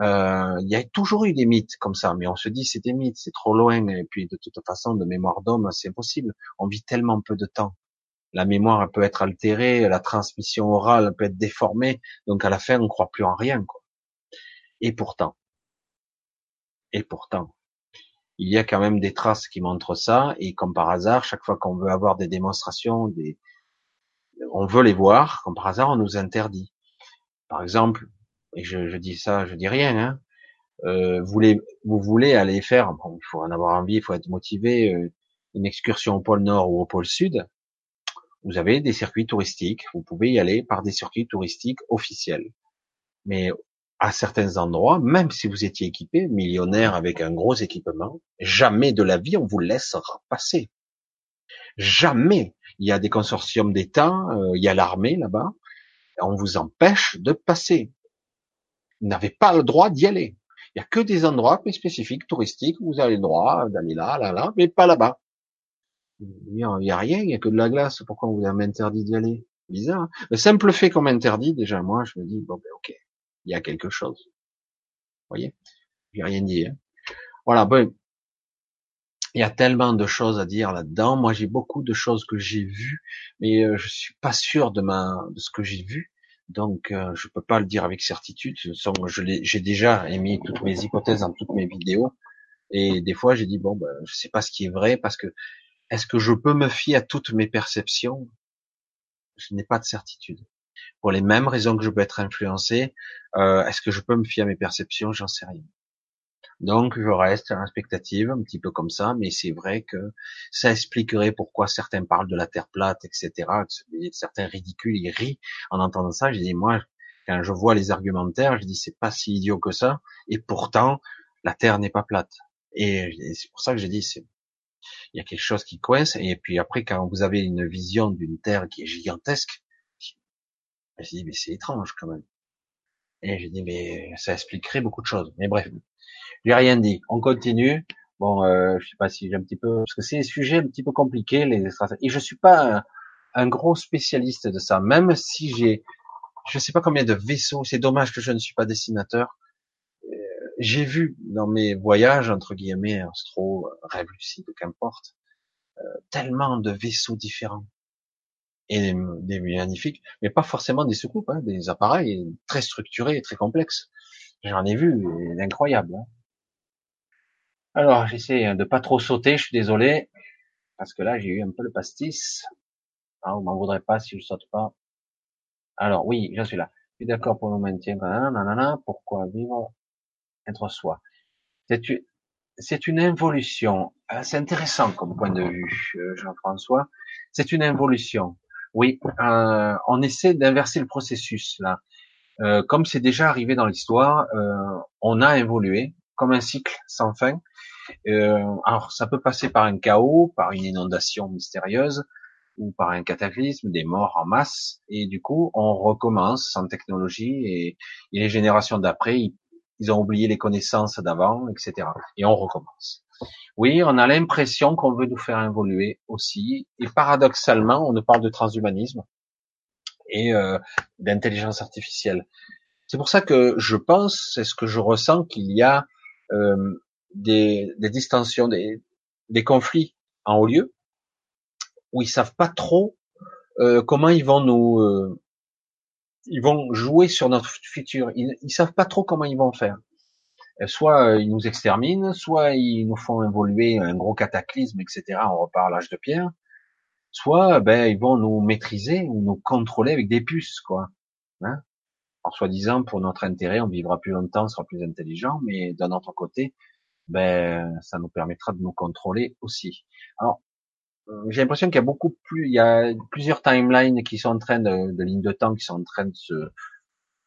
Euh, il y a toujours eu des mythes comme ça, mais on se dit c'est des mythes, c'est trop loin, et puis de toute façon, de mémoire d'homme, c'est impossible. On vit tellement peu de temps. La mémoire peut être altérée, la transmission orale peut être déformée, donc à la fin, on ne croit plus en rien. Quoi. Et pourtant, et pourtant, il y a quand même des traces qui montrent ça, et comme par hasard, chaque fois qu'on veut avoir des démonstrations, des... on veut les voir, comme par hasard, on nous interdit. Par exemple, et je, je, dis ça, je dis rien, hein, euh, vous, voulez, vous voulez aller faire, bon, il faut en avoir envie, il faut être motivé, euh, une excursion au pôle Nord ou au pôle Sud, Vous avez des circuits touristiques, vous pouvez y aller par des circuits touristiques officiels. Mais à certains endroits, même si vous étiez équipé, millionnaire avec un gros équipement, jamais de la vie on vous laissera passer. Jamais. Il y a des consortiums d'État, euh, il y a l'armée là-bas, on vous empêche de passer. Vous n'avez pas le droit d'y aller. Il y a que des endroits spécifiques, touristiques, où vous avez le droit d'aller là, là, là, mais pas là-bas. Il n'y a rien, il n'y a que de la glace. Pourquoi on vous a interdit d'y aller? Bizarre. Hein? Le simple fait qu'on m'interdit, déjà, moi, je me dis, bon, ben, ok, il y a quelque chose. Vous voyez? J'ai rien dit. Hein voilà, ben, il y a tellement de choses à dire là-dedans. Moi, j'ai beaucoup de choses que j'ai vues, mais euh, je suis pas sûr de de ce que j'ai vu. Donc, euh, je peux pas le dire avec certitude. J'ai déjà émis toutes mes hypothèses dans toutes mes vidéos, et des fois, j'ai dit bon, ben, je sais pas ce qui est vrai parce que est-ce que je peux me fier à toutes mes perceptions? Je n'ai pas de certitude. Pour les mêmes raisons que je peux être influencé, euh, est-ce que je peux me fier à mes perceptions? J'en sais rien. Donc je reste à l'expectative, un petit peu comme ça, mais c'est vrai que ça expliquerait pourquoi certains parlent de la Terre plate, etc. Certains ridicules, ils rient en entendant ça. Je dis moi, quand je vois les argumentaires, je dis c'est pas si idiot que ça, et pourtant la Terre n'est pas plate. Et c'est pour ça que j'ai dit c'est il y a quelque chose qui coince. Et puis après, quand vous avez une vision d'une Terre qui est gigantesque, je dis mais c'est étrange quand même. Et j'ai dit mais ça expliquerait beaucoup de choses. Mais bref, j'ai rien dit. On continue. Bon, euh, je sais pas si j'ai un petit peu parce que c'est des sujets un petit peu compliqués les et je suis pas un, gros spécialiste de ça. Même si j'ai, je sais pas combien de vaisseaux. C'est dommage que je ne suis pas dessinateur j'ai vu dans mes voyages entre guillemets astro, rêve lucide, qu'importe, euh, tellement de vaisseaux différents et des, magnifiques, mais pas forcément des soucoupes, hein, des appareils très structurés, très complexes. J'en ai vu, incroyable. Hein. Alors j'essaie de pas trop sauter, je suis désolé parce que là j'ai eu un peu le pastis. Ah, vous m'en voudrez pas si je saute pas. Alors oui, je suis là. Je suis d'accord pour le maintien. Pourquoi vivre être soi? C'est une évolution. Euh, c'est intéressant comme point de vue, euh, Jean-François. C'est une évolution. Oui, euh, on essaie d'inverser le processus là. Euh, comme c'est déjà arrivé dans l'histoire, euh, on a évolué comme un cycle sans fin. alors ça peut passer par un chaos, par une inondation mystérieuse, ou par un cataclysme, des morts en masse, et du coup on recommence sans technologie et, les générations d'après, ils ont oublié les connaissances d'avant, etc. Et on recommence. Oui, on a l'impression qu'on veut nous faire évoluer aussi, et paradoxalement, on ne parle de transhumanisme et euh, d'intelligence artificielle. C'est pour ça que je pense, c'est ce que je ressens, qu'il y a euh, des, des, distensions, des, des, conflits en haut lieu, où ils savent pas trop euh, comment ils vont nous, euh, ils vont jouer sur notre futur. Ils, ils savent pas trop comment ils vont faire. Euh, soit euh, ils nous exterminent, soit ils nous font évoluer un gros cataclysme, etc. On repart à l'âge de pierre. Soit ben ils vont nous maîtriser ou nous contrôler avec des puces, quoi. Hein Alors soi-disant pour notre intérêt, on vivra plus longtemps, on sera plus intelligent, mais d'un autre côté, ben ça nous permettra de nous contrôler aussi. Alors euh, j'ai l'impression qu'il y a beaucoup plus, il y a plusieurs timelines qui sont en train de, lignes de temps qui sont en train de se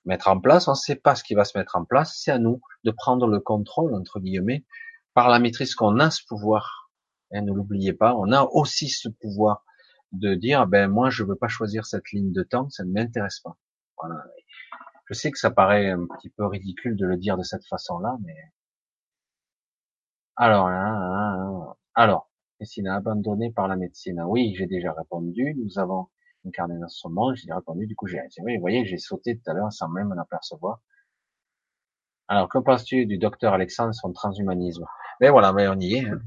mettre en place. On ne sait pas ce qui va se mettre en place. C'est à nous de prendre le contrôle entre guillemets par la maîtrise qu'on a ce pouvoir. Et ne l'oubliez pas, on a aussi ce pouvoir de dire ben moi je veux pas choisir cette ligne de temps, ça ne m'intéresse pas. Je sais que ça paraît un petit peu ridicule de le dire de cette façon-là, mais alors, hein, hein, hein. alors, médecine abandonné par la médecine. Oui, j'ai déjà répondu. Nous avons incarné dans ce monde. J'ai répondu. Du coup, j'ai, vous voyez, j'ai sauté tout à l'heure sans même m'en apercevoir. Alors, que penses-tu du docteur Alexandre son transhumanisme? Mais voilà, mais on y est. Hein.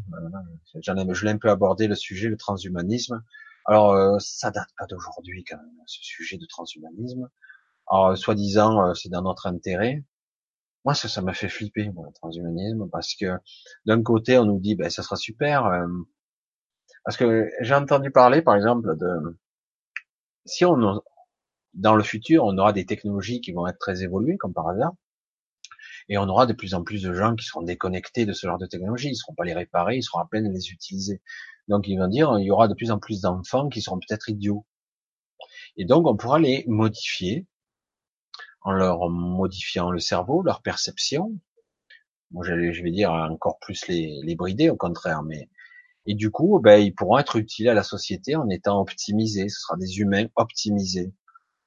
J'en ai, je l'ai un peu abordé le sujet, le transhumanisme. Alors, euh, ça date pas d'aujourd'hui quand même, ce sujet de transhumanisme. Alors, soi-disant, euh, c'est dans notre intérêt. Moi, ça, ça m'a fait flipper, moi, le transhumanisme, parce que d'un côté, on nous dit, ben, ça sera super, euh, parce que j'ai entendu parler, par exemple, de si on dans le futur, on aura des technologies qui vont être très évoluées, comme par hasard, et on aura de plus en plus de gens qui seront déconnectés de ce genre de technologie. Ils ne seront pas les réparer, ils seront à peine les utiliser. Donc, ils vont dire, il y aura de plus en plus d'enfants qui seront peut-être idiots. Et donc, on pourra les modifier en leur modifiant le cerveau, leur perception. Moi, je vais dire encore plus les, les brider, au contraire. Mais et du coup, ben, ils pourront être utiles à la société en étant optimisés. Ce sera des humains optimisés.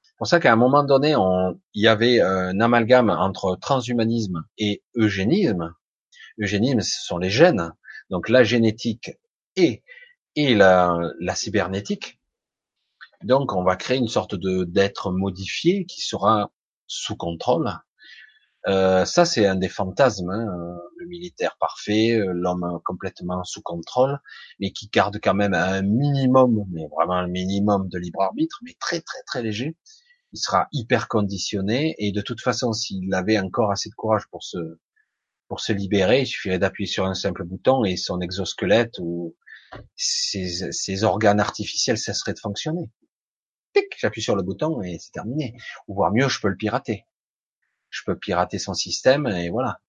C'est pour ça qu'à un moment donné, on, il y avait un amalgame entre transhumanisme et eugénisme. Eugénisme, ce sont les gènes. Donc la génétique et, et la, la cybernétique. Donc on va créer une sorte d'être modifié qui sera sous contrôle. Euh, ça c'est un des fantasmes, hein, le militaire parfait, euh, l'homme complètement sous contrôle, mais qui garde quand même un minimum, mais vraiment un minimum de libre arbitre, mais très très très léger. Il sera hyper conditionné et de toute façon, s'il avait encore assez de courage pour se pour se libérer, il suffirait d'appuyer sur un simple bouton et son exosquelette ou ses, ses organes artificiels cesseraient de fonctionner j'appuie sur le bouton et c'est terminé. Ou voire mieux, je peux le pirater. Je peux pirater son système et voilà.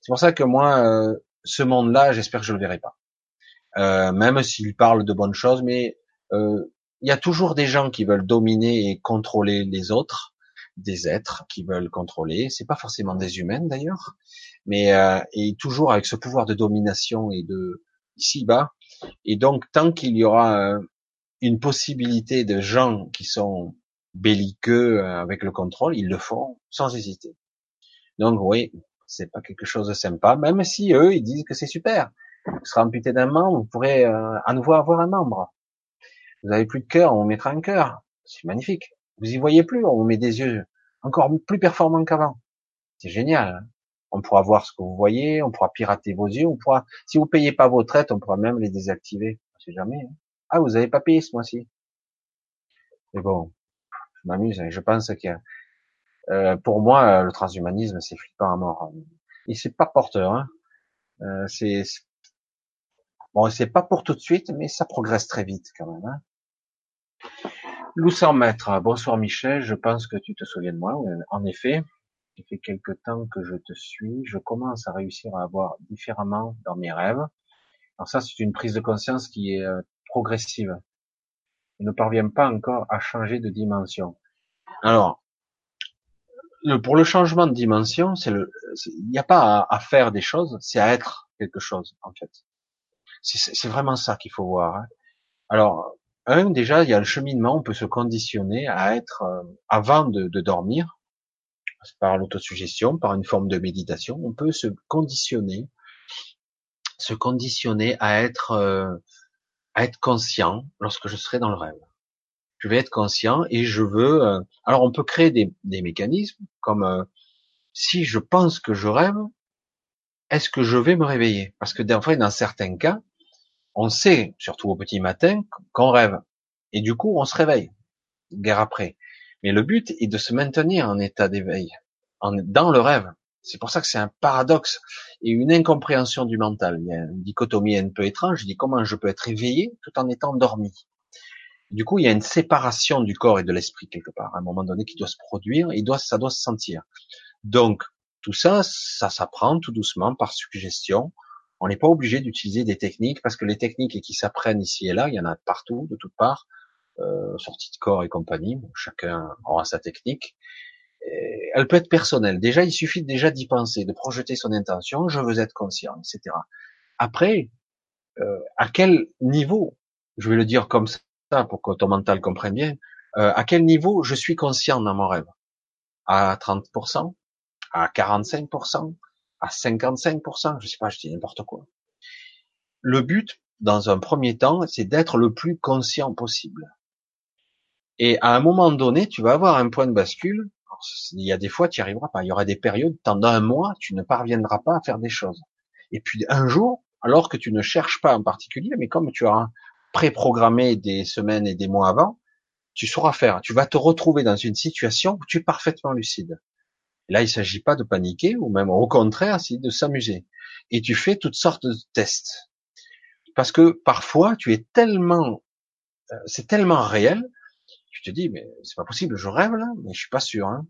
C'est pour ça que moi, euh, ce monde-là, j'espère que je le verrai pas. Euh, même s'il parle de bonnes choses, mais euh, il y a toujours des gens qui veulent dominer et contrôler les autres, des êtres qui veulent contrôler. C'est pas forcément des humains d'ailleurs, mais et toujours avec ce pouvoir de domination et de ici bas. Et donc tant qu'il y aura une possibilité de gens qui sont belliqueux euh, avec le contrôle, ils le font sans hésiter. Donc oui, c'est pas quelque chose de sympa, même si eux ils disent que c'est super. Vous serez amputé d'un membre, vous pourrez euh, à nouveau avoir un membre. Vous avez plus de cœur, on vous mettra un cœur. C'est magnifique. Vous y voyez plus, on vous met des yeux encore plus performants qu'avant. C'est génial. Hein. on pourra voir ce que vous voyez, on pourra pirater vos yeux, on pourra, si vous payez pas vos traites, on pourra même les désactiver. On sait jamais. Hein. Ah, vous avez pas payé ce mois-ci. Mais bon, je m'amuse. Je pense que euh, pour moi, le transhumanisme, c'est flippant à mort. Et c'est pas porteur. Hein. Euh, c'est bon, c'est pas pour tout de suite, mais ça progresse très vite quand même. Hein. Lou sans maître. Bonsoir Michel. Je pense que tu te souviens de moi. En effet, il fait quelque temps que je te suis. Je commence à réussir à avoir différemment dans mes rêves. Alors ça, c'est une prise de conscience qui est euh, progressive. Il ne parvient pas encore à changer de dimension. Alors, pour le changement de dimension, c'est le, il n'y a pas à, faire des choses, c'est à être quelque chose en fait. C'est vraiment ça qu'il faut voir. Hein. Alors, un déjà, il y a le cheminement, on peut se conditionner à être euh, avant de, de dormir par l'autosuggestion, par une forme de méditation, on peut se conditionner, se conditionner à être euh, à être conscient lorsque je serai dans le rêve. Je vais être conscient et je veux. Euh, alors on peut créer des, mécanismes comme euh, si je pense que je rêve, est-ce que je vais me réveiller? Parce que fois, dans certains cas, on sait, surtout au petit matin, qu'on rêve et du coup on se réveille. Guerre après. Mais le but est de se maintenir en état d'éveil, dans le rêve. C'est pour ça que c'est un paradoxe et une incompréhension du mental. Il y a une dichotomie un peu étrange. Je dis comment je peux être éveillé tout en étant dormi. Du coup, il y a une séparation du corps et de l'esprit quelque part, à un moment donné qui doit se produire et doit, ça doit se sentir. Donc, tout ça, ça s'apprend tout doucement par suggestion. On n'est pas obligé d'utiliser des techniques parce que les techniques qui s'apprennent ici et là, il y en a partout, de toutes parts, euh, sorties de corps et compagnie. chacun aura sa technique elle peut être personnelle. Déjà, il suffit déjà d'y penser, de projeter son intention, je veux être conscient, etc. Après, euh, à quel niveau, je vais le dire comme ça pour que ton mental comprenne bien, euh, à quel niveau je suis conscient dans mon rêve? À 30%, à 45%, à 55%, je sais pas, je dis n'importe quoi. Le but, dans un premier temps, c'est d'être le plus conscient possible. Et à un moment donné, tu vas avoir un point de bascule il y a des fois, tu n'y arriveras pas. Il y aura des périodes, pendant un mois, tu ne parviendras pas à faire des choses. Et puis un jour, alors que tu ne cherches pas en particulier, mais comme tu auras préprogrammé des semaines et des mois avant, tu sauras faire. Tu vas te retrouver dans une situation où tu es parfaitement lucide. là, il ne s'agit pas de paniquer, ou même au contraire, c'est de s'amuser. Et tu fais toutes sortes de tests. Parce que parfois, tu es tellement, euh, c'est tellement réel tu te dis, mais c'est pas possible, je rêve là, mais je suis pas sûr. Hein.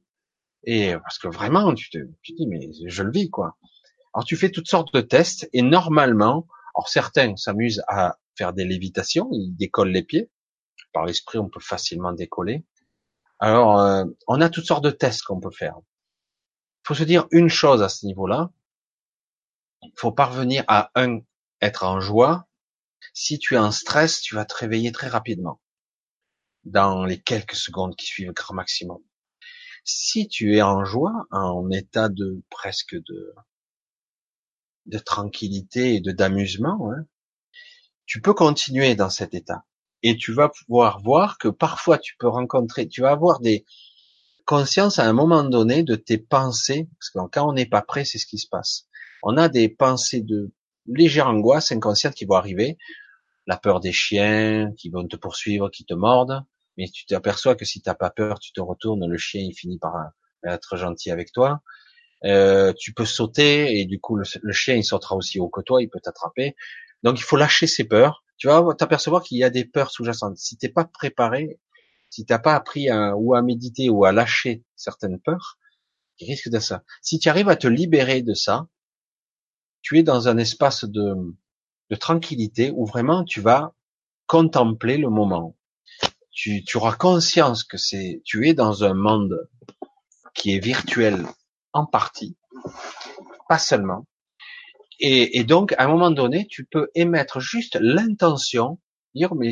Et parce que vraiment, tu te, tu dis, mais je le vis quoi. Alors tu fais toutes sortes de tests et normalement, alors certains s'amusent à faire des lévitations, ils décollent les pieds. Par l'esprit, on peut facilement décoller. Alors, euh, on a toutes sortes de tests qu'on peut faire. Il faut se dire une chose à ce niveau-là. Il faut parvenir à un être en joie. Si tu es en stress, tu vas te réveiller très rapidement dans les quelques secondes qui suivent grand maximum. Si tu es en joie, en état de presque de de tranquillité et de d'amusement, hein, tu peux continuer dans cet état. Et tu vas pouvoir voir que parfois tu peux rencontrer, tu vas avoir des consciences à un moment donné de tes pensées, parce que quand on n'est pas prêt, c'est ce qui se passe. On a des pensées de légère angoisse inconsciente qui vont arriver, la peur des chiens qui vont te poursuivre, qui te mordent, mais tu t'aperçois que si t'as pas peur, tu te retournes, le chien il finit par être gentil avec toi. Euh, tu peux sauter et du coup le, chien il sautera aussi haut que toi, il peut t'attraper. Donc il faut lâcher ses peurs. Tu vas t'apercevoir qu'il y a des peurs sous-jacentes. Si t'es pas préparé, si t'as pas appris à, ou à méditer ou à lâcher certaines peurs, il risque de ça. Si tu arrives à te libérer de ça, tu es dans un espace de, de tranquillité où vraiment tu vas contempler le moment. Tu, tu auras conscience que c'est, tu es dans un monde qui est virtuel en partie, pas seulement. Et, et, donc, à un moment donné, tu peux émettre juste l'intention, dire, mais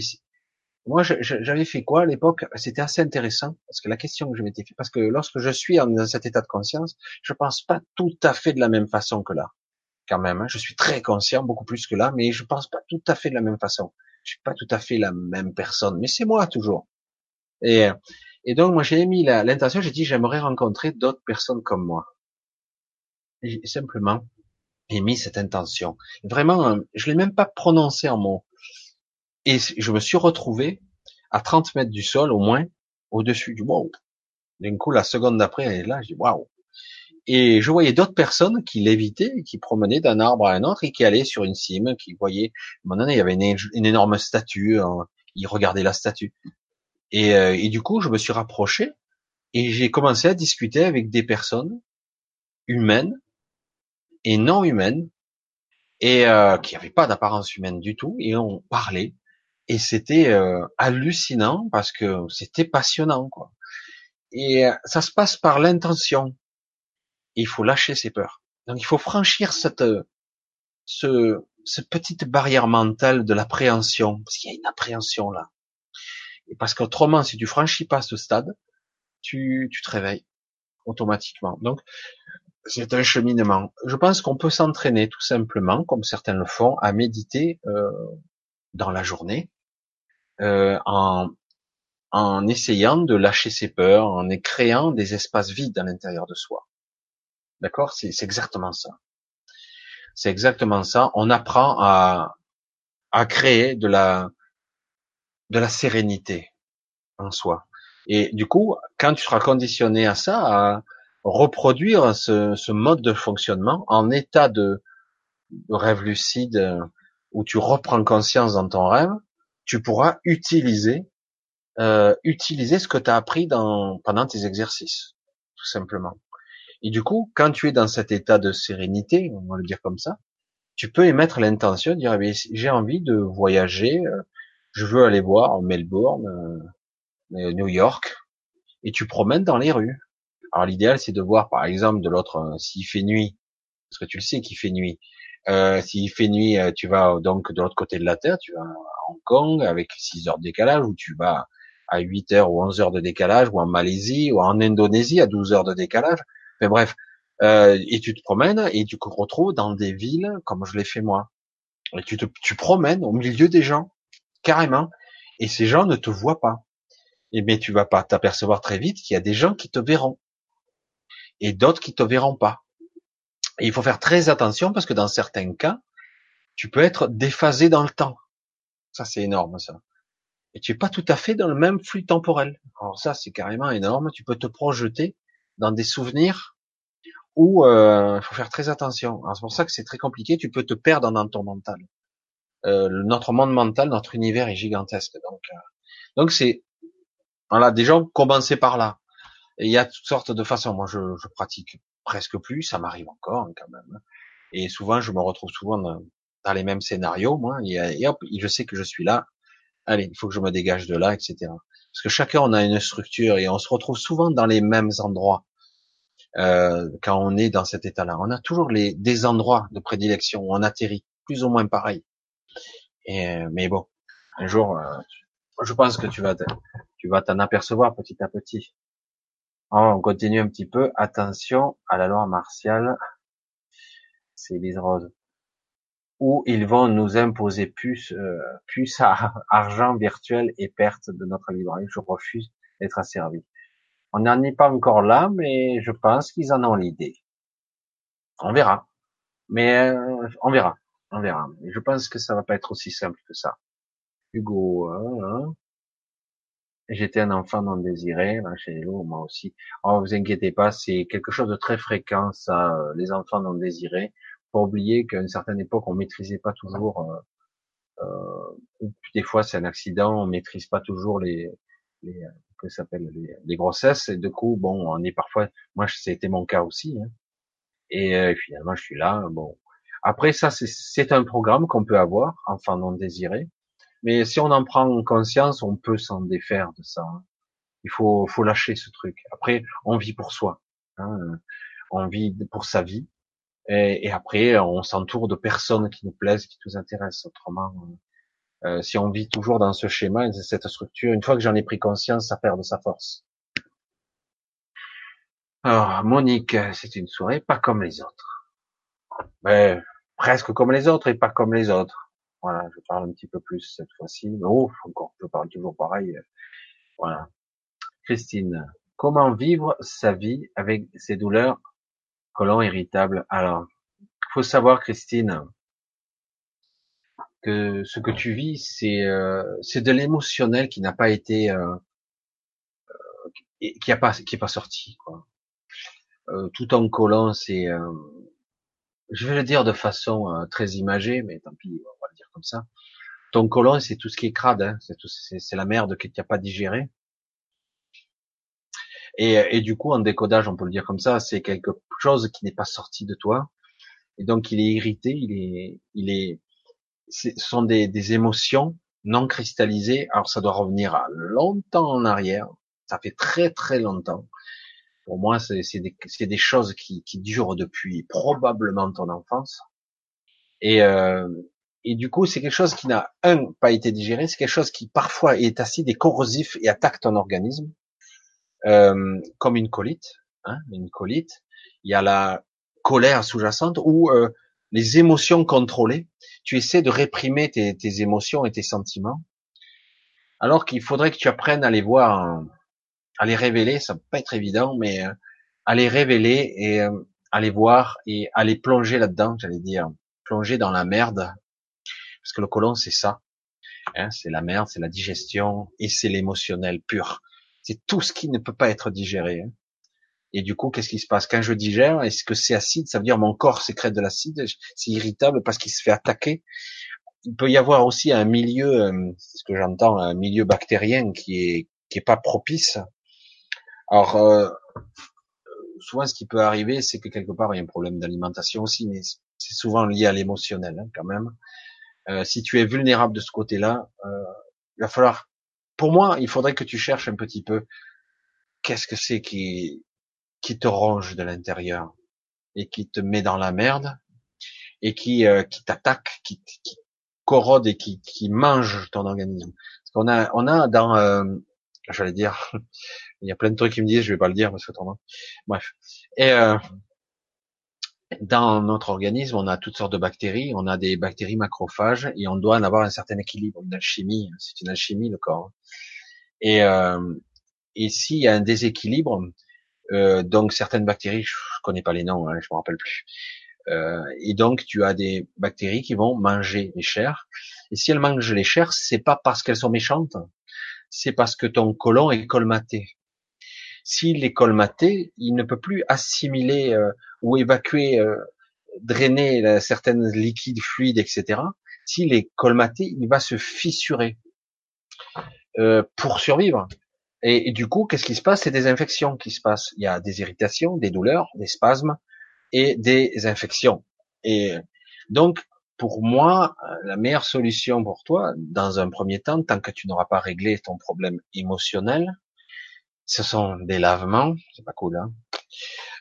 moi, j'avais fait quoi à l'époque? C'était assez intéressant, parce que la question que je m'étais fait, parce que lorsque je suis dans cet état de conscience, je pense pas tout à fait de la même façon que là, quand même. Hein. Je suis très conscient, beaucoup plus que là, mais je pense pas tout à fait de la même façon. Je suis pas tout à fait la même personne, mais c'est moi toujours. Et, et donc, moi, j'ai mis l'intention, j'ai dit, j'aimerais rencontrer d'autres personnes comme moi. J'ai simplement émis cette intention. Vraiment, euh, je l'ai même pas prononcé en mots. Et je me suis retrouvé à 30 mètres du sol, au moins, au-dessus du wow. D'un coup, la seconde d'après, elle est là, je dis waouh. Et je voyais d'autres personnes qui l'évitaient, qui promenaient d'un arbre à un autre et qui allaient sur une cime, qui voyaient, donné, il y avait une, énorme statue, hein, ils regardaient la statue. Et, euh, et du coup, je me suis rapproché et j'ai commencé à discuter avec des personnes humaines et non humaines et euh, qui n'avaient pas d'apparence humaine du tout et on parlait et c'était euh, hallucinant parce que c'était passionnant quoi. Et ça se passe par l'intention. Il faut lâcher ses peurs. Donc il faut franchir cette ce cette petite barrière mentale de l'appréhension parce qu'il y a une appréhension là. Et parce qu'autrement si tu franchis pas ce stade, tu tu te réveilles automatiquement. Donc c'est un cheminement. Je pense qu'on peut s'entraîner tout simplement, comme certains le font, à méditer euh, dans la journée, euh, en, en essayant de lâcher ses peurs, en créant des espaces vides à l'intérieur de soi. D'accord? C'est exactement ça. C'est exactement ça. On apprend à, à créer de la de la sérénité en soi. Et du coup, quand tu seras conditionné à ça, à, reproduire ce, mode de fonctionnement en état de, rêve lucide euh, où tu reprends conscience dans ton rêve, tu pourras utiliser euh, utiliser ce que tu as appris dans, pendant tes exercices, tout simplement. Et du coup, quand tu es dans cet état de sérénité, on va le dire comme ça, tu peux émettre l'intention de dire eh j'ai envie de voyager, euh, je veux aller voir Melbourne, New York, et tu promènes dans les rues. Alors l'idéal, c'est de voir, par exemple, de l'autre, euh, s'il fait nuit, parce que tu le sais qu'il fait nuit. Euh, s'il fait nuit, euh, tu vas donc de l'autre côté de la Terre, tu vas à Hong Kong avec 6 heures de décalage, ou tu vas à 8 heures ou 11 heures de décalage, ou en Malaisie, ou en Indonésie à 12 heures de décalage. Mais bref, euh, et tu te promènes et tu te retrouves dans des villes comme je l'ai fait moi. Et tu te promènes au milieu des gens, carrément, et ces gens ne te voient pas. Et mais tu vas pas t'apercevoir très vite qu'il y a des gens qui te verront et d'autres qui te verront pas. Et il faut faire très attention parce que dans certains cas, tu peux être déphasé dans le temps. Ça, c'est énorme, ça. Et tu es pas tout à fait dans le même flux temporel. Alors ça, c'est carrément énorme. Tu peux te projeter dans des souvenirs où euh, il faut faire très attention. C'est pour ça que c'est très compliqué. Tu peux te perdre dans ton mental. Euh, notre monde mental, notre univers est gigantesque. Donc, euh, donc c'est voilà, des gens commencez par là. Il y a toutes sortes de façons. Moi, je, je pratique presque plus, ça m'arrive encore hein, quand même. Et souvent, je me retrouve souvent dans, les mêmes scénarios, moi. Et, hop, je sais que je suis là. Allez, il faut que je me dégage de là, etc. parce que chacun on a une structure et on se retrouve souvent dans les mêmes endroits euh, quand on est dans cet état-là. On a toujours les, des endroits de prédilection où on atterrit, plus ou moins pareil. Et, mais bon, un jour, euh, je pense que tu vas, tu t'en apercevoir petit à petit. on continue un petit peu. Attention à la loi martiale. C'est Lise Rose. Où ils vont nous imposer plus, euh, à argent virtuel et perte de notre librairie. Je refuse d'être asservi. On n'en est pas encore là, mais je pense qu'ils en ont l'idée. On verra. Mais euh, on verra. On verra. je pense que ça va pas être aussi simple que ça. Hugo, hein, hein. j'étais un enfant non désiré, chez les loups, moi aussi. Oh, vous inquiétez pas, c'est quelque chose de très fréquent, ça, euh, les enfants non désirés. Faut oublier qu'à une certaine époque, on maîtrisait pas toujours. Euh, euh, des fois, c'est un accident, on maîtrise pas toujours les, les que s'appelle les, grossesses. Et du coup, bon, on est parfois. Moi, c'était mon cas aussi. Hein. Et euh, finalement, je suis là. Bon. Après, ça, c'est un programme qu'on peut avoir, enfant non désiré. Mais si on en prend conscience, on peut s'en défaire de ça. Hein. Il faut, faut lâcher ce truc. Après, on vit pour soi. Hein. On vit pour sa vie. Et après, on s'entoure de personnes qui nous plaisent, qui nous intéressent. Autrement, euh, si on vit toujours dans ce schéma, cette structure, une fois que j'en ai pris conscience, ça perd de sa force. Alors, Monique, c'est une soirée pas comme les autres. Mais presque comme les autres et pas comme les autres. Voilà, je parle un petit peu plus cette fois-ci. Oh, encore, je parle toujours pareil. Voilà. Christine, comment vivre sa vie avec ces douleurs colon irritables? Alors, faut savoir, Christine, que ce que tu vis, c'est euh, c'est de l'émotionnel qui n'a pas été euh, qui a pas qui est pas sorti quoi. Euh, tout en collant, c'est euh, je vais le dire de façon euh, très imagée, mais tant pis, on va le dire comme ça. Ton colon, c'est tout ce qui est crade, hein, c'est tout, c'est la merde que tu n'as pas digéré. Et, et du coup, en décodage, on peut le dire comme ça, c'est quelque chose qui n'est pas sorti de toi, et donc il est irrité, il est, il est, ce sont des, des, émotions non cristallisées. Alors ça doit revenir à longtemps en arrière. Ça fait très très longtemps. Pour moi, c'est des, des, choses qui, qui, durent depuis probablement ton enfance. Et, euh, et du coup, c'est quelque chose qui n'a un pas été digéré. C'est quelque chose qui parfois est acide et corrosif et attaque ton organisme, euh, comme une colite. Hein, une colite. Il y a la colère sous-jacente ou euh, les émotions contrôlées. Tu essaies de réprimer tes, émotions et tes sentiments, alors qu'il faudrait que tu apprennes à les voir, à les révéler. Ça peut pas être évident, mais à les révéler et à les voir et à les plonger là-dedans, j'allais dire, plonger dans la merde, parce que le colon c'est ça, hein, c'est la merde, c'est la digestion et c'est l'émotionnel pur. C'est tout ce qui ne peut pas être digéré. Hein. Et du coup, qu'est-ce qui se passe? Quand je digère, est-ce que c'est acide? Ça veut dire mon corps sécrète de l'acide, c'est irritable parce qu'il se fait attaquer. Il peut y avoir aussi un milieu, euh, c'est ce que j'entends, un milieu bactérien qui est qui est pas propice. Alors, euh, souvent, ce qui peut arriver, c'est que quelque part, il y a un problème d'alimentation aussi, mais c'est souvent lié à l'émotionnel hein, quand même. Euh, si tu es vulnérable de ce côté-là, euh, il va falloir, pour moi, il faudrait que tu cherches un petit peu qu'est-ce que c'est qui qui te ronge de l'intérieur et qui te met dans la merde et qui, euh, qui t'attaque, qui, qui, corrode et qui, qui mange ton organisme. Parce a, on a dans, euh, j'allais dire, il y a plein de trucs qui me disent, je vais pas le dire parce que autrement, bref. Et euh, dans notre organisme, on a toutes sortes de bactéries. On a des bactéries macrophages et on doit en avoir un certain équilibre, une alchimie. C'est une alchimie le corps. Et euh, et s'il y a un déséquilibre, euh, donc certaines bactéries, je connais pas les noms, hein, je me rappelle plus. Euh, et donc tu as des bactéries qui vont manger les chairs. Et si elles mangent les chairs, c'est pas parce qu'elles sont méchantes, c'est parce que ton côlon est colmaté. S'il est colmaté, il ne peut plus assimiler euh, ou évacuer, euh, drainer certaines liquides, fluides, etc. S'il est colmaté, il va se fissurer pour survivre. Et, du coup, qu'est-ce qui se passe? C'est des infections qui se passent. Il y a des irritations, des douleurs, des spasmes et des infections. Et donc, pour moi, la meilleure solution pour toi, dans un premier temps, tant que tu n'auras pas réglé ton problème émotionnel, ce sont des lavements, c'est pas cool, hein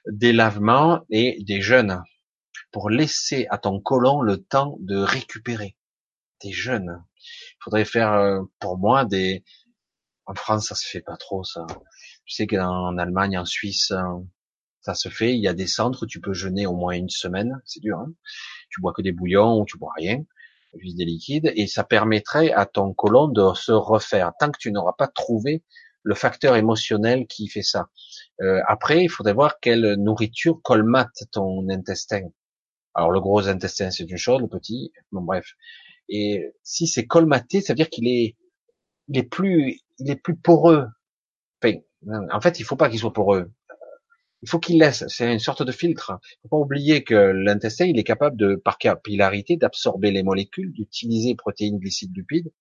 des lavements et des jeûnes pour laisser à ton côlon le temps de récupérer. Des jeûnes. Il faudrait faire, euh, pour moi, des. En France, ça se fait pas trop ça. Je sais qu'en Allemagne, en Suisse, ça se fait. Il y a des centres où tu peux jeûner au moins une semaine. C'est dur. Hein tu bois que des bouillons ou tu bois rien, juste des liquides, et ça permettrait à ton côlon de se refaire tant que tu n'auras pas trouvé le facteur émotionnel qui fait ça. Euh, après, il faudrait voir quelle nourriture colmate ton intestin. Alors le gros intestin c'est une chose, le petit, bon bref. Et si c'est colmaté, ça veut dire qu'il est, il est plus, il est plus poreux. en fait, il faut pas qu'il soit poreux il faut qu'il laisse, c'est une sorte de filtre. Il faut pas oublier que l'intestin, il est capable de, par capillarité, d'absorber les molécules, d'utiliser protéines, glucides, lipides,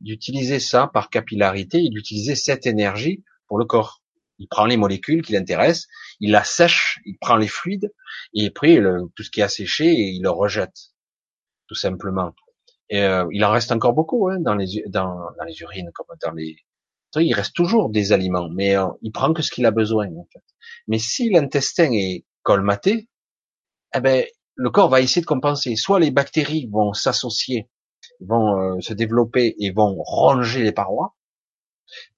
d'utiliser ça par capillarité et d'utiliser cette énergie pour le corps. Il prend les molécules qui l'intéressent, il la sèche, il prend les fluides, et après, tout ce qui est asséché, il le rejette, tout simplement. Et euh, il en reste encore beaucoup hein, dans, les, dans, dans les urines, comme dans les, il reste toujours des aliments, mais euh, il prend que ce qu'il a besoin. En fait. Mais si l'intestin est colmaté, eh ben, le corps va essayer de compenser. Soit les bactéries vont s'associer, vont euh, se développer et vont ronger les parois,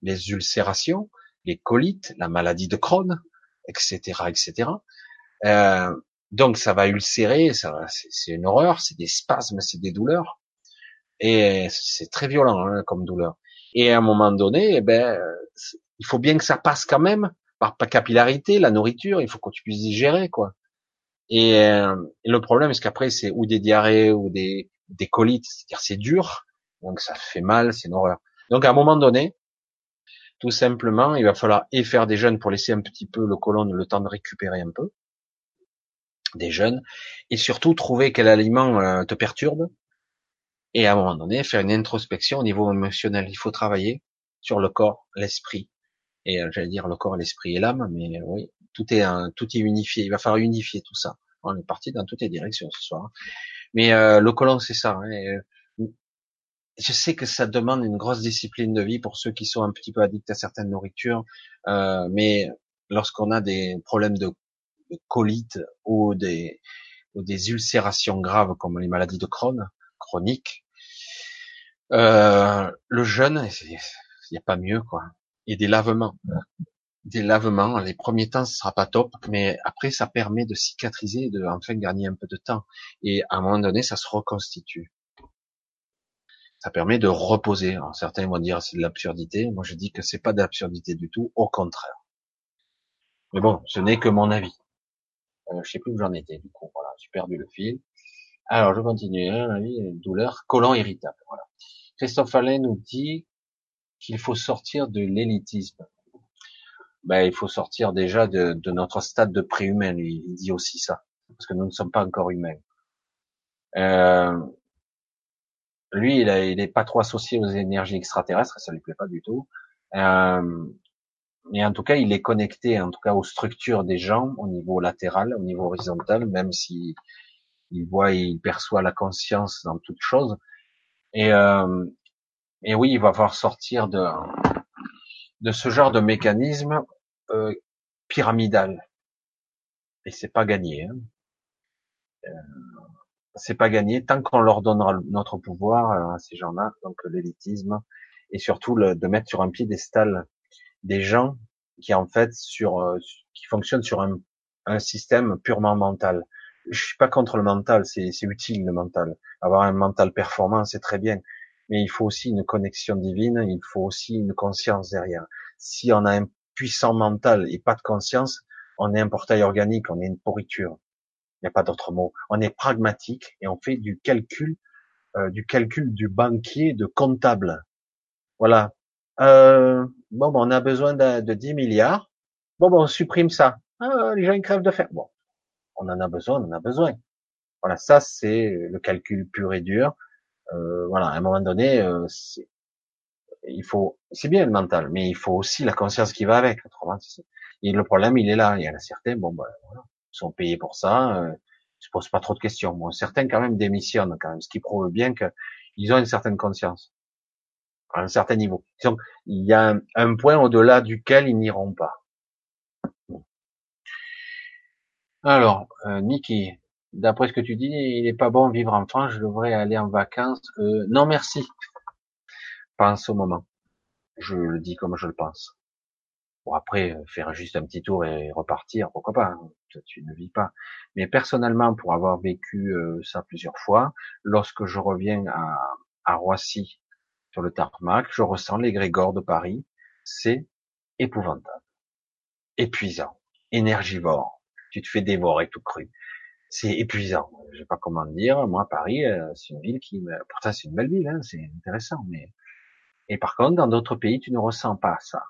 les ulcérations, les colites, la maladie de Crohn, etc., etc. Euh, donc ça va ulcérer, ça, c'est une horreur, c'est des spasmes, c'est des douleurs, et c'est très violent hein, comme douleur. Et à un moment donné, eh ben, il faut bien que ça passe quand même par capillarité, la nourriture, il faut que tu puisses digérer, quoi. Et, euh, le problème, c'est qu'après, c'est ou des diarrhées ou des, des colites, c'est-à-dire c'est dur, donc ça fait mal, c'est une horreur. Donc à un moment donné, tout simplement, il va falloir et faire des jeûnes pour laisser un petit peu le côlon le temps de récupérer un peu, des jeûnes, et surtout trouver quel aliment euh, te perturbe, et à un moment donné, faire une introspection au niveau émotionnel. Il faut travailler sur le corps, l'esprit, et euh, j'allais dire le corps, l'esprit et l'âme, mais oui, tout est un, tout est unifié. Il va falloir unifier tout ça. On est parti dans toutes les directions ce soir. Mais euh, le colon, c'est ça. Hein, euh, je sais que ça demande une grosse discipline de vie pour ceux qui sont un petit peu addicts à certaines nourritures, euh, mais lorsqu'on a des problèmes de, de colite ou des, ou des ulcérations graves comme les maladies de Crohn, chroniques, euh, le jeûne, il n'y a pas mieux, quoi. Et des lavements. Des lavements, les premiers temps, ce sera pas top, mais après, ça permet de cicatriser, de enfin gagner un peu de temps. Et à un moment donné, ça se reconstitue. Ça permet de reposer. Alors, certains vont dire c'est de l'absurdité. Moi, je dis que c'est pas d'absurdité du tout, au contraire. Mais bon, ce n'est que mon avis. Euh, je sais plus où j'en étais, du coup. Voilà, j'ai perdu le fil. Alors, je continue. Hein, douleur, colon irritable. Voilà. Christophe Alain nous dit qu'il faut sortir de l'élitisme. Ben, il faut sortir déjà de, notre stade de préhumain. Il dit aussi ça, parce que nous ne sommes pas encore humains. Euh, lui, il, n'est est pas trop associé aux énergies extraterrestres, ça lui plaît pas du tout. Euh, mais en tout cas, il est connecté, en tout cas, aux structures des gens au niveau latéral, au niveau horizontal, même si il voit et il perçoit la conscience dans toute chose. Et, euh, et oui, il va falloir sortir de, de ce genre de mécanisme euh, pyramidal. Et c'est pas gagné. Hein. Euh, c'est pas gagné tant qu'on leur donnera notre pouvoir euh, à ces gens-là, donc l'élitisme, et surtout le, de mettre sur un piédestal des gens qui en fait sur qui fonctionnent sur un, un système purement mental je suis pas contre le mental, c'est utile le mental. Avoir un mental performant, c'est très bien. Mais il faut aussi une connexion divine, il faut aussi une conscience derrière. Si on a un puissant mental et pas de conscience, on est un portail organique, on est une pourriture. Il n'y a pas d'autre mot. On est pragmatique et on fait du calcul, euh, du calcul du banquier, de comptable. Voilà. Euh, bon, on a besoin de, de 10 milliards. Bon, bon, on supprime ça. Ah, les gens ils crèvent de faim. Bon, on en a besoin, on en a besoin. Voilà, ça c'est le calcul pur et dur. Euh, voilà, à un moment donné, euh, il faut, c'est bien le mental, mais il faut aussi la conscience qui va avec. Autrement, et le problème, il est là. Il y en a certains, bon, ben, voilà, ils sont payés pour ça, euh, ils se posent pas trop de questions. Bon, certains quand même démissionnent quand même, ce qui prouve bien qu'ils ont une certaine conscience, à un certain niveau. Donc, il y a un, point au-delà duquel ils n'iront pas. Alors, euh, Niki, d'après ce que tu dis, il n'est pas bon vivre en France, je devrais aller en vacances. Euh, non, merci. En ce moment. Je le dis comme je le pense. Bon, après, euh, faire juste un petit tour et repartir, pourquoi pas hein. Tu ne vis pas. Mais personnellement, pour avoir vécu euh, ça plusieurs fois, lorsque je reviens à, à Roissy, sur le tarmac, je ressens les grégores de Paris. C'est épouvantable. Épuisant. Énergivore. Tu te fais dévorer tout cru. C'est épuisant. Je sais pas comment dire. Moi, Paris, euh, c'est une ville qui, pourtant c'est une belle ville, hein, c'est intéressant, mais, et par contre, dans d'autres pays, tu ne ressens pas ça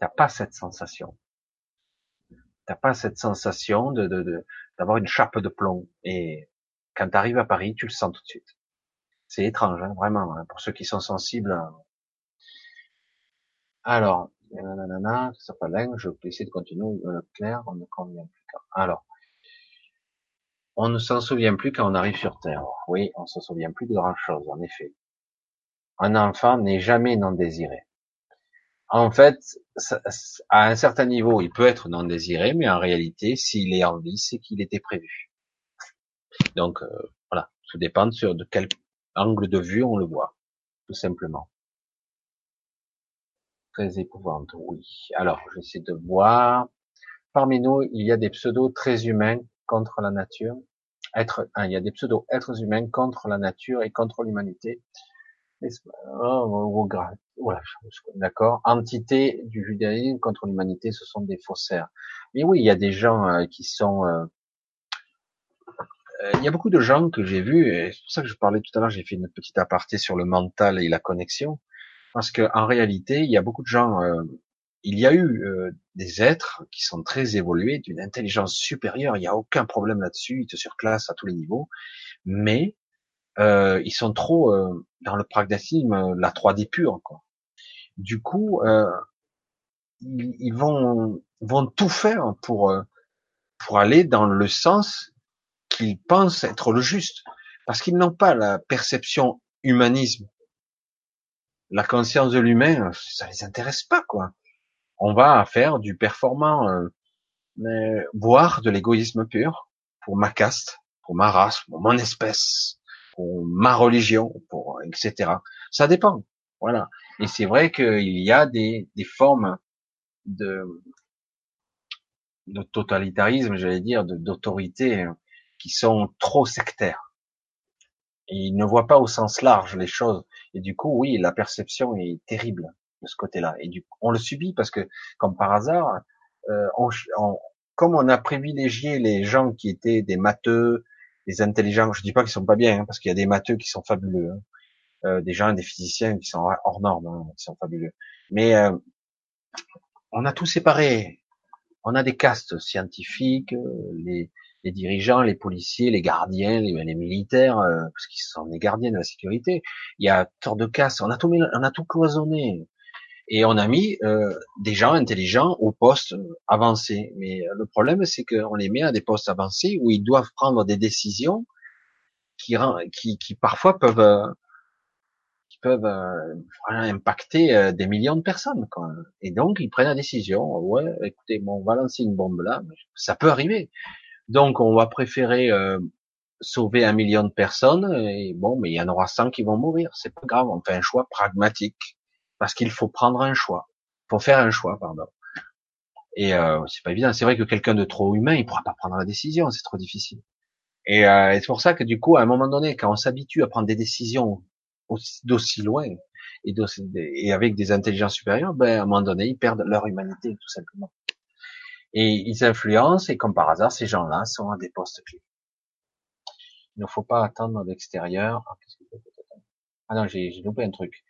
T'as pas cette sensation. T'as pas cette sensation de, d'avoir une chape de plomb. Et quand tu arrives à Paris, tu le sens tout de suite. C'est étrange, hein, vraiment, hein, pour ceux qui sont sensibles. Alors, nanana, ça pas je vais essayer de continuer. Euh, on ne convient plus. Alors, on ne s'en souvient plus quand on arrive sur Terre. Oui, on se souvient plus de grand chose, en effet. Un enfant n'est jamais non désiré. En fait, à un certain niveau, il peut être non désiré, mais en réalité, s'il est en vie, c'est qu'il était prévu. Donc euh, voilà, tout dépend de quel angle de vue on le voit, tout simplement. Très épouvante, oui. Alors, j'essaie de voir. Parmi nous, il y a des pseudos très humains contre la nature. Être, hein, il y a des pseudos êtres humains contre la nature et contre l'humanité. Oh, voilà, d'accord. Entité du judaïsme contre l'humanité, ce sont des faussaires. Mais oui, il y a des gens euh, qui sont. Euh, euh, il y a beaucoup de gens que j'ai vus, c'est pour ça que je parlais tout à l'heure. J'ai fait une petite aparté sur le mental et la connexion, parce que en réalité, il y a beaucoup de gens. il y a eu des êtres qui sont très évolués, d'une intelligence supérieure. Il n'y a aucun problème là-dessus. Ils te surclassent à tous les niveaux, mais euh, ils sont trop euh, dans le pragmatisme, euh, la 3D pure. Quoi. Du coup, euh, ils, ils, vont vont tout faire pour pour aller dans le sens qu'ils pensent être le juste, parce qu'ils n'ont pas la perception humanisme, la conscience de l'humain, ça les intéresse pas quoi. On va faire du performant, boire de l'égoïsme pur pour ma caste, pour ma race, pour mon espèce ma religion, pour etc. Ça dépend. Voilà. Et c'est vrai qu'il y a des, des formes de, de totalitarisme, j'allais dire, d'autorité hein, qui sont trop sectaires. Ils ne voient pas au sens large les choses. Et du coup, oui, la perception est terrible de ce côté-là. Et du coup, on le subit parce que, comme par hasard, euh, on, comme on a privilégié les gens qui étaient des matheux, des intelligents. Je dis pas qu'ils sont pas bien, hein, parce qu'il y a des matheux qui sont fabuleux, hein. euh, des gens, des physiciens qui sont hors normes, hein, qui sont fabuleux. Mais euh, on a tout séparé. On a des castes scientifiques, euh, les, les dirigeants, les policiers, les gardiens, les, militaires, euh, parce qu'ils sont les gardiens de la sécurité. Il y a tort de castes. On a tout, on a tout cloisonné et on a mis euh, des gens intelligents aux postes avancés. Mais le problème, c'est qu'on les met à des postes avancés où ils doivent prendre des décisions qui, qui, qui parfois peuvent, euh, qui peuvent euh, impacter des millions de personnes. Quoi. Et donc, ils prennent la décision. Ouais, écoutez, bon, on va lancer une bombe là. Ça peut arriver. Donc, on va préférer sauver un million de personnes. Et bon, mais il y en aura 100 qui vont mourir. C'est pas grave. On fait un choix pragmatique parce qu'il faut prendre un choix. faut faire un choix, pardon. Et euh, c'est pas évident. C'est vrai que quelqu'un de trop humain, il pourra pas prendre la décision, c'est trop difficile. Et, euh, c'est pour ça que du coup, à un moment donné, quand on s'habitue à prendre des décisions d'aussi loin et, et, avec des intelligences supérieures, ben à un moment donné, ils perdent leur humanité tout simplement. Et ils influencent, et comme par hasard, ces gens-là sont à des postes clés. Il ne faut pas attendre l'extérieur. Ah, ah non, j'ai loupé un truc.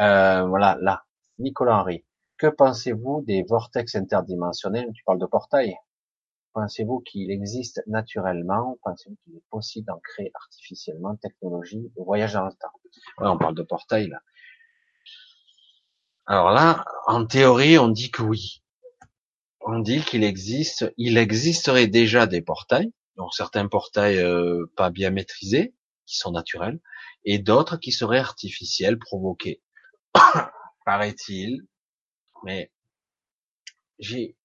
Euh, voilà, là. Nicolas Henry. Que pensez-vous des vortex interdimensionnels? Tu parles de portail. Pensez-vous qu'il existe naturellement? Pensez-vous qu'il est possible d'en créer artificiellement technologie de voyage dans le temps? Ouais, On parle de portail là. Alors là, en théorie, on dit que oui. On dit qu'il existe, il existerait déjà des portails, Donc certains portails euh, pas bien maîtrisés, qui sont naturels, et d'autres qui seraient artificiels, provoqués. Paraît-il, mais j'ai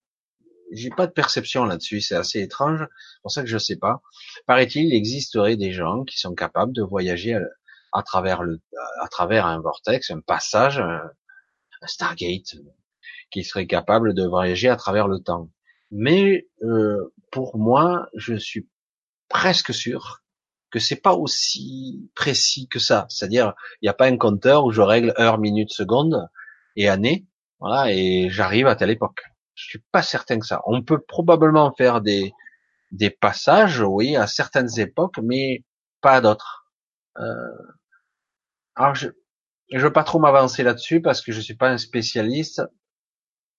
j'ai pas de perception là-dessus, c'est assez étrange, c'est pour ça que je sais pas. Paraît-il, il existerait des gens qui sont capables de voyager à, travers le, à travers un vortex, un passage, un, Stargate, qui serait capable de voyager à travers le temps. Mais euh, pour moi, je suis presque sûr que c'est pas aussi précis que ça. C'est-à-dire, il n'y a pas un compteur où je règle heure, minute, seconde et année, voilà, et j'arrive à telle époque. Je suis pas certain que ça. On peut probablement faire des des passages, oui, à certaines époques, mais pas à d'autres. Euh, alors je je veux pas trop m'avancer là-dessus parce que je suis pas un spécialiste.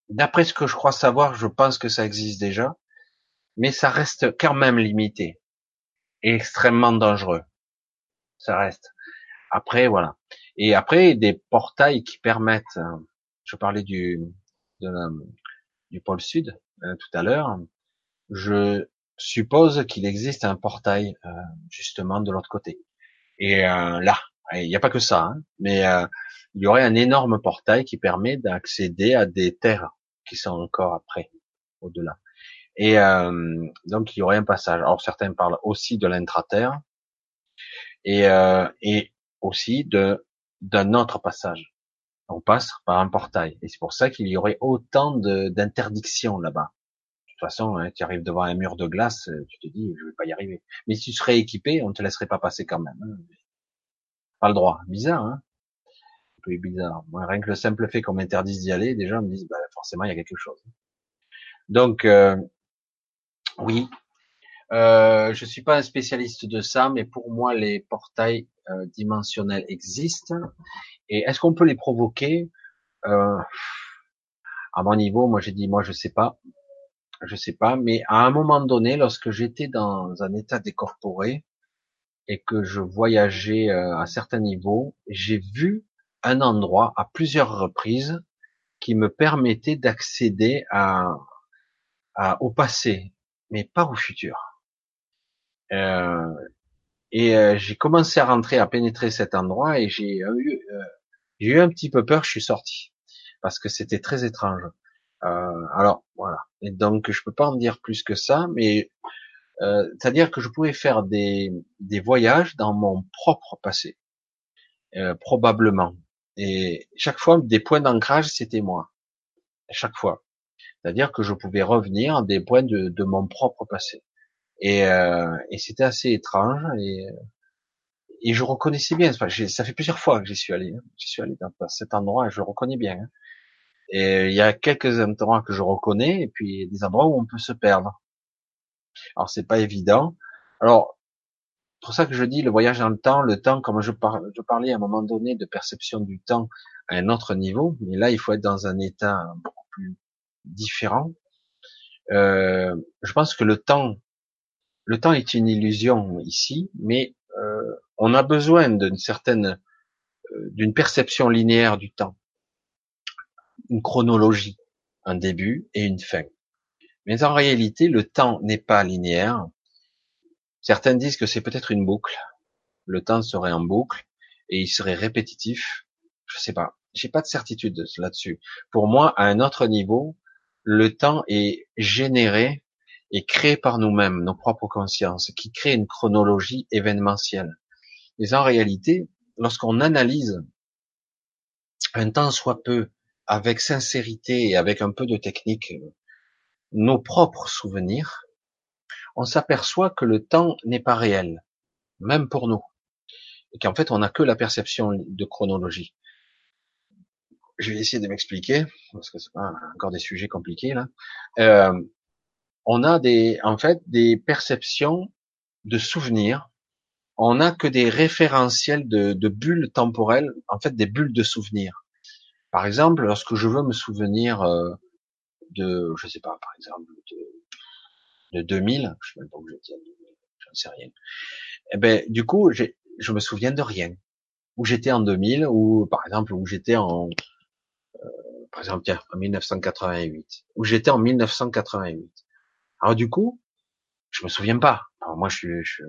D'après ce que je crois savoir, je pense que ça existe déjà, mais ça reste quand même limité et extrêmement dangereux. Ça reste. Après, voilà. Et après, des portails qui permettent, euh, je parlais du, du pôle sud euh, tout à l'heure, je suppose qu'il existe un portail euh, justement de l'autre côté. Et là, il n'y a pas que ça, hein, mais il y aurait un énorme portail qui permet d'accéder à des terres qui sont encore après, au-delà. Et euh, donc il y aurait un passage. Alors certains parlent aussi de l'intraterre et, euh, et aussi de d'un autre passage. On passe par un portail. Et c'est pour ça qu'il y aurait autant d'interdictions là-bas. De toute façon, hein, tu arrives devant un mur de glace, tu te dis, je vais pas y arriver. Mais si tu serais équipé, on te laisserait pas passer quand même. Hein. Pas le droit. Bizarre, hein bizarre. Moi, rien que le simple fait qu'on m'interdise d'y aller, déjà, me dit, bah, forcément, il y a quelque chose. Donc, euh, oui. Euh, je suis pas un spécialiste de ça, mais pour moi, les portails euh, dimensionnels existent. Et est-ce qu'on peut les provoquer? Euh, À mon niveau, moi j'ai dit, moi je sais pas, je sais pas. Mais à un moment donné, lorsque j'étais dans un état décorporé et que je voyageais à certains niveaux, j'ai vu un endroit à plusieurs reprises qui me permettait d'accéder à, à, au passé, mais pas au futur. Euh, et euh, j'ai commencé à rentrer, à pénétrer cet endroit, et j'ai eu, euh, j'ai eu un petit peu peur. Je suis sorti parce que c'était très étrange. Euh, alors voilà. Et donc je peux pas en dire plus que ça, mais c'est-à-dire que je pouvais faire des, des voyages dans mon propre passé, probablement. Et chaque fois, des points d'ancrage, c'était moi. Chaque fois. C'est-à-dire que je pouvais revenir des points de, de mon propre passé. Et, euh, et c'était assez étrange. Et, et je reconnaissais bien. Enfin, ça fait plusieurs fois que j'y suis allé. Hein. J'y suis allé dans cet endroit et je le reconnais bien. Hein. Et il y a quelques endroits que je reconnais et puis des endroits où on peut se perdre. Alors c'est pas évident. Alors pour ça que je dis le voyage dans le temps, le temps, comme je, je parlais à un moment donné de perception du temps à un autre niveau, mais là il faut être dans un état beaucoup plus différent. Euh, je pense que le temps, le temps est une illusion ici, mais euh, on a besoin d'une certaine, euh, d'une perception linéaire du temps, une chronologie, un début et une fin. Mais en réalité, le temps n'est pas linéaire. Certains disent que c'est peut-être une boucle. Le temps serait en boucle et il serait répétitif. Je sais pas. J'ai pas de certitude là-dessus. Pour moi, à un autre niveau, le temps est généré et créé par nous-mêmes, nos propres consciences, qui crée une chronologie événementielle. Mais en réalité, lorsqu'on analyse un temps soit peu, avec sincérité et avec un peu de technique, nos propres souvenirs, on s'aperçoit que le temps n'est pas réel, même pour nous, et qu'en fait on n'a que la perception de chronologie je vais essayer de m'expliquer parce que c'est pas encore des sujets compliqués là. Euh, on a des, en fait, des perceptions de souvenirs. On n'a que des référentiels de, bulles temporelles, en fait, des bulles de souvenirs. Par exemple, lorsque je veux me souvenir euh, de, je sais pas, par exemple, de, de 2000, je sais même pas où j'étais, j'en sais rien. Eh ben, du coup, je me souviens de rien. Où j'étais en 2000, ou par exemple où j'étais en par exemple, tiens, en 1988, où j'étais en 1988. Alors du coup, je me souviens pas. Alors moi, je suis, je,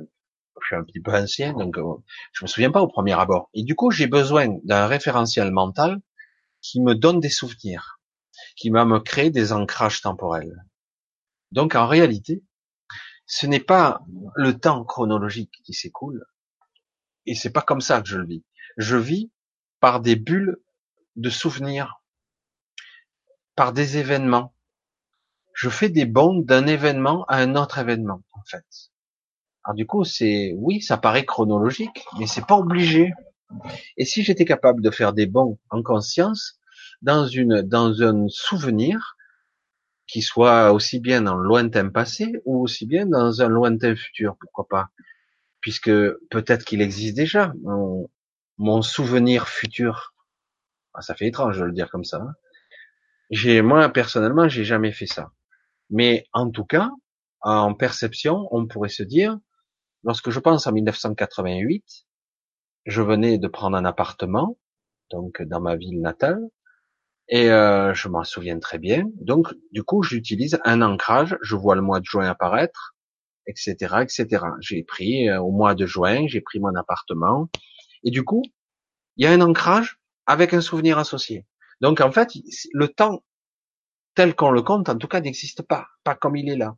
suis un petit peu ancien, donc euh, je me souviens pas au premier abord. Et du coup, j'ai besoin d'un référentiel mental qui me donne des souvenirs, qui va me créer des ancrages temporels. Donc en réalité, ce n'est pas le temps chronologique qui s'écoule, et c'est pas comme ça que je le vis. Je vis par des bulles de souvenirs, par des événements. Je fais des bonds d'un événement à un autre événement, en fait. Alors du coup, c'est oui, ça paraît chronologique, mais c'est pas obligé. Et si j'étais capable de faire des bonds en conscience dans une dans un souvenir qui soit aussi bien dans le lointain passé ou aussi bien dans un lointain futur, pourquoi pas Puisque peut-être qu'il existe déjà mon, souvenir futur. Ah, ça fait étrange de le dire comme ça. Hein. j'ai moi personnellement, j'ai jamais fait ça. Mais en tout cas, en perception, on pourrait se dire, lorsque je pense en 1988, je venais de prendre un appartement, donc dans ma ville natale, et euh, je m'en souviens très bien. Donc, du coup, j'utilise un ancrage. Je vois le mois de juin apparaître, etc., etc. J'ai pris euh, au mois de juin, j'ai pris mon appartement, et du coup, il y a un ancrage avec un souvenir associé. Donc, en fait, le temps tel qu'on le compte, en tout cas, n'existe pas, pas comme il est là.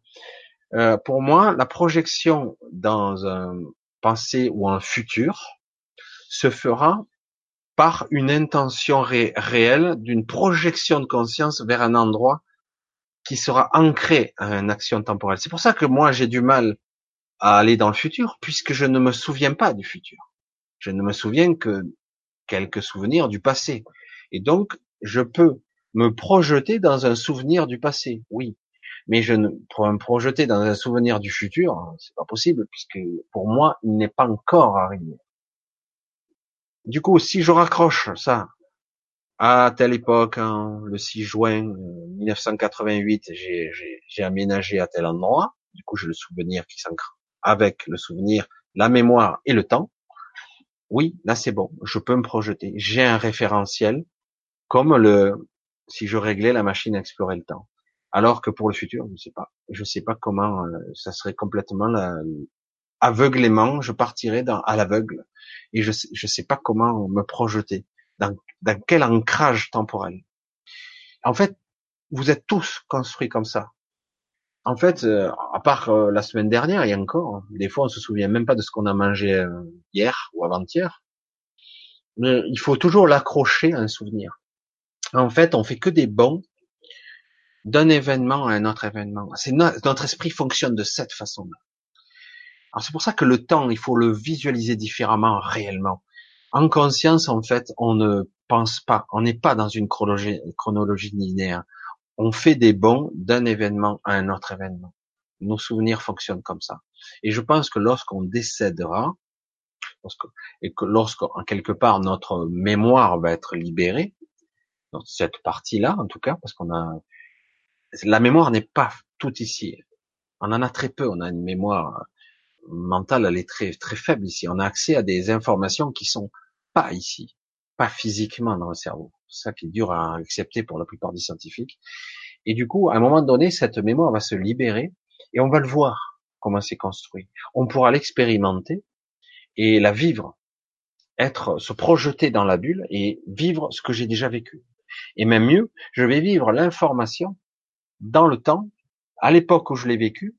Euh, pour moi, la projection dans un passé ou un futur se fera par une intention réelle d'une projection de conscience vers un endroit qui sera ancré à une action temporelle. C'est pour ça que moi j'ai du mal à aller dans le futur puisque je ne me souviens pas du futur. Je ne me souviens que quelques souvenirs du passé. Et donc je peux me projeter dans un souvenir du passé, oui. Mais je ne, pour me projeter dans un souvenir du futur, c'est pas possible puisque pour moi, il n'est pas encore arrivé. Du coup, si je raccroche ça à telle époque, hein, le 6 juin 1988, euh, j'ai aménagé à tel endroit. Du coup, j'ai le souvenir qui s'ancre avec le souvenir, la mémoire et le temps. Oui, là c'est bon, je peux me projeter. J'ai un référentiel comme le si je réglais la machine à explorer le temps. Alors que pour le futur, je ne sais pas. Je sais pas comment euh, ça serait complètement la, aveuglément, je partirais dans, à l'aveugle et je ne sais pas comment me projeter, dans, dans quel ancrage temporel. En fait, vous êtes tous construits comme ça. En fait, euh, à part euh, la semaine dernière et encore, des fois on se souvient même pas de ce qu'on a mangé euh, hier ou avant-hier. Mais il faut toujours l'accrocher à un souvenir. En fait, on fait que des bons d'un événement à un autre événement. C'est notre esprit fonctionne de cette façon-là. C'est pour ça que le temps, il faut le visualiser différemment réellement. En conscience, en fait, on ne pense pas, on n'est pas dans une chronologie, chronologie linéaire. On fait des bons d'un événement à un autre événement. Nos souvenirs fonctionnent comme ça. Et je pense que lorsqu'on décédera, et que lorsqu'en quelque part notre mémoire va être libérée, dans cette partie-là en tout cas, parce qu'on a la mémoire n'est pas tout ici. On en a très peu. On a une mémoire mentale, elle est très, très faible ici. On a accès à des informations qui sont pas ici, pas physiquement dans le cerveau. C'est ça qui est dur à accepter pour la plupart des scientifiques. Et du coup, à un moment donné, cette mémoire va se libérer et on va le voir comment c'est construit. On pourra l'expérimenter et la vivre, être, se projeter dans la bulle et vivre ce que j'ai déjà vécu. Et même mieux, je vais vivre l'information dans le temps, à l'époque où je l'ai vécu,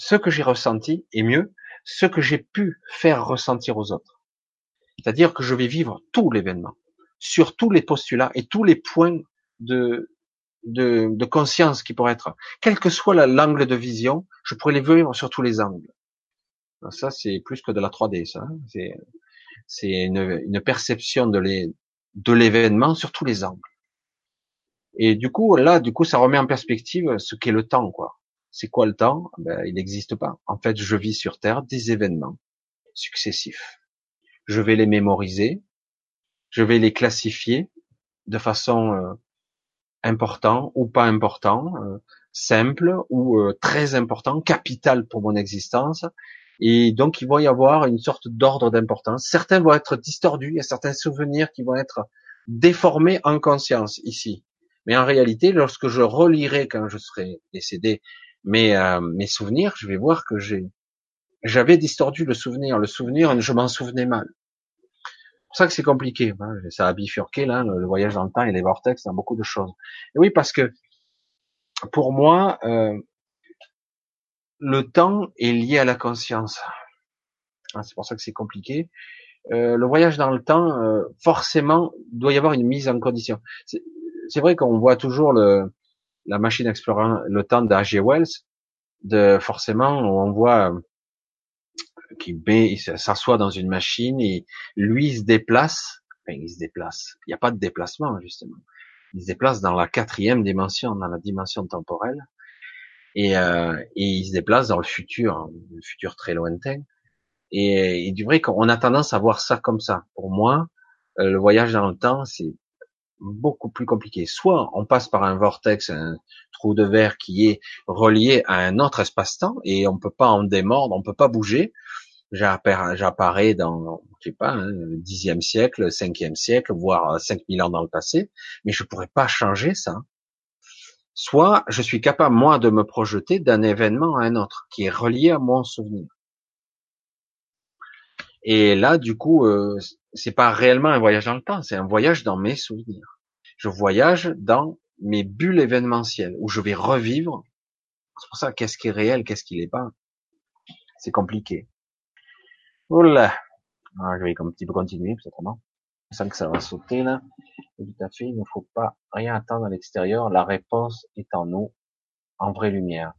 ce que j'ai ressenti et mieux, ce que j'ai pu faire ressentir aux autres. C'est-à-dire que je vais vivre tout l'événement, sur tous les postulats et tous les points de, de, de conscience qui pourraient être, quel que soit l'angle de vision, je pourrais les vivre sur tous les angles. ça, c'est plus que de la 3D, ça. Hein. C'est, une, une perception de l'événement sur tous les angles. Et du coup, là, du coup, ça remet en perspective ce qu'est le temps, quoi. C'est quoi le temps? Ben, Il n'existe pas. En fait, je vis sur Terre des événements successifs. Je vais les mémoriser, je vais les classifier de façon euh, important ou pas important, euh, simple ou euh, très important, capital pour mon existence. Et donc, il va y avoir une sorte d'ordre d'importance. Certains vont être distordus, il y a certains souvenirs qui vont être déformés en conscience ici. Mais en réalité, lorsque je relirai quand je serai décédé mes, euh, mes souvenirs, je vais voir que j'ai j'avais distordu le souvenir. Le souvenir, je m'en souvenais mal. C'est pour ça que c'est compliqué. Hein. Ça a bifurqué là, le voyage dans le temps et les vortex dans beaucoup de choses. Et oui, parce que pour moi, euh, le temps est lié à la conscience. Ah, c'est pour ça que c'est compliqué. Euh, le voyage dans le temps, euh, forcément, doit y avoir une mise en condition. C'est vrai qu'on voit toujours le, la machine explorant le temps d'H.G. Wells, de forcément, on voit qui il s'assoit dans une machine et lui se déplace. Enfin, il se déplace. Il n'y a pas de déplacement justement. Il se déplace dans la quatrième dimension, dans la dimension temporelle, et, euh, et il se déplace dans le futur, le futur très lointain. Et, et du vrai qu'on a tendance à voir ça comme ça. Pour moi, euh, le voyage dans le temps, c'est beaucoup plus compliqué. Soit on passe par un vortex, un trou de verre qui est relié à un autre espace-temps et on peut pas en démordre, on peut pas bouger. J'apparais dans, je sais pas, hein, siècle, le cinquième siècle, voire 5000 ans dans le passé, mais je pourrais pas changer ça. Soit je suis capable, moi, de me projeter d'un événement à un autre, qui est relié à mon souvenir. Et là, du coup, euh, c'est pas réellement un voyage dans le temps, c'est un voyage dans mes souvenirs. Je voyage dans mes bulles événementielles où je vais revivre. C'est pour ça, qu'est-ce qui est réel, qu'est-ce qui l'est pas? C'est compliqué. Oula. Ah, je vais un petit peu continuer, peut-être non? Je que ça va sauter là. tout à fait, il ne faut pas rien attendre à l'extérieur. La réponse est en nous, en vraie lumière.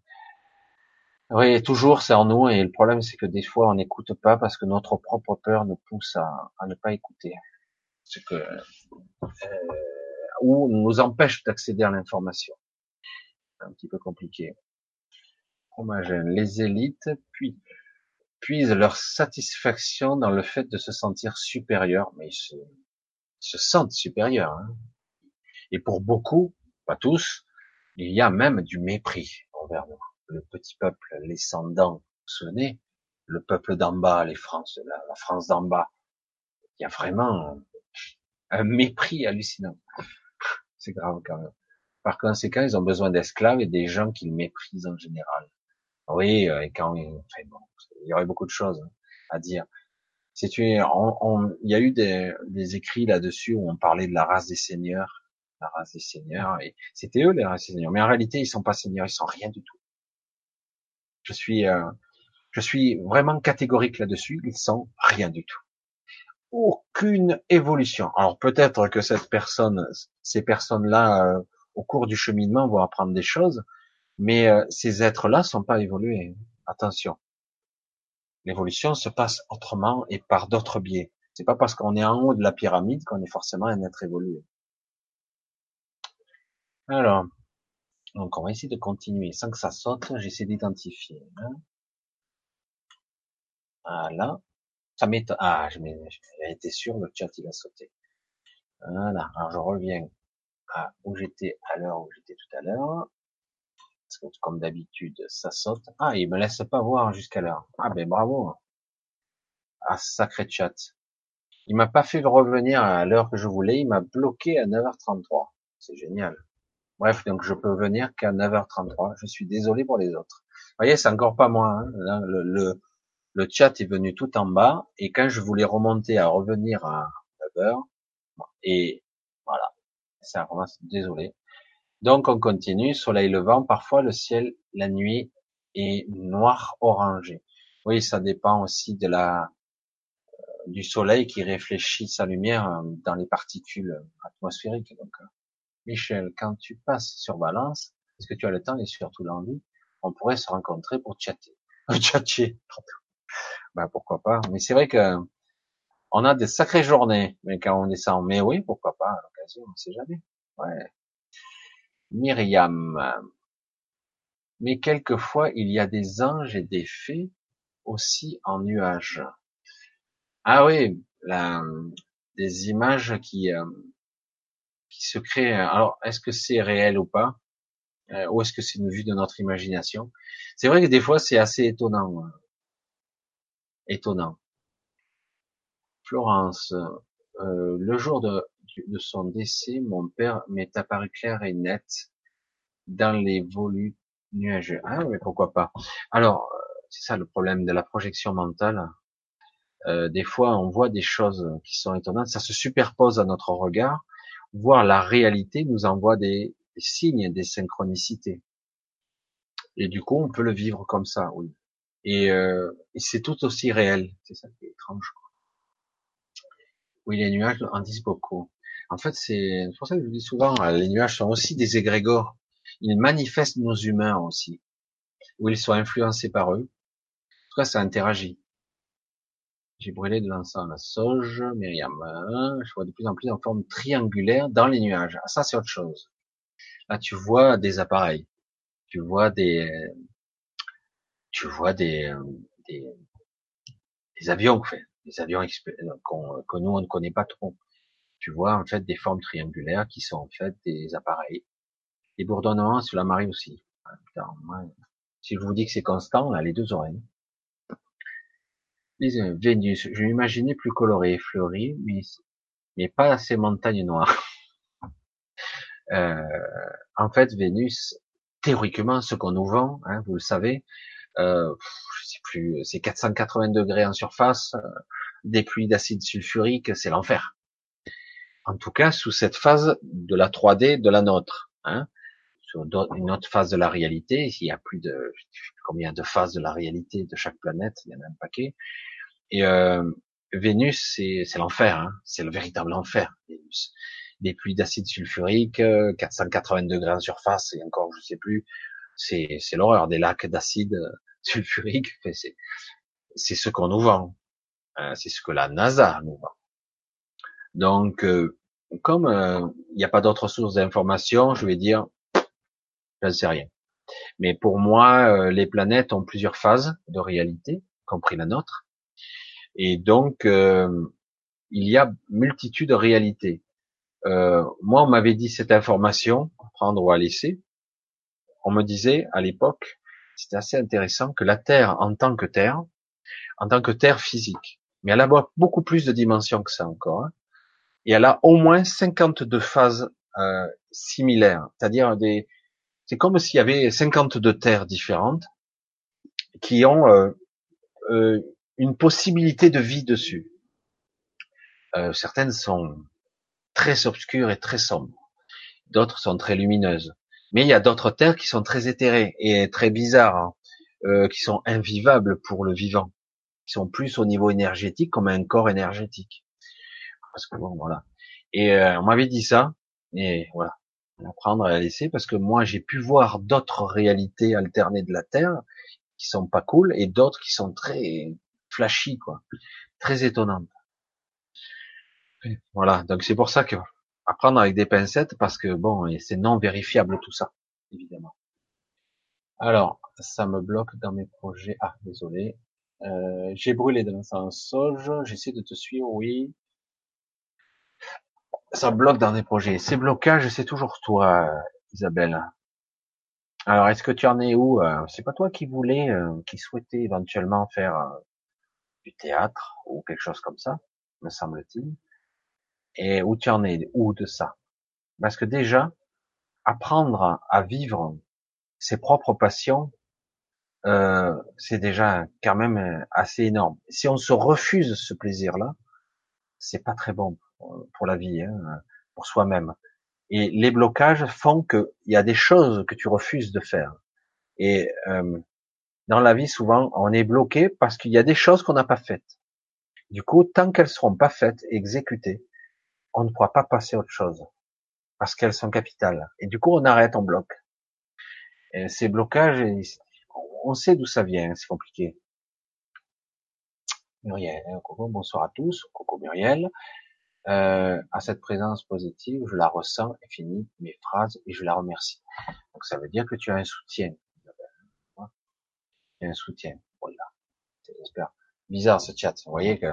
Oui, toujours c'est en nous et le problème c'est que des fois on n'écoute pas parce que notre propre peur nous pousse à, à ne pas écouter. Ce que euh, ou nous empêche d'accéder à l'information. Un petit peu compliqué. Les élites puis puisent leur satisfaction dans le fait de se sentir supérieurs, mais ils se, se sentent supérieurs. Hein. Et pour beaucoup, pas tous, il y a même du mépris envers nous le petit peuple, les sans-dents, vous souvenez, le peuple d'en bas, les France, la, France d'en bas, il y a vraiment un mépris hallucinant. C'est grave quand même. Par conséquent, ils ont besoin d'esclaves et des gens qu'ils méprisent en général. Oui, euh, et quand, enfin bon, il y aurait beaucoup de choses à dire. Si tu il y a eu des, des écrits là-dessus où on parlait de la race des seigneurs, la race des seigneurs, et c'était eux les races des seigneurs. Mais en réalité, ils sont pas seigneurs, ils sont rien du tout. Je suis, euh, je suis vraiment catégorique là-dessus. Ils sont rien du tout. Aucune évolution. Alors peut-être que cette personne, ces personnes-là, euh, au cours du cheminement, vont apprendre des choses, mais euh, ces êtres-là sont pas évolués. Attention. L'évolution se passe autrement et par d'autres biais. C'est pas parce qu'on est en haut de la pyramide qu'on est forcément un être évolué. Alors, donc on va essayer de continuer sans que ça saute. J'essaie d'identifier. Hein. Voilà. Ça m'étonne. Ah, j'ai été sûr, le chat il a sauté. Voilà. Alors je reviens à où j'étais à l'heure où j'étais tout à l'heure. Parce que comme d'habitude, ça saute. Ah, il me laisse pas voir jusqu'à l'heure. Ah ben bravo. Ah, sacré chat. Il m'a pas fait revenir à l'heure que je voulais, il m'a bloqué à 9h33. C'est génial. Bref, donc je peux venir qu'à 9h33. Je suis désolé pour les autres. Vous voyez, c'est encore pas moi. Hein. Le, chat est venu tout en bas et quand je voulais remonter à revenir à 9h, et voilà, c'est vraiment désolé. Donc on continue, soleil levant. Parfois le ciel la nuit est noir orangé. Oui, ça dépend aussi de la euh, du soleil qui réfléchit sa lumière euh, dans les particules atmosphériques. Euh, Michel, quand tu passes sur Balance, est-ce que tu as le temps et surtout l'envie On pourrait se rencontrer pour chatter? Chatter. ben pourquoi pas. Mais c'est vrai que on a des sacrées journées, mais quand on descend, mais oui, pourquoi pas à l'occasion, on sait jamais. Ouais. Myriam. Mais quelquefois, il y a des anges et des fées aussi en nuages. Ah oui, des images qui, euh, se. Euh, alors, est-ce que c'est réel ou pas euh, Ou est-ce que c'est une vue de notre imagination? C'est vrai que des fois, c'est assez étonnant. Euh, étonnant. Florence, euh, le jour de, de, son décès, mon père m'est apparu clair et net dans les volutes nuageux. Ah mais pourquoi pas Alors, c'est ça le problème de la projection mentale. Euh, des fois, on voit des choses qui sont étonnantes, ça se superpose à notre regard, voire la réalité nous envoie des, signes, des synchronicités. Et du coup, on peut le vivre comme ça, oui. Et, euh, c'est tout aussi réel. C'est ça qui est étrange. Oui, les nuages en disent beaucoup. En fait, c'est pour ça que je dis souvent, euh, les nuages sont aussi des égrégores. Ils manifestent nos humains aussi, ou ils sont influencés par eux. En tout cas, ça interagit. J'ai brûlé de l'encens à la sauge, Myriam. Je vois de plus en plus en forme triangulaire dans les nuages. Ah, ça, c'est autre chose. Là, tu vois des appareils. Tu vois des, tu vois des, des, des avions, fait, des avions que nous, on ne connaît pas trop. Tu vois, en fait, des formes triangulaires qui sont en fait des appareils. Les bourdonnements sur la marée aussi. Ah, si je vous dis que c'est constant, là, les deux oreilles. Vénus, je m'imaginais plus coloré, fleuri, mais, mais pas ces montagnes noires. Euh, en fait, Vénus, théoriquement, ce qu'on nous vend, hein, vous le savez, euh, c'est 480 degrés en surface, euh, des pluies d'acide sulfurique, c'est l'enfer. En tout cas, sous cette phase de la 3D de la nôtre, hein, sur une autre phase de la réalité, il y a plus de combien de phases de la réalité de chaque planète, il y en a un paquet. Et euh, Vénus, c'est l'enfer, hein, c'est le véritable enfer. Vénus. Des pluies d'acide sulfurique, 480 degrés en surface, et encore, je sais plus, c'est l'horreur des lacs d'acide sulfurique. C'est ce qu'on nous vend. Hein, c'est ce que la NASA nous vend. Donc, euh, comme euh, il n'y a pas d'autres sources d'information, je vais dire, je ne sais rien. Mais pour moi, euh, les planètes ont plusieurs phases de réalité, compris la nôtre. Et donc, il y a multitude de réalités. moi, on m'avait dit cette information, à prendre ou à laisser. On me disait à l'époque, c'était assez intéressant, que la Terre en tant que Terre, en tant que Terre physique, mais elle a beaucoup plus de dimensions que ça encore, hein, et elle a au moins 52 phases euh, similaires, c'est-à-dire des, c'est comme s'il y avait 52 terres différentes qui ont euh, euh, une possibilité de vie dessus. Euh, certaines sont très obscures et très sombres, d'autres sont très lumineuses, mais il y a d'autres terres qui sont très éthérées et très bizarres, hein, euh, qui sont invivables pour le vivant, qui sont plus au niveau énergétique comme un corps énergétique parce que bon, voilà. Et euh, on m'avait dit ça, et voilà, à prendre et à laisser, parce que moi j'ai pu voir d'autres réalités alternées de la Terre qui sont pas cool, et d'autres qui sont très flashy, quoi, très étonnantes. Voilà, donc c'est pour ça que apprendre avec des pincettes, parce que bon, c'est non vérifiable tout ça, évidemment. Alors, ça me bloque dans mes projets. Ah, désolé. Euh, j'ai brûlé de l'encens sauge. J'essaie de te suivre, oui ça bloque dans des projets. Ces blocages, c'est toujours toi, Isabelle. Alors, est-ce que tu en es où euh, C'est pas toi qui voulais, euh, qui souhaitait éventuellement faire du théâtre ou quelque chose comme ça, me semble-t-il. Et où tu en es Où de ça? Parce que déjà, apprendre à vivre ses propres passions, c'est déjà quand même assez énorme. Si on se refuse ce plaisir-là, c'est pas très bon pour la vie, hein, pour soi-même. Et les blocages font qu'il y a des choses que tu refuses de faire. Et euh, dans la vie, souvent, on est bloqué parce qu'il y a des choses qu'on n'a pas faites. Du coup, tant qu'elles seront pas faites, exécutées, on ne pourra pas passer à autre chose parce qu'elles sont capitales. Et du coup, on arrête, on bloque. Et ces blocages, on sait d'où ça vient, c'est compliqué. Muriel, coucou, bonsoir à tous, coucou Muriel. Euh, à cette présence positive, je la ressens et finis mes phrases et je la remercie. Donc ça veut dire que tu as un soutien. As un soutien. Voilà. J'espère. Bizarre ce chat. Vous voyez que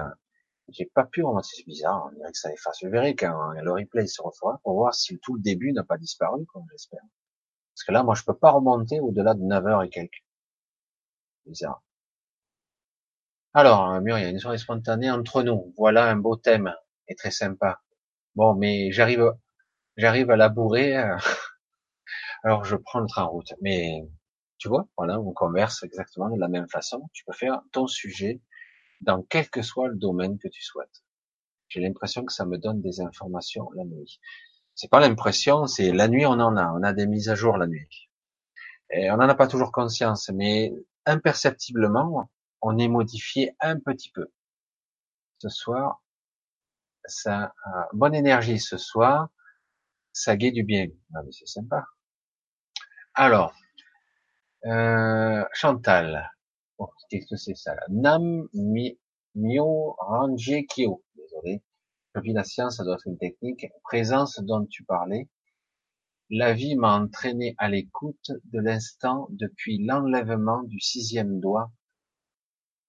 j'ai pas pu remonter. C'est bizarre. On dirait que ça efface. Je verrai quand le replay se refera pour voir si tout le début n'a pas disparu, comme j'espère. Parce que là, moi, je peux pas remonter au-delà de 9 heures et quelques. Bizarre. Alors, Muriel, une soirée spontanée entre nous. Voilà un beau thème est très sympa. Bon, mais j'arrive, j'arrive à la bourrer. Euh, alors je prends le train en route. Mais Tu vois, voilà, on converse exactement de la même façon. Tu peux faire ton sujet dans quel que soit le domaine que tu souhaites. J'ai l'impression que ça me donne des informations la nuit. C'est pas l'impression, c'est la nuit on en a, on a des mises à jour la nuit. Et on n'en a pas toujours conscience, mais imperceptiblement, on est modifié un petit peu. Ce soir, ça, euh, bonne énergie ce soir, ça guet du bien. Ah, c'est sympa. Alors, Chantal. Oh, qu'est-ce que c'est ça là? Nam mi, Mio Ranje Kyo. Désolé. La science, ça doit être une technique. Présence dont tu parlais. La vie m'a entraîné à l'écoute de l'instant depuis l'enlèvement du sixième doigt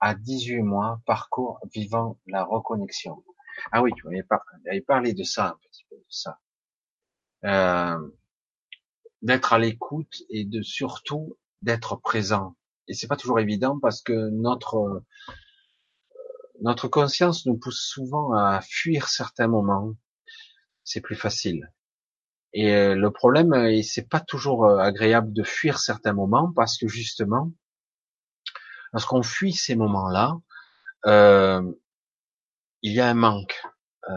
à 18 mois, parcours vivant la reconnexion. Ah oui, tu m'avais parlé de ça, un petit peu ça. Euh, d'être à l'écoute et de surtout d'être présent. Et c'est pas toujours évident parce que notre euh, notre conscience nous pousse souvent à fuir certains moments. C'est plus facile. Et euh, le problème, euh, c'est pas toujours agréable de fuir certains moments parce que justement, lorsqu'on fuit ces moments-là, euh, il y a un manque. Euh,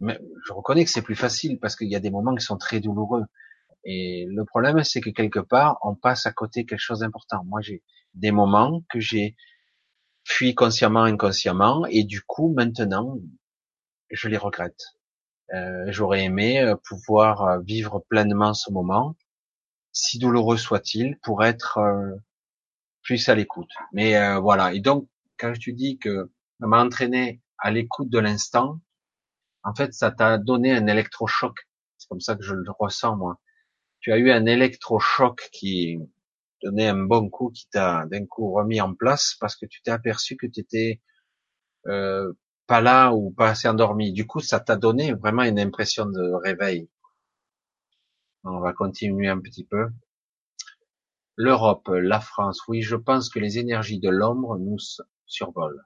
mais je reconnais que c'est plus facile parce qu'il y a des moments qui sont très douloureux. Et le problème, c'est que quelque part, on passe à côté quelque chose d'important. Moi, j'ai des moments que j'ai fui consciemment, inconsciemment, et du coup, maintenant, je les regrette. Euh, J'aurais aimé euh, pouvoir euh, vivre pleinement ce moment, si douloureux soit-il, pour être euh, plus à l'écoute. Mais euh, voilà. Et donc, quand je dis que entraîné à l'écoute de l'instant, en fait, ça t'a donné un électrochoc. C'est comme ça que je le ressens moi tu as eu un électrochoc qui donnait un bon coup, qui t'a d'un coup remis en place parce que tu t'es aperçu que tu étais euh, pas là ou pas assez endormi. Du coup, ça t'a donné vraiment une impression de réveil. On va continuer un petit peu. L'Europe, la France, oui, je pense que les énergies de l'ombre nous survolent.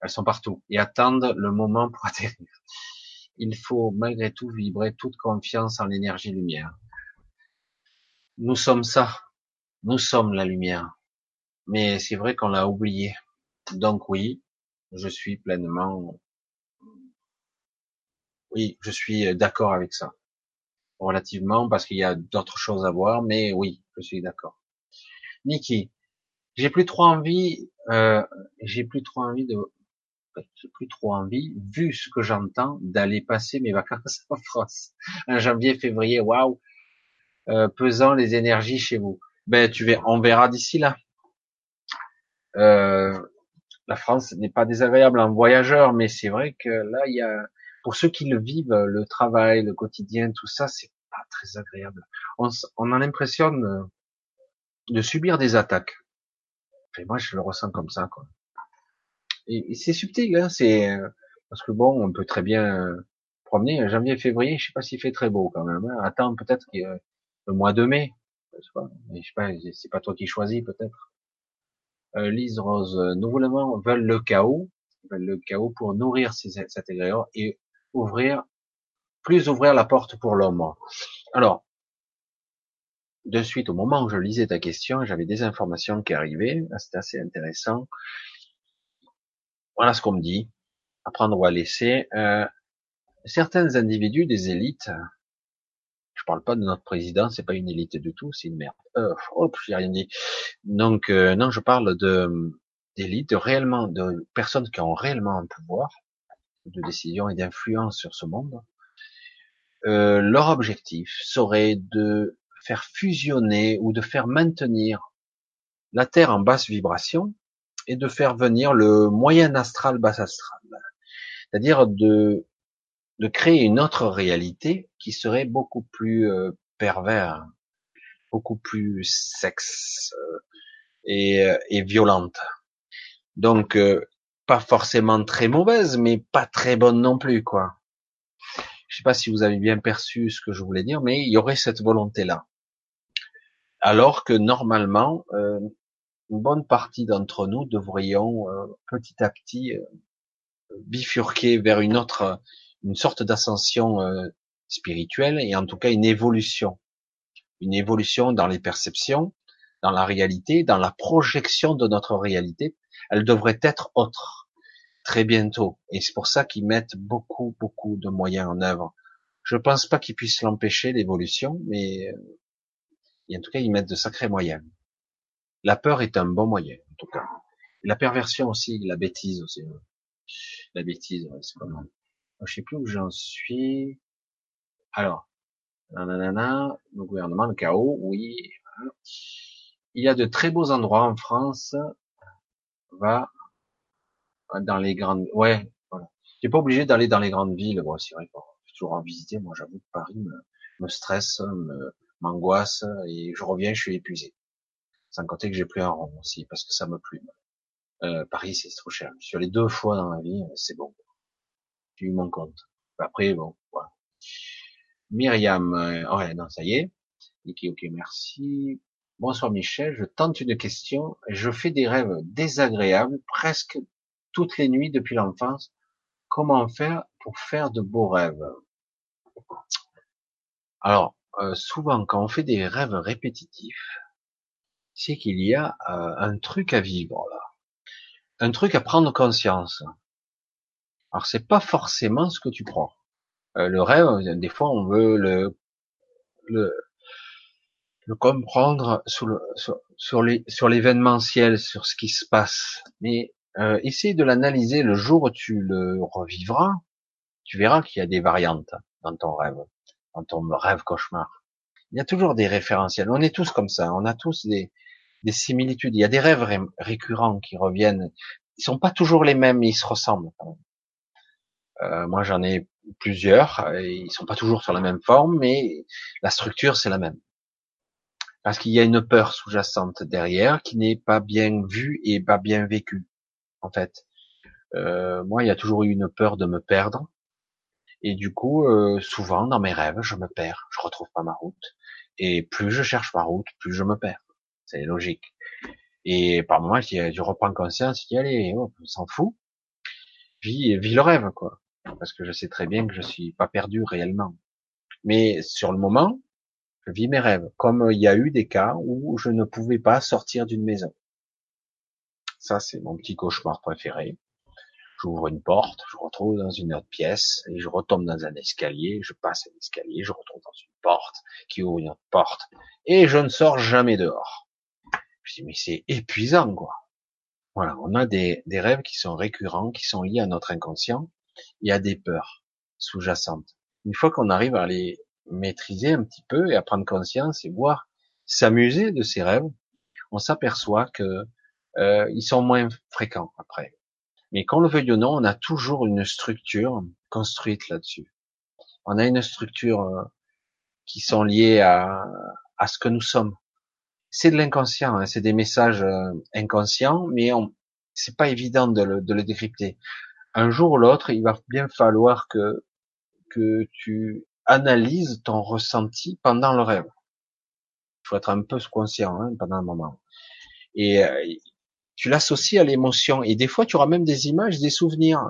Elles sont partout et attendent le moment pour atterrir. Il faut malgré tout vibrer toute confiance en l'énergie lumière. Nous sommes ça. Nous sommes la lumière. Mais c'est vrai qu'on l'a oublié. Donc oui, je suis pleinement, oui, je suis d'accord avec ça. Relativement, parce qu'il y a d'autres choses à voir, mais oui, je suis d'accord. Niki, j'ai plus trop envie, euh, j'ai plus trop envie de, j'ai plus trop envie, vu ce que j'entends, d'aller passer mes vacances en France. En janvier, février, waouh, euh, pesant les énergies chez vous. Ben, tu verras, on verra d'ici là. Euh, la France n'est pas désagréable en voyageur, mais c'est vrai que là, il y a, pour ceux qui le vivent, le travail, le quotidien, tout ça, c'est pas très agréable. On, on a l'impression de, de, subir des attaques. Et moi, je le ressens comme ça, quoi. Et, c'est subtil, hein, c'est parce que bon, on peut très bien promener janvier, février. Je sais pas s'il fait très beau quand même. Hein. Attends, peut-être qu'il le mois de mai. Je sais pas, c'est pas toi qui choisis peut-être. Euh, Lise Rose, nous voulons veulent le chaos, veulent le chaos pour nourrir cet égrégore et ouvrir, plus ouvrir la porte pour l'homme. Alors, de suite, au moment où je lisais ta question, j'avais des informations qui arrivaient, c'était assez intéressant. Voilà ce qu'on me dit, apprendre ou à laisser. Euh, certains individus des élites je parle pas de notre président, c'est pas une élite du tout, c'est une merde. Euh, hop, j'ai rien dit. Donc euh, non, je parle de d'élite, réellement, de personnes qui ont réellement un pouvoir de décision et d'influence sur ce monde. Euh, leur objectif serait de faire fusionner ou de faire maintenir la Terre en basse vibration et de faire venir le moyen astral basse astral. C'est-à-dire de de créer une autre réalité qui serait beaucoup plus euh, pervers, beaucoup plus sexe euh, et, euh, et, violente. Donc pas forcément très mauvaise, mais pas très bonne non plus, quoi. Je sais pas si vous avez bien perçu ce que je voulais dire, mais il y aurait cette volonté-là. Alors que normalement, une bonne partie d'entre nous devrions petit à petit bifurquer vers une autre une sorte d'ascension euh, spirituelle et en tout cas une évolution, une évolution dans les perceptions, dans la réalité, dans la projection de notre réalité, elle devrait être autre très bientôt. Et c'est pour ça qu'ils mettent beaucoup, beaucoup de moyens en œuvre. Je pense pas qu'ils puissent l'empêcher, l'évolution, mais euh, en tout cas, ils mettent de sacrés moyens. La peur est un bon moyen, en tout cas. La perversion aussi, la bêtise aussi. La bêtise, c'est comment Je sais plus où j'en suis. Alors, nanana, le gouvernement, le chaos, oui. Il y a de très beaux endroits en France. Va dans les grandes, ouais, voilà. T'es pas obligé d'aller dans les grandes villes. Bon, c'est vrai, toujours en visiter. Moi, j'avoue que Paris me, stresse, me, m'angoisse et je reviens, je suis épuisé. Sans compter que j'ai plus un rond aussi parce que ça me plume. Euh, Paris, c'est trop cher. Sur les deux fois dans la vie, c'est bon. J'ai eu mon. Après, bon, voilà. Myriam, euh, ouais, non, ça y est. Ok, ok, merci. Bonsoir Michel, je tente une question. Je fais des rêves désagréables presque toutes les nuits depuis l'enfance. Comment faire pour faire de beaux rêves? Alors, euh, souvent quand on fait des rêves répétitifs, c'est qu'il y a euh, un truc à vivre là, un truc à prendre conscience. Alors c'est pas forcément ce que tu prends. Euh, le rêve, des fois on veut le le, le comprendre sur, le, sur, sur les sur l'événementiel, sur ce qui se passe. Mais euh, essaye de l'analyser le jour où tu le revivras, tu verras qu'il y a des variantes dans ton rêve, dans ton rêve cauchemar. Il y a toujours des référentiels. On est tous comme ça. On a tous des, des similitudes. Il y a des rêves récurrents qui reviennent. Ils sont pas toujours les mêmes, mais ils se ressemblent. Euh, moi, j'en ai plusieurs. ils sont pas toujours sur la même forme, mais la structure c'est la même. Parce qu'il y a une peur sous-jacente derrière qui n'est pas bien vue et pas bien vécue en fait. Euh, moi, il y a toujours eu une peur de me perdre. Et du coup, euh, souvent dans mes rêves, je me perds, je retrouve pas ma route. Et plus je cherche ma route, plus je me perds. C'est logique. Et par moments, je, reprends conscience, je dis allez, on s'en fout. Vis, vis le rêve, quoi. Parce que je sais très bien que je suis pas perdu réellement. Mais sur le moment, je vis mes rêves. Comme il y a eu des cas où je ne pouvais pas sortir d'une maison. Ça, c'est mon petit cauchemar préféré. J'ouvre une porte, je retrouve dans une autre pièce, et je retombe dans un escalier, je passe un escalier, je retrouve dans une porte, qui ouvre une autre porte, et je ne sors jamais dehors. Je dis, mais c'est épuisant, quoi. Voilà, on a des, des rêves qui sont récurrents, qui sont liés à notre inconscient, il y a des peurs sous-jacentes. Une fois qu'on arrive à les maîtriser un petit peu et à prendre conscience et voir s'amuser de ces rêves, on s'aperçoit que euh, ils sont moins fréquents après. Mais qu'on le veuille ou non, on a toujours une structure construite là-dessus. On a une structure euh, qui sont liées à, à ce que nous sommes. C'est de l'inconscient, hein, c'est des messages euh, inconscients, mais c'est pas évident de le, de le décrypter. Un jour ou l'autre, il va bien falloir que que tu analyses ton ressenti pendant le rêve. Il faut être un peu conscient hein, pendant un moment. Et tu l'associes à l'émotion. Et des fois, tu auras même des images, des souvenirs.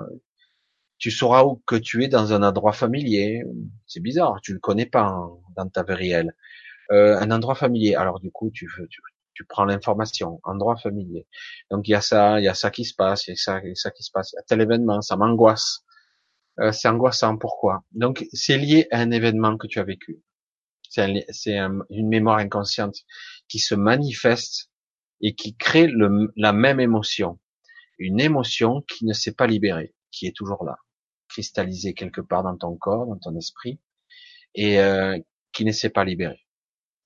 Tu sauras où que tu es dans un endroit familier. C'est bizarre, tu le connais pas dans ta vie réelle. Euh, un endroit familier. Alors du coup, tu, tu, tu prends l'information, endroit familier. Donc il y a ça, il y a ça qui se passe, il y a ça, il y a ça qui se passe. Il y a tel événement, ça m'angoisse. Euh, c'est angoissant. Pourquoi? Donc c'est lié à un événement que tu as vécu. C'est une mémoire inconsciente qui se manifeste et qui crée la même émotion. Une émotion qui ne s'est pas libérée, qui est toujours là, cristallisée quelque part dans ton corps, dans ton esprit, et euh, qui ne s'est pas libérée,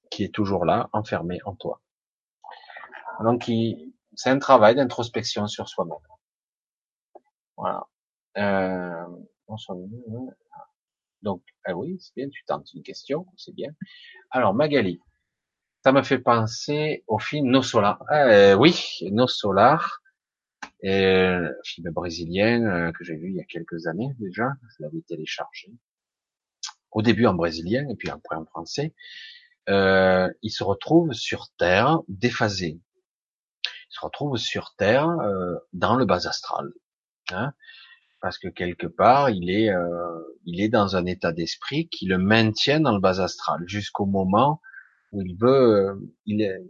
qui est toujours là, enfermée en toi. Donc, c'est un travail d'introspection sur soi-même. Voilà. Euh, donc, ah oui, c'est bien, tu tentes une question, c'est bien. Alors, Magali, ça me fait penser au film Nos Solar. Euh, oui, Nos Solar, un film brésilien euh, que j'ai vu il y a quelques années déjà. Je l'avais téléchargé. Au début en brésilien et puis après en français. Euh, il se retrouve sur Terre déphasé. Se retrouve sur Terre euh, dans le bas astral. Hein, parce que quelque part, il est, euh, il est dans un état d'esprit qui le maintient dans le bas astral jusqu'au moment où il veut, euh, il,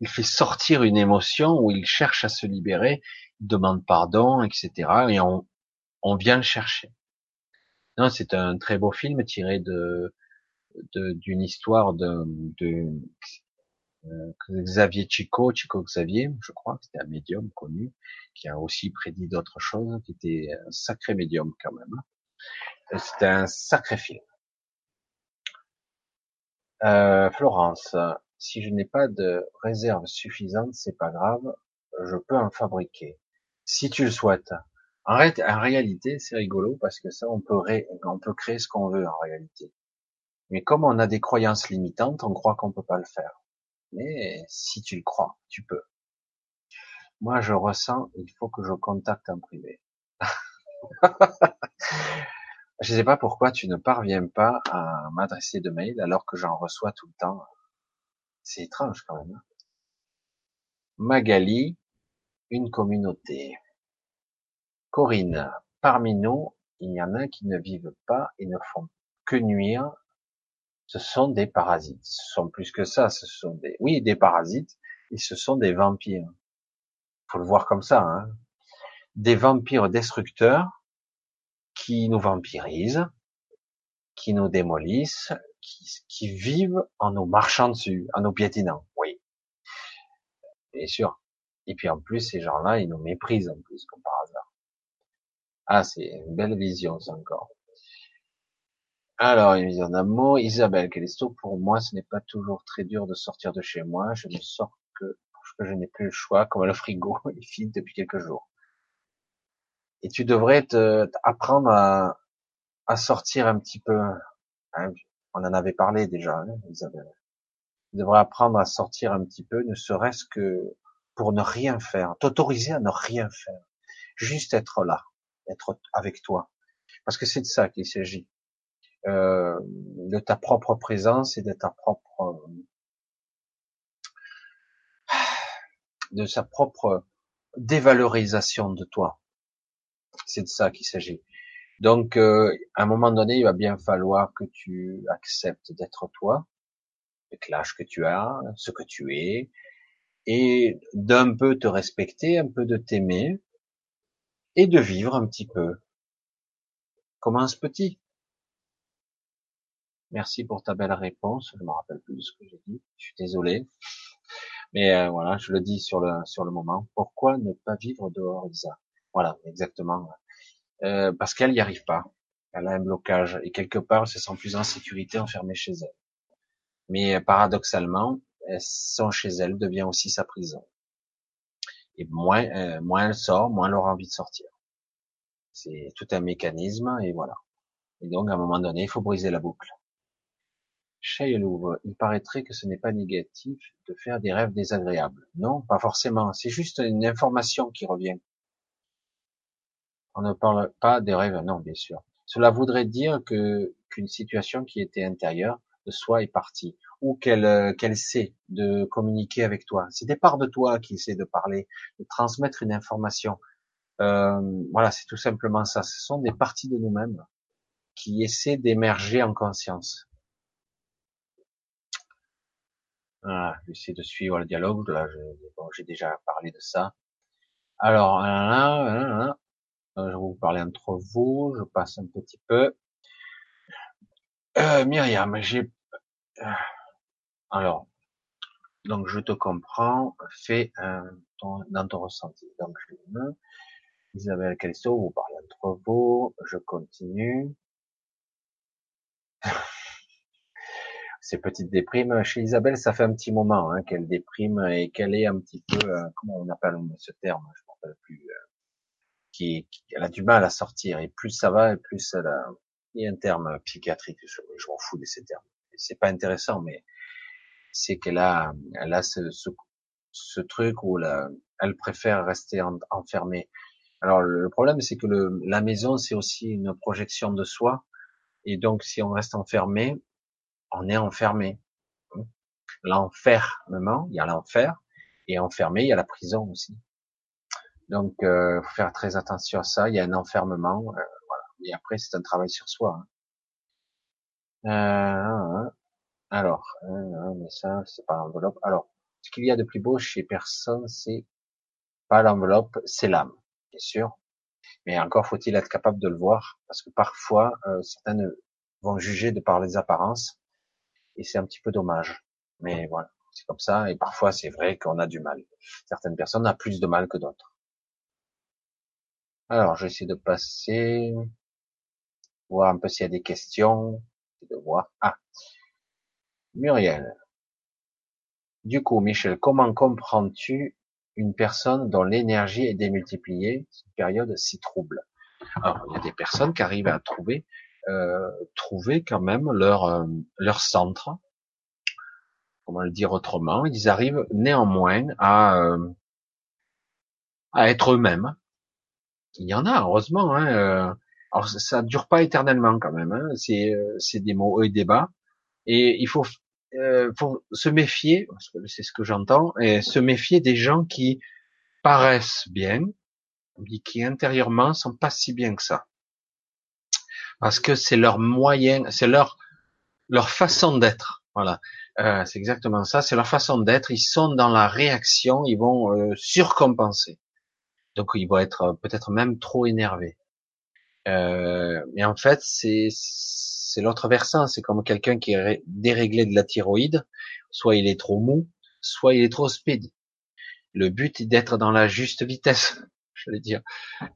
il fait sortir une émotion où il cherche à se libérer, il demande pardon, etc. Et on, on vient le chercher. Non, c'est un très beau film tiré de d'une histoire de, de Xavier Chico, Chico Xavier, je crois, c'était un médium connu, qui a aussi prédit d'autres choses, qui était un sacré médium quand même. C'était un sacré film. Euh, Florence, si je n'ai pas de réserve suffisante, c'est pas grave, je peux en fabriquer. Si tu le souhaites. En, en réalité, c'est rigolo parce que ça, on peut, on peut créer ce qu'on veut en réalité. Mais comme on a des croyances limitantes, on croit qu'on peut pas le faire. Mais si tu le crois, tu peux. Moi, je ressens, il faut que je contacte en privé. je ne sais pas pourquoi tu ne parviens pas à m'adresser de mail alors que j'en reçois tout le temps. C'est étrange quand même. Hein. Magali, une communauté. Corinne, parmi nous, il y en a qui ne vivent pas et ne font que nuire ce sont des parasites. Ce sont plus que ça. Ce sont des, oui, des parasites. Et ce sont des vampires. Faut le voir comme ça. Hein. Des vampires destructeurs qui nous vampirisent, qui nous démolissent, qui, vivent en nous marchant dessus, en nous piétinant. Oui, bien sûr. Et puis en plus, ces gens-là, ils nous méprisent en plus, comme par hasard. Ah, c'est une belle vision, ça encore. Alors, il y en a mot. Isabelle Calisto, pour moi, ce n'est pas toujours très dur de sortir de chez moi. Je ne sors que parce que je n'ai plus le choix, comme le frigo est vide depuis quelques jours. Et tu devrais te, apprendre à, à, sortir un petit peu. Hein, on en avait parlé déjà, hein, Isabelle. Tu devrais apprendre à sortir un petit peu, ne serait-ce que pour ne rien faire, t'autoriser à ne rien faire, juste être là, être avec toi, parce que c'est de ça qu'il s'agit euh, de ta propre présence et de ta propre de sa propre dévalorisation de toi. C'est de ça qu'il s'agit. Donc, euh, à un moment donné, il va bien falloir que tu acceptes d'être toi, avec l'âge que tu as, ce que tu es, et d'un peu te respecter, un peu de t'aimer, et de vivre un petit peu. Commence petit. Merci pour ta belle réponse. Je me rappelle plus de ce que j'ai dit. Je suis désolé. Mais euh, voilà, je le dis sur le sur le moment. Pourquoi ne pas vivre dehors, Isa Voilà, exactement. Euh, parce qu'elle n'y arrive pas. Elle a un blocage et quelque part, elle se sent plus en sécurité enfermée chez elle. Mais paradoxalement, son chez elle devient aussi sa prison. Et moins, euh, moins elle sort, moins elle aura envie de sortir. C'est tout un mécanisme et voilà. Et donc, à un moment donné, il faut briser la boucle il paraîtrait que ce n'est pas négatif de faire des rêves désagréables. Non, pas forcément. C'est juste une information qui revient. On ne parle pas des rêves, non, bien sûr. Cela voudrait dire que qu'une situation qui était intérieure de soi est partie, ou qu'elle euh, qu'elle sait de communiquer avec toi. C'est des parts de toi qui essaient de parler, de transmettre une information. Euh, voilà, c'est tout simplement ça. Ce sont des parties de nous-mêmes qui essaient d'émerger en conscience. Voilà, j'essaie de suivre le dialogue. Là, j'ai déjà parlé de ça. Alors, là, je vais vous parler entre vous. Je passe un petit peu. Euh, Myriam, j'ai. Euh, alors, donc je te comprends. Fais ton, dans ton ressenti. Donc, je me... Isabelle Calisto, vous parlez entre vous. Je continue. Ces petites déprimes. Chez Isabelle, ça fait un petit moment hein, qu'elle déprime et qu'elle est un petit peu, euh, comment on appelle ce terme, je ne rappelle plus, euh, qui, elle a du mal à sortir. Et plus ça va, et plus elle a, il y a un terme psychiatrique, je, m'en fous de ces termes. C'est pas intéressant, mais c'est qu'elle a, elle a ce, ce, ce truc où la, elle préfère rester enfermée. Alors le problème, c'est que le, la maison, c'est aussi une projection de soi. Et donc, si on reste enfermé, on est enfermé. L'enfermement, il y a l'enfer, et enfermé, il y a la prison aussi. Donc, euh, faut faire très attention à ça. Il y a un enfermement, euh, voilà. Et après, c'est un travail sur soi. Hein. Euh, alors, euh, mais ça, c'est pas enveloppe. Alors, ce qu'il y a de plus beau chez personne, c'est pas l'enveloppe, c'est l'âme, bien sûr. Mais encore faut-il être capable de le voir, parce que parfois, euh, certains vont juger de par les apparences, et c'est un petit peu dommage. Mais voilà, c'est comme ça, et parfois c'est vrai qu'on a du mal. Certaines personnes ont plus de mal que d'autres. Alors, j'essaie de passer, voir un peu s'il y a des questions, de voir. Ah, Muriel. Du coup, Michel, comment comprends-tu une personne dont l'énergie est démultipliée, une période si trouble? Alors, il y a des personnes qui arrivent à trouver, euh, trouver quand même leur euh, leur centre. Comment le dire autrement? Ils arrivent néanmoins à euh, à être eux-mêmes. Il y en a, heureusement. Hein, alors ça, dure pas éternellement quand même. Hein, c'est c'est des mots et des bas. Et il faut faut se méfier, c'est ce que j'entends, et se méfier des gens qui paraissent bien, mais qui intérieurement sont pas si bien que ça. Parce que c'est leur moyen, c'est leur leur façon d'être. Voilà, euh, c'est exactement ça. C'est leur façon d'être. Ils sont dans la réaction. Ils vont euh, surcompenser. Donc ils vont être peut-être même trop énervés. Euh, mais en fait, c'est c'est l'autre versant. C'est comme quelqu'un qui est déréglé de la thyroïde. Soit il est trop mou, soit il est trop speed. Le but est d'être dans la juste vitesse, je vais dire,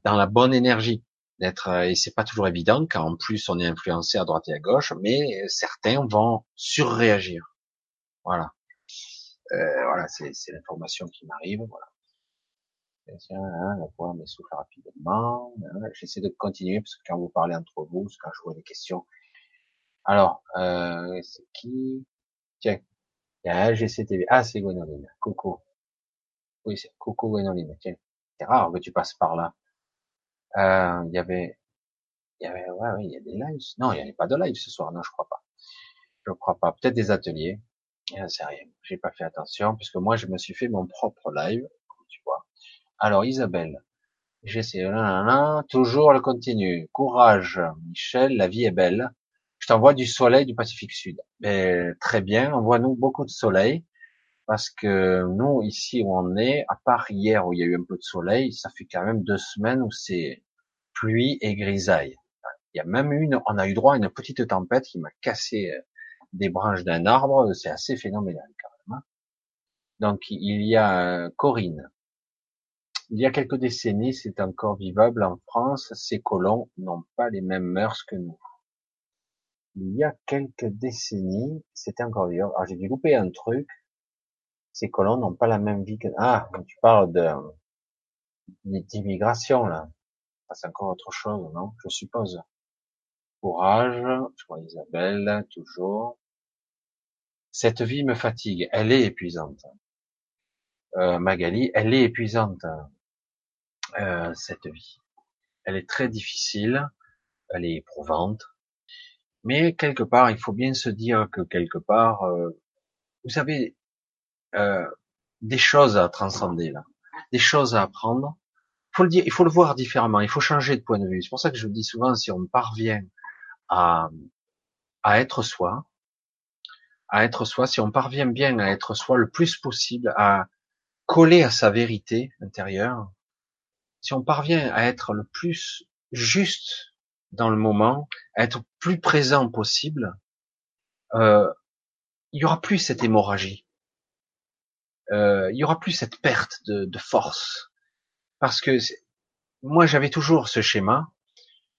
dans la bonne énergie. D'être et c'est pas toujours évident quand en plus on est influencé à droite et à gauche, mais certains vont surréagir. Voilà. Euh, voilà, c'est l'information qui m'arrive. Voilà. Tiens, hein, la voix m'essouffle rapidement. Hein, j'essaie de continuer parce que quand vous parlez entre vous, quand je vois des questions, alors, euh, c'est qui? Tiens, il y a. Ah, c'est Gwenoline. Coco. Oui, c'est Coco Gwenoline. Tiens, c'est rare que tu passes par là. Euh, il y avait, il y avait, ouais, il y a des lives. Non, il n'y avait pas de live ce soir. Non, je crois pas. Je crois pas. Peut-être des ateliers. C'est rien. J'ai pas fait attention puisque moi, je me suis fait mon propre live, comme tu vois. Alors, Isabelle. J'essaie, toujours le continu. Courage, Michel, la vie est belle. Je t'envoie du soleil du Pacifique Sud. Mais très bien, envoie-nous beaucoup de soleil, parce que nous, ici où on est, à part hier où il y a eu un peu de soleil, ça fait quand même deux semaines où c'est pluie et grisaille. Il y a même une, on a eu droit à une petite tempête qui m'a cassé euh, des branches d'un arbre, c'est assez phénoménal quand même. Hein. Donc il y a euh, Corinne. Il y a quelques décennies, c'est encore vivable en France, ces colons n'ont pas les mêmes mœurs que nous il y a quelques décennies, c'était encore vieux. Alors j'ai dû louper un truc. Ces colons n'ont pas la même vie que... Ah, tu parles de d'immigration là. c'est encore autre chose, non Je suppose. Courage, je vois Isabelle, toujours. Cette vie me fatigue, elle est épuisante. Euh, Magali, elle est épuisante, euh, cette vie. Elle est très difficile, elle est éprouvante, mais quelque part, il faut bien se dire que quelque part, euh, vous savez, euh, des choses à transcender là, des choses à apprendre. Faut le dire, il faut le voir différemment. Il faut changer de point de vue. C'est pour ça que je vous dis souvent, si on parvient à à être soi, à être soi, si on parvient bien à être soi le plus possible, à coller à sa vérité intérieure, si on parvient à être le plus juste dans le moment, être plus présent possible, euh, il y aura plus cette hémorragie. Euh, il y aura plus cette perte de, de force. Parce que moi, j'avais toujours ce schéma.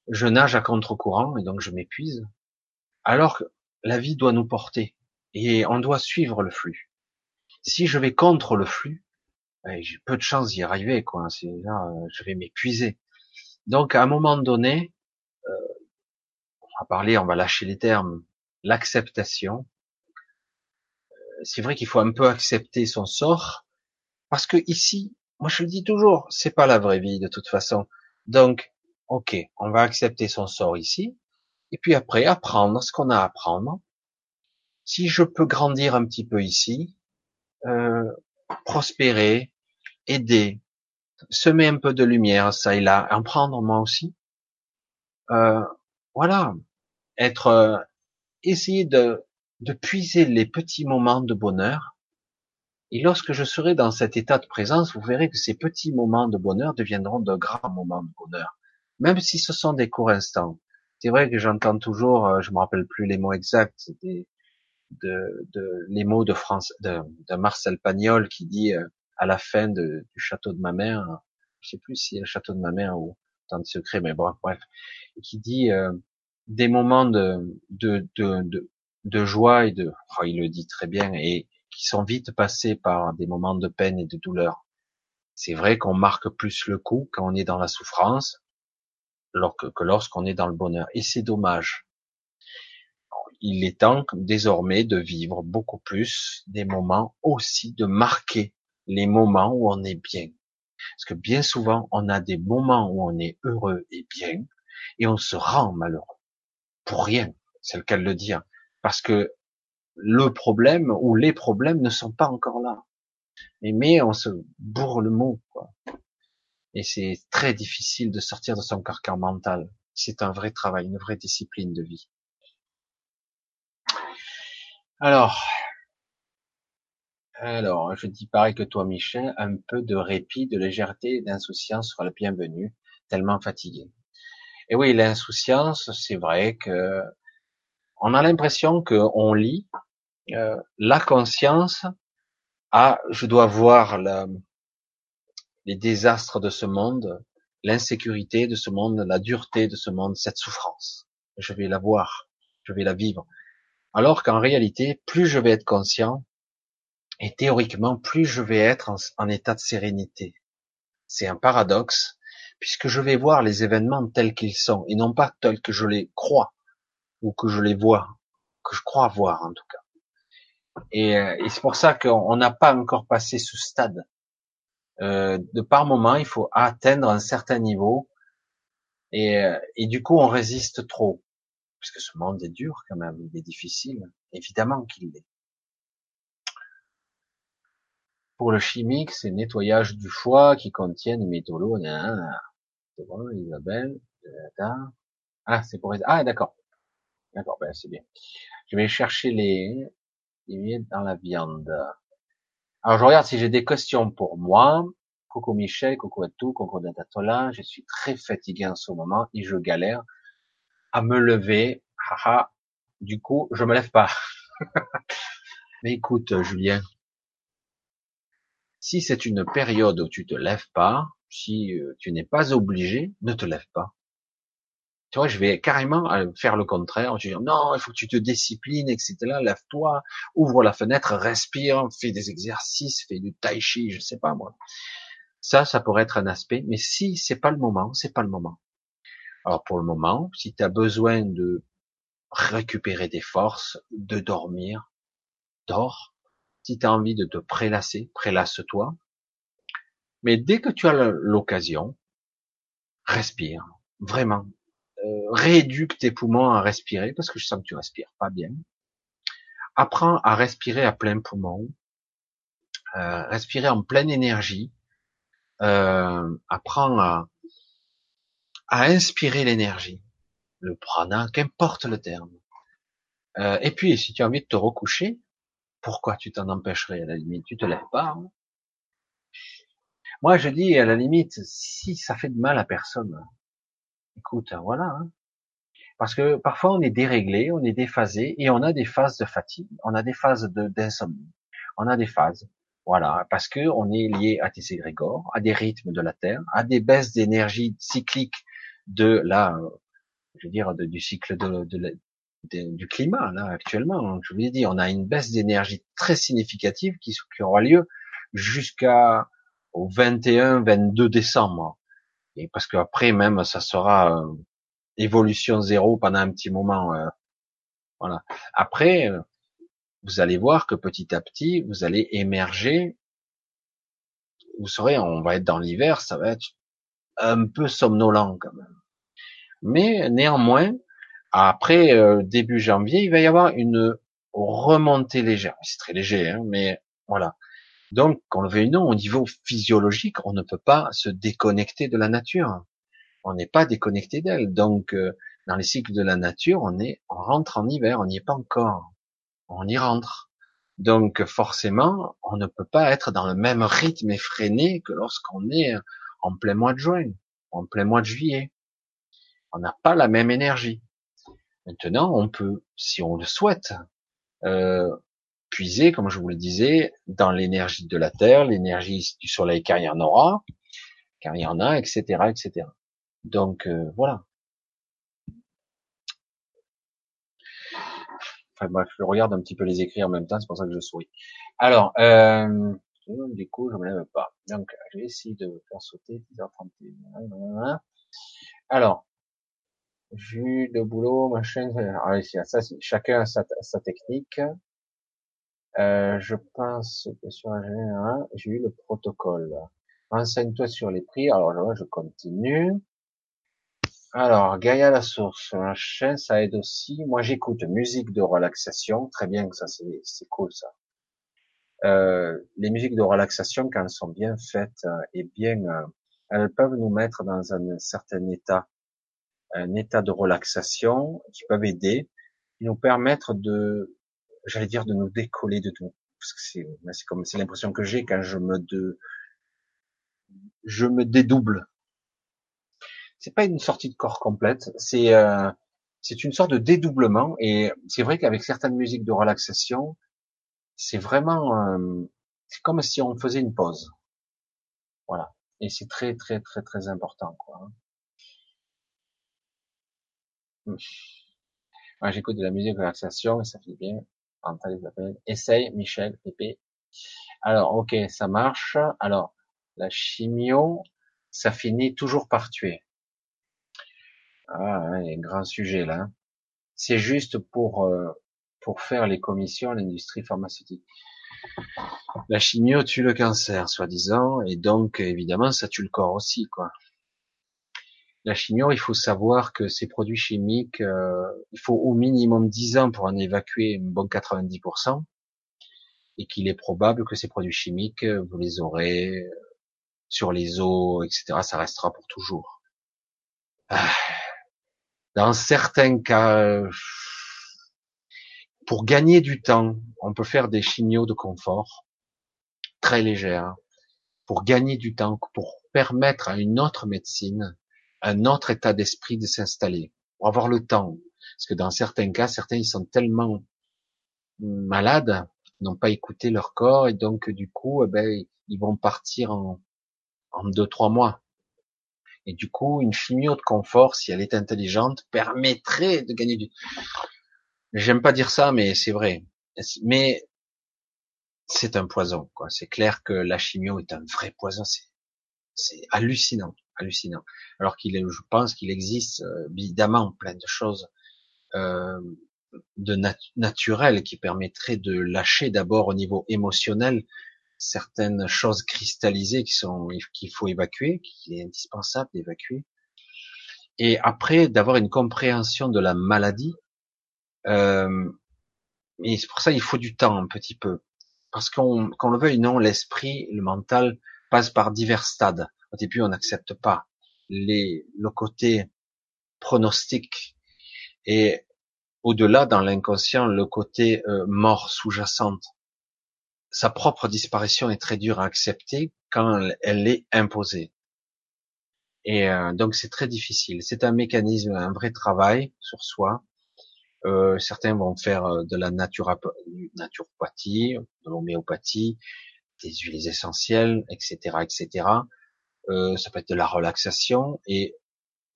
Je nage à contre-courant et donc je m'épuise. Alors que la vie doit nous porter et on doit suivre le flux. Si je vais contre le flux, ben, j'ai peu de chance d'y arriver. Quoi. Là, je vais m'épuiser. Donc, à un moment donné, on va parler, on va lâcher les termes, l'acceptation. C'est vrai qu'il faut un peu accepter son sort, parce que ici, moi je le dis toujours, c'est pas la vraie vie de toute façon. Donc, ok, on va accepter son sort ici, et puis après apprendre ce qu'on a à apprendre. Si je peux grandir un petit peu ici, euh, prospérer, aider, semer un peu de lumière ça et là, en prendre moi aussi. Euh, voilà, être, euh, essayer de, de puiser les petits moments de bonheur Et lorsque je serai dans cet état de présence, vous verrez que ces petits moments de bonheur deviendront de grands moments de bonheur, même si ce sont des courts instants. C'est vrai que j'entends toujours, euh, je me rappelle plus les mots exacts, des, de, de, les mots de France, de, de Marcel Pagnol qui dit euh, à la fin du château de ma mère, je sais plus si le château de ma mère ou tant de secret, mais bon, bref, qui dit euh, des moments de, de, de, de, joie et de, oh, il le dit très bien, et qui sont vite passés par des moments de peine et de douleur. C'est vrai qu'on marque plus le coup quand on est dans la souffrance que lorsqu'on est dans le bonheur. Et c'est dommage. Il est temps désormais de vivre beaucoup plus des moments aussi, de marquer les moments où on est bien. Parce que bien souvent, on a des moments où on est heureux et bien, et on se rend malheureux. Pour rien, c'est le cas de le dire. Parce que le problème ou les problèmes ne sont pas encore là. Mais, on se bourre le mot, quoi. Et c'est très difficile de sortir de son carcan mental. C'est un vrai travail, une vraie discipline de vie. Alors, alors, je dis pareil que toi, Michel, un peu de répit, de légèreté et d'insouciance sera le bienvenu, tellement fatigué. Et oui, l'insouciance, c'est vrai que on a l'impression qu'on lit euh, la conscience à je dois voir les désastres de ce monde, l'insécurité de ce monde, la dureté de ce monde, cette souffrance. Je vais la voir, je vais la vivre. Alors qu'en réalité, plus je vais être conscient, et théoriquement, plus je vais être en, état de sérénité. C'est un paradoxe, puisque je vais voir les événements tels qu'ils sont, et non pas tels que je les crois, ou que je les vois, que je crois voir en tout cas. Et, euh, c'est pour ça qu'on n'a pas encore passé ce stade. Euh, de par moment, il faut atteindre un certain niveau, et, euh, et du coup, on résiste trop, puisque ce monde est dur quand même, il est difficile, évidemment qu'il l'est. Pour le chimique, c'est nettoyage du foie qui contient des métaux. C'est bon, Isabelle. Ah, c'est pour ah d'accord, d'accord, ben c'est bien. Je vais chercher les les dans la viande. Alors je regarde si j'ai des questions pour moi. Coucou Michel, coucou à tout, coucou Datatola. Je suis très fatigué en ce moment et je galère à me lever. Haha. Du coup, je me lève pas. Mais écoute, Julien, si c'est une période où tu te lèves pas, si euh, tu n'es pas obligé, ne te lève pas. Tu vois, je vais carrément euh, faire le contraire. Je vais dire, non, il faut que tu te disciplines, etc. Lève-toi, ouvre la fenêtre, respire, fais des exercices, fais du tai chi, je sais pas moi. Ça, ça pourrait être un aspect. Mais si c'est pas le moment, c'est pas le moment. Alors pour le moment, si tu as besoin de récupérer des forces, de dormir, dors. Si tu as envie de te prélasser, prélasse-toi. Mais dès que tu as l'occasion, respire, vraiment. Euh, rééduque tes poumons à respirer, parce que je sens que tu respires pas bien. Apprends à respirer à plein poumon, euh, respirer en pleine énergie. Euh, apprends à, à inspirer l'énergie, le prana, qu'importe le terme. Euh, et puis, si tu as envie de te recoucher, pourquoi tu t'en empêcherais à la limite? Tu te lèves pas. Hein. Moi, je dis à la limite, si ça fait de mal à personne, écoute, voilà. Hein. Parce que parfois on est déréglé, on est déphasé et on a des phases de fatigue, on a des phases d'insomnie, on a des phases, voilà, parce que on est lié à tes égrégores, à des rythmes de la Terre, à des baisses d'énergie cyclique de la, je veux dire, du cycle du climat là actuellement. Je vous l'ai dit, on a une baisse d'énergie très significative qui, qui aura lieu jusqu'à au 21-22 décembre. Et parce qu'après même ça sera euh, évolution zéro pendant un petit moment. Euh, voilà. Après, euh, vous allez voir que petit à petit vous allez émerger. Vous saurez, on va être dans l'hiver, ça va être un peu somnolent quand même. Mais néanmoins, après euh, début janvier, il va y avoir une remontée légère. C'est très léger, hein, mais voilà. Donc, qu'on le veuille non, au niveau physiologique, on ne peut pas se déconnecter de la nature. On n'est pas déconnecté d'elle. Donc, euh, dans les cycles de la nature, on est, on rentre en hiver, on n'y est pas encore. On y rentre. Donc forcément, on ne peut pas être dans le même rythme effréné que lorsqu'on est en plein mois de juin, en plein mois de juillet. On n'a pas la même énergie. Maintenant, on peut, si on le souhaite, euh, puiser, comme je vous le disais, dans l'énergie de la Terre, l'énergie du Soleil, car il y en aura, car il y en a, etc., etc. Donc euh, voilà. Enfin bref, je regarde un petit peu les écrits en même temps, c'est pour ça que je souris. Alors, euh, du coup, je me lève pas. Donc, je vais essayer de faire sauter 10h31. Alors, vu de boulot, machin. Ah, ça, chacun a sa technique. Euh, je pense que sur un général, j'ai eu le protocole. Renseigne-toi sur les prix. Alors je continue. Alors, Gaïa la source, machin, ça aide aussi. Moi, j'écoute musique de relaxation. Très bien, ça, c'est cool, ça. Euh, les musiques de relaxation, quand elles sont bien faites euh, et bien, euh, elles peuvent nous mettre dans un certain état, un état de relaxation qui peuvent aider, et nous permettre de, j'allais dire, de nous décoller de tout. Parce que c'est, c'est comme, c'est l'impression que j'ai quand je me de, je me dédouble. C'est pas une sortie de corps complète, c'est, euh, c'est une sorte de dédoublement. Et c'est vrai qu'avec certaines musiques de relaxation, c'est vraiment, euh, c'est comme si on faisait une pause. Voilà. Et c'est très, très, très, très important, quoi. Hein. J'écoute de la musique de relaxation et ça fait bien. Essaye, Michel, Pépé. Alors, ok, ça marche. Alors, la chimio, ça finit toujours par tuer. Ah, un grand sujet là. C'est juste pour euh, pour faire les commissions à l'industrie pharmaceutique. La chimio tue le cancer, soi-disant, et donc évidemment ça tue le corps aussi, quoi. La chimio, il faut savoir que ces produits chimiques, euh, il faut au minimum 10 ans pour en évacuer un bon 90%, et qu'il est probable que ces produits chimiques, vous les aurez sur les os, etc. Ça restera pour toujours. Ah. Dans certains cas, pour gagner du temps, on peut faire des chimios de confort très légères pour gagner du temps, pour permettre à une autre médecine, un autre état d'esprit de s'installer, pour avoir le temps. Parce que dans certains cas, certains ils sont tellement malades, n'ont pas écouté leur corps et donc du coup, eh ben, ils vont partir en, deux trois mois. Et du coup, une chimio de confort, si elle est intelligente, permettrait de gagner du. J'aime pas dire ça, mais c'est vrai. Mais c'est un poison, quoi. C'est clair que la chimio est un vrai poison. C'est, hallucinant, hallucinant. Alors qu'il je pense qu'il existe euh, évidemment plein de choses euh, de naturelles qui permettraient de lâcher d'abord au niveau émotionnel certaines choses cristallisées qui sont qu'il faut évacuer, qu'il est indispensable d'évacuer, et après d'avoir une compréhension de la maladie euh, c'est pour ça il faut du temps un petit peu. Parce qu'on, qu'on le veuille non, l'esprit, le mental passe par divers stades. Au début, on n'accepte pas les, le côté pronostic et au-delà dans l'inconscient, le côté euh, mort sous-jacente. Sa propre disparition est très dure à accepter quand elle est imposée. Et euh, donc c'est très difficile. C'est un mécanisme, un vrai travail sur soi euh, certains vont faire euh, de la naturopathie, de l'homéopathie, des huiles essentielles, etc., etc. Euh, ça peut être de la relaxation et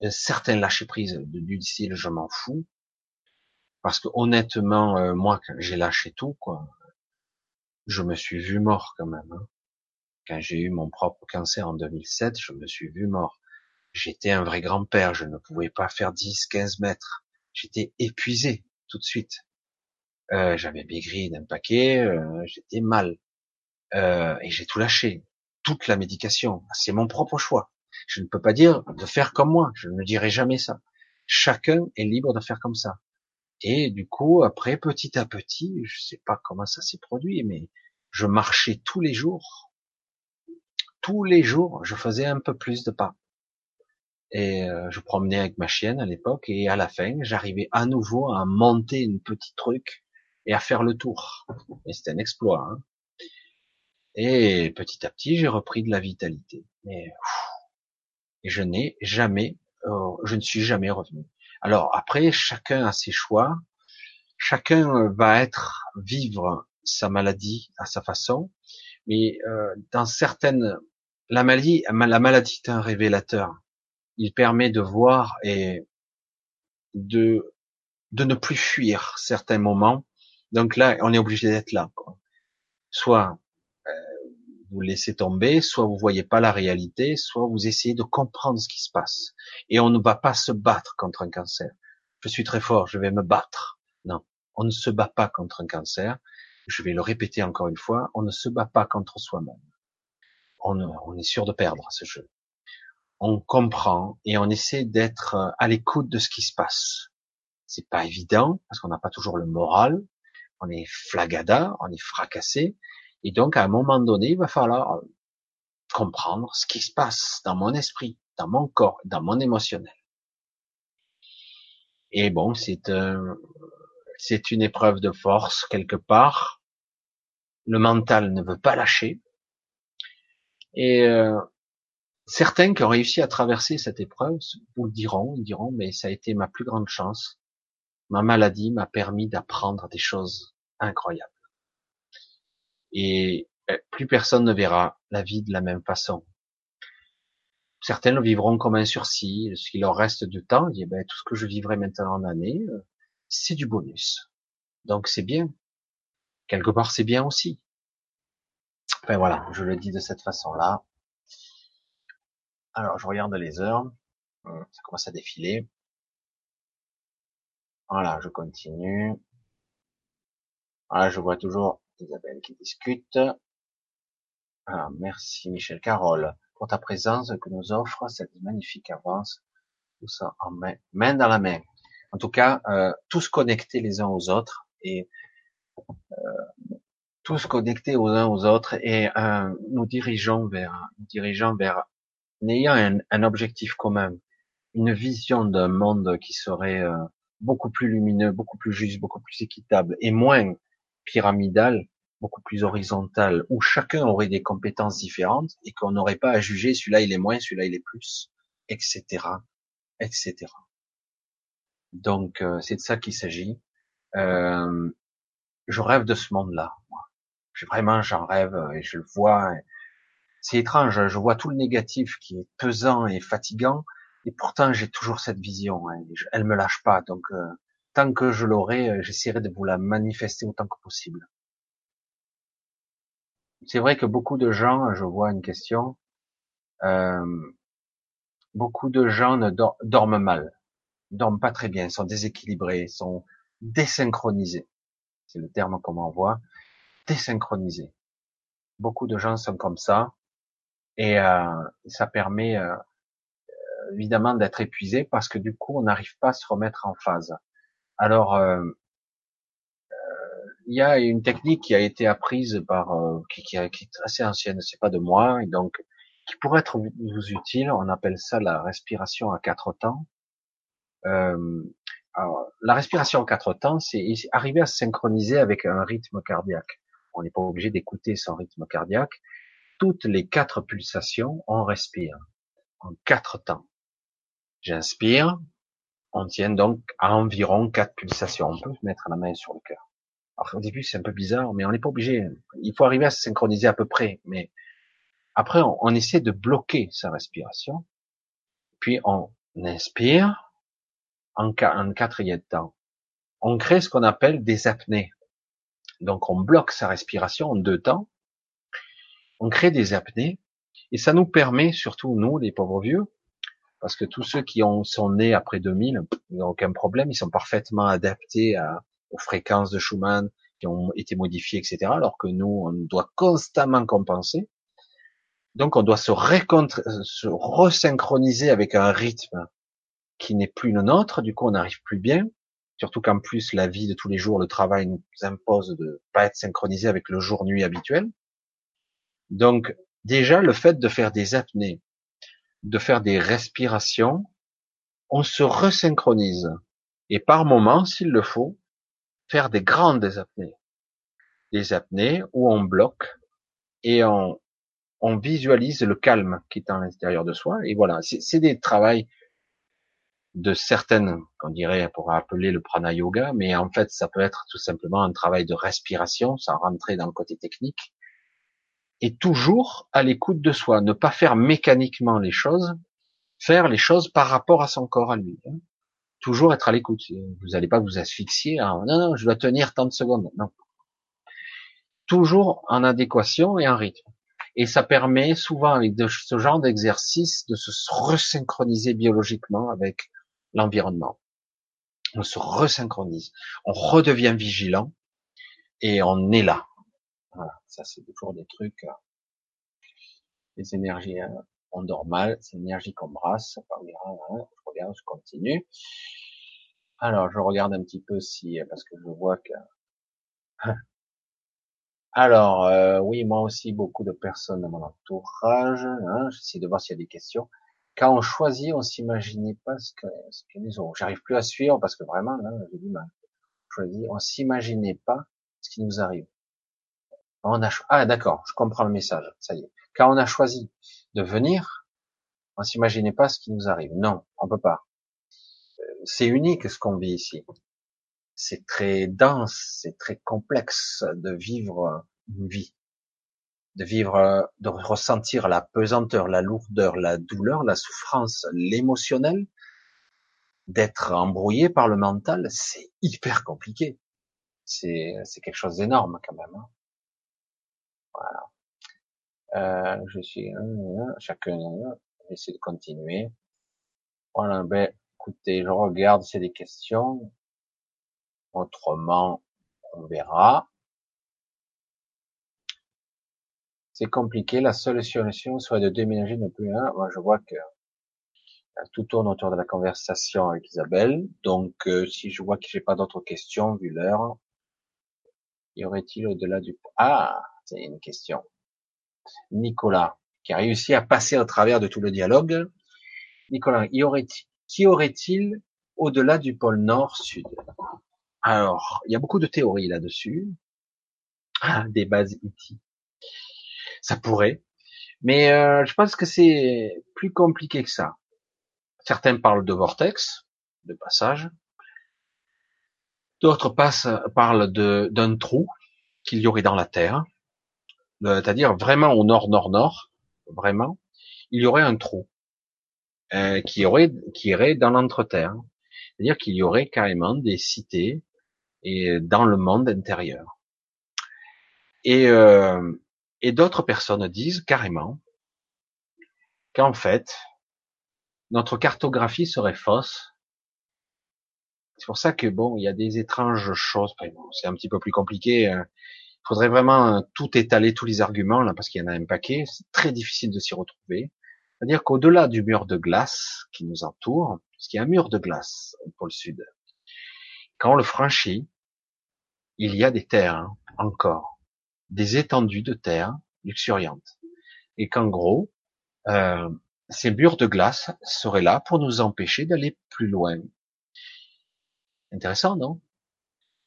certains lâcher prise du style je m'en fous parce que honnêtement moi quand j'ai lâché tout quoi je me suis vu mort quand même hein. quand j'ai eu mon propre cancer en 2007 je me suis vu mort j'étais un vrai grand-père je ne pouvais pas faire 10 15 mètres j'étais épuisé tout de suite. Euh, j'avais maigri d'un paquet, euh, j'étais mal. Euh, et j'ai tout lâché. Toute la médication. C'est mon propre choix. Je ne peux pas dire de faire comme moi. Je ne dirai jamais ça. Chacun est libre de faire comme ça. Et du coup, après, petit à petit, je sais pas comment ça s'est produit, mais je marchais tous les jours. Tous les jours, je faisais un peu plus de pas et euh, je promenais avec ma chienne à l'époque et à la fin j'arrivais à nouveau à monter une petite truc et à faire le tour. Et c'était un exploit. Hein. Et petit à petit, j'ai repris de la vitalité. Et je n'ai jamais, euh, je ne suis jamais revenu. Alors après, chacun a ses choix. Chacun va être vivre sa maladie à sa façon. Mais euh, dans certaines, la maladie, la maladie est un révélateur. Il permet de voir et de de ne plus fuir certains moments. Donc là, on est obligé d'être là. Quoi. Soit euh, vous laissez tomber, soit vous voyez pas la réalité, soit vous essayez de comprendre ce qui se passe. Et on ne va pas se battre contre un cancer. Je suis très fort, je vais me battre. Non, on ne se bat pas contre un cancer. Je vais le répéter encore une fois, on ne se bat pas contre soi-même. On, est sûr de perdre ce jeu. On comprend et on essaie d'être à l'écoute de ce qui se passe c'est pas évident parce qu'on n'a pas toujours le moral. On est flagada, on est fracassé. Et donc, à un moment donné, il va falloir euh, comprendre ce qui se passe dans mon esprit, dans mon corps, dans mon émotionnel. Et bon, c'est c'est une épreuve de force quelque part. Le mental ne veut pas lâcher. Et euh, certains qui ont réussi à traverser cette épreuve vous le diront, ils diront, mais ça a été ma plus grande chance ma maladie m'a permis d'apprendre des choses incroyables. Et euh, plus personne ne verra la vie de la même façon. Certains vivront comme un sursis, ce qui leur reste du temps, et ben, tout ce que je vivrai maintenant en année, euh, c'est du bonus. Donc c'est bien. Quelque part c'est bien aussi. Enfin voilà, je le dis de cette façon-là. Alors je regarde les heures, ça commence à défiler. Voilà, je continue. Voilà, je vois toujours Isabelle qui discute. Ah, merci Michel Carole pour ta présence que nous offre cette magnifique avance. Tout ça en main, main dans la main. En tout cas, euh, tous connectés les uns aux autres et euh, tous connectés aux uns aux autres et euh, nous dirigeons vers, nous dirigeons vers, n'ayant un, un, objectif commun, une vision d'un monde qui serait euh, beaucoup plus lumineux, beaucoup plus juste, beaucoup plus équitable et moins pyramidal, beaucoup plus horizontal, où chacun aurait des compétences différentes et qu'on n'aurait pas à juger celui-là il est moins, celui-là il est plus, etc., etc. Donc euh, c'est de ça qu'il s'agit. Euh, je rêve de ce monde-là. Vraiment, j'en rêve et je le vois. C'est étrange. Je vois tout le négatif qui est pesant et fatigant, et pourtant, j'ai toujours cette vision. Hein, elle me lâche pas. Donc, euh, tant que je l'aurai, euh, j'essaierai de vous la manifester autant que possible. C'est vrai que beaucoup de gens, je vois une question, euh, beaucoup de gens ne dorment mal, dorment pas très bien, sont déséquilibrés, sont désynchronisés. C'est le terme qu'on m'envoie. Désynchronisés. Beaucoup de gens sont comme ça, et ça permet évidemment d'être épuisé parce que du coup on n'arrive pas à se remettre en phase. Alors euh, il y a une technique qui a été apprise par euh, qui, qui, qui, est assez ancienne, c'est pas de moi, et donc qui pourrait être vous utile. On appelle ça la respiration à quatre temps. Euh, alors, la respiration à quatre temps, c'est arriver à se synchroniser avec un rythme cardiaque. On n'est pas obligé d'écouter son rythme cardiaque. Toutes les quatre pulsations, on respire en quatre temps. J'inspire. On tient donc à environ quatre pulsations. On peut mettre la main sur le cœur. Alors au début c'est un peu bizarre, mais on n'est pas obligé. Il faut arriver à se synchroniser à peu près. Mais après on, essaie de bloquer sa respiration. Puis on inspire en, en quatrième temps. On crée ce qu'on appelle des apnées. Donc on bloque sa respiration en deux temps. On crée des apnées et ça nous permet, surtout nous, les pauvres vieux, parce que tous ceux qui ont, sont nés après 2000, ils n'ont aucun problème, ils sont parfaitement adaptés à, aux fréquences de Schumann qui ont été modifiées, etc. Alors que nous, on doit constamment compenser. Donc, on doit se, se resynchroniser avec un rythme qui n'est plus le nôtre. Du coup, on n'arrive plus bien. Surtout qu'en plus, la vie de tous les jours, le travail nous impose de pas être synchronisé avec le jour-nuit habituel. Donc, déjà, le fait de faire des apnées, de faire des respirations, on se resynchronise. Et par moment, s'il le faut, faire des grandes apnées. Des apnées où on bloque et on, on visualise le calme qui est à l'intérieur de soi. Et voilà, c'est des travails de certaines, qu'on dirait, pour appeler le prana yoga, mais en fait, ça peut être tout simplement un travail de respiration, sans rentrer dans le côté technique, et toujours à l'écoute de soi, ne pas faire mécaniquement les choses, faire les choses par rapport à son corps à lui. Hein. Toujours être à l'écoute. Vous n'allez pas vous asphyxier. non, non, je dois tenir tant de secondes. Non. Toujours en adéquation et en rythme. Et ça permet souvent avec ce genre d'exercice de se resynchroniser biologiquement avec l'environnement. On se resynchronise, on redevient vigilant et on est là. Voilà, ça c'est toujours des trucs, euh, les énergies hein, on dort mal, c'est l'énergie qu'on brasse, hein, je regarde, je continue. Alors, je regarde un petit peu si, parce que je vois que Alors, euh, oui, moi aussi, beaucoup de personnes dans mon entourage. Hein, J'essaie de voir s'il y a des questions. Quand on choisit, on s'imaginait pas ce que, ce que nous aurons. J'arrive plus à suivre parce que vraiment, là, j'ai du mal. On s'imaginait pas ce qui nous arrive. Ah, d'accord, je comprends le message. Ça y est. Quand on a choisi de venir, on s'imaginait pas ce qui nous arrive. Non, on peut pas. Euh, c'est unique ce qu'on vit ici c'est très dense, c'est très complexe de vivre une vie, de vivre, de ressentir la pesanteur, la lourdeur, la douleur, la souffrance, l'émotionnel, d'être embrouillé par le mental, c'est hyper compliqué. C'est, c'est quelque chose d'énorme quand même. Hein. Voilà. Euh, je suis chacun, essaie de continuer. Voilà, ben, écoutez, je regarde, c'est des questions. Autrement, on verra. C'est compliqué. La seule solution serait de déménager ne plus un. Moi, je vois que euh, tout tourne autour de la conversation avec Isabelle. Donc, euh, si je vois que j'ai pas d'autres questions, vu l'heure, y aurait-il au-delà du... Ah, c'est une question. Nicolas, qui a réussi à passer au travers de tout le dialogue. Nicolas, y aurait qui aurait-il au-delà du pôle nord-sud? Alors, il y a beaucoup de théories là-dessus. Ah, des bases IT. Ça pourrait. Mais euh, je pense que c'est plus compliqué que ça. Certains parlent de vortex, de passage. D'autres parlent d'un trou qu'il y aurait dans la Terre. C'est-à-dire vraiment au nord-nord-nord, vraiment, il y aurait un trou euh, qui aurait qui irait dans l'entreterre. C'est-à-dire qu'il y aurait carrément des cités et dans le monde intérieur. Et, euh, et d'autres personnes disent carrément qu'en fait, notre cartographie serait fausse. C'est pour ça que bon, il y a des étranges choses. c'est un petit peu plus compliqué. Hein. Faudrait vraiment tout étaler, tous les arguments là, parce qu'il y en a un paquet. C'est très difficile de s'y retrouver. C'est-à-dire qu'au-delà du mur de glace qui nous entoure, parce qu'il y a un mur de glace au pôle sud, quand on le franchit, il y a des terres hein, encore, des étendues de terre luxuriantes, et qu'en gros, euh, ces murs de glace seraient là pour nous empêcher d'aller plus loin. Intéressant, non?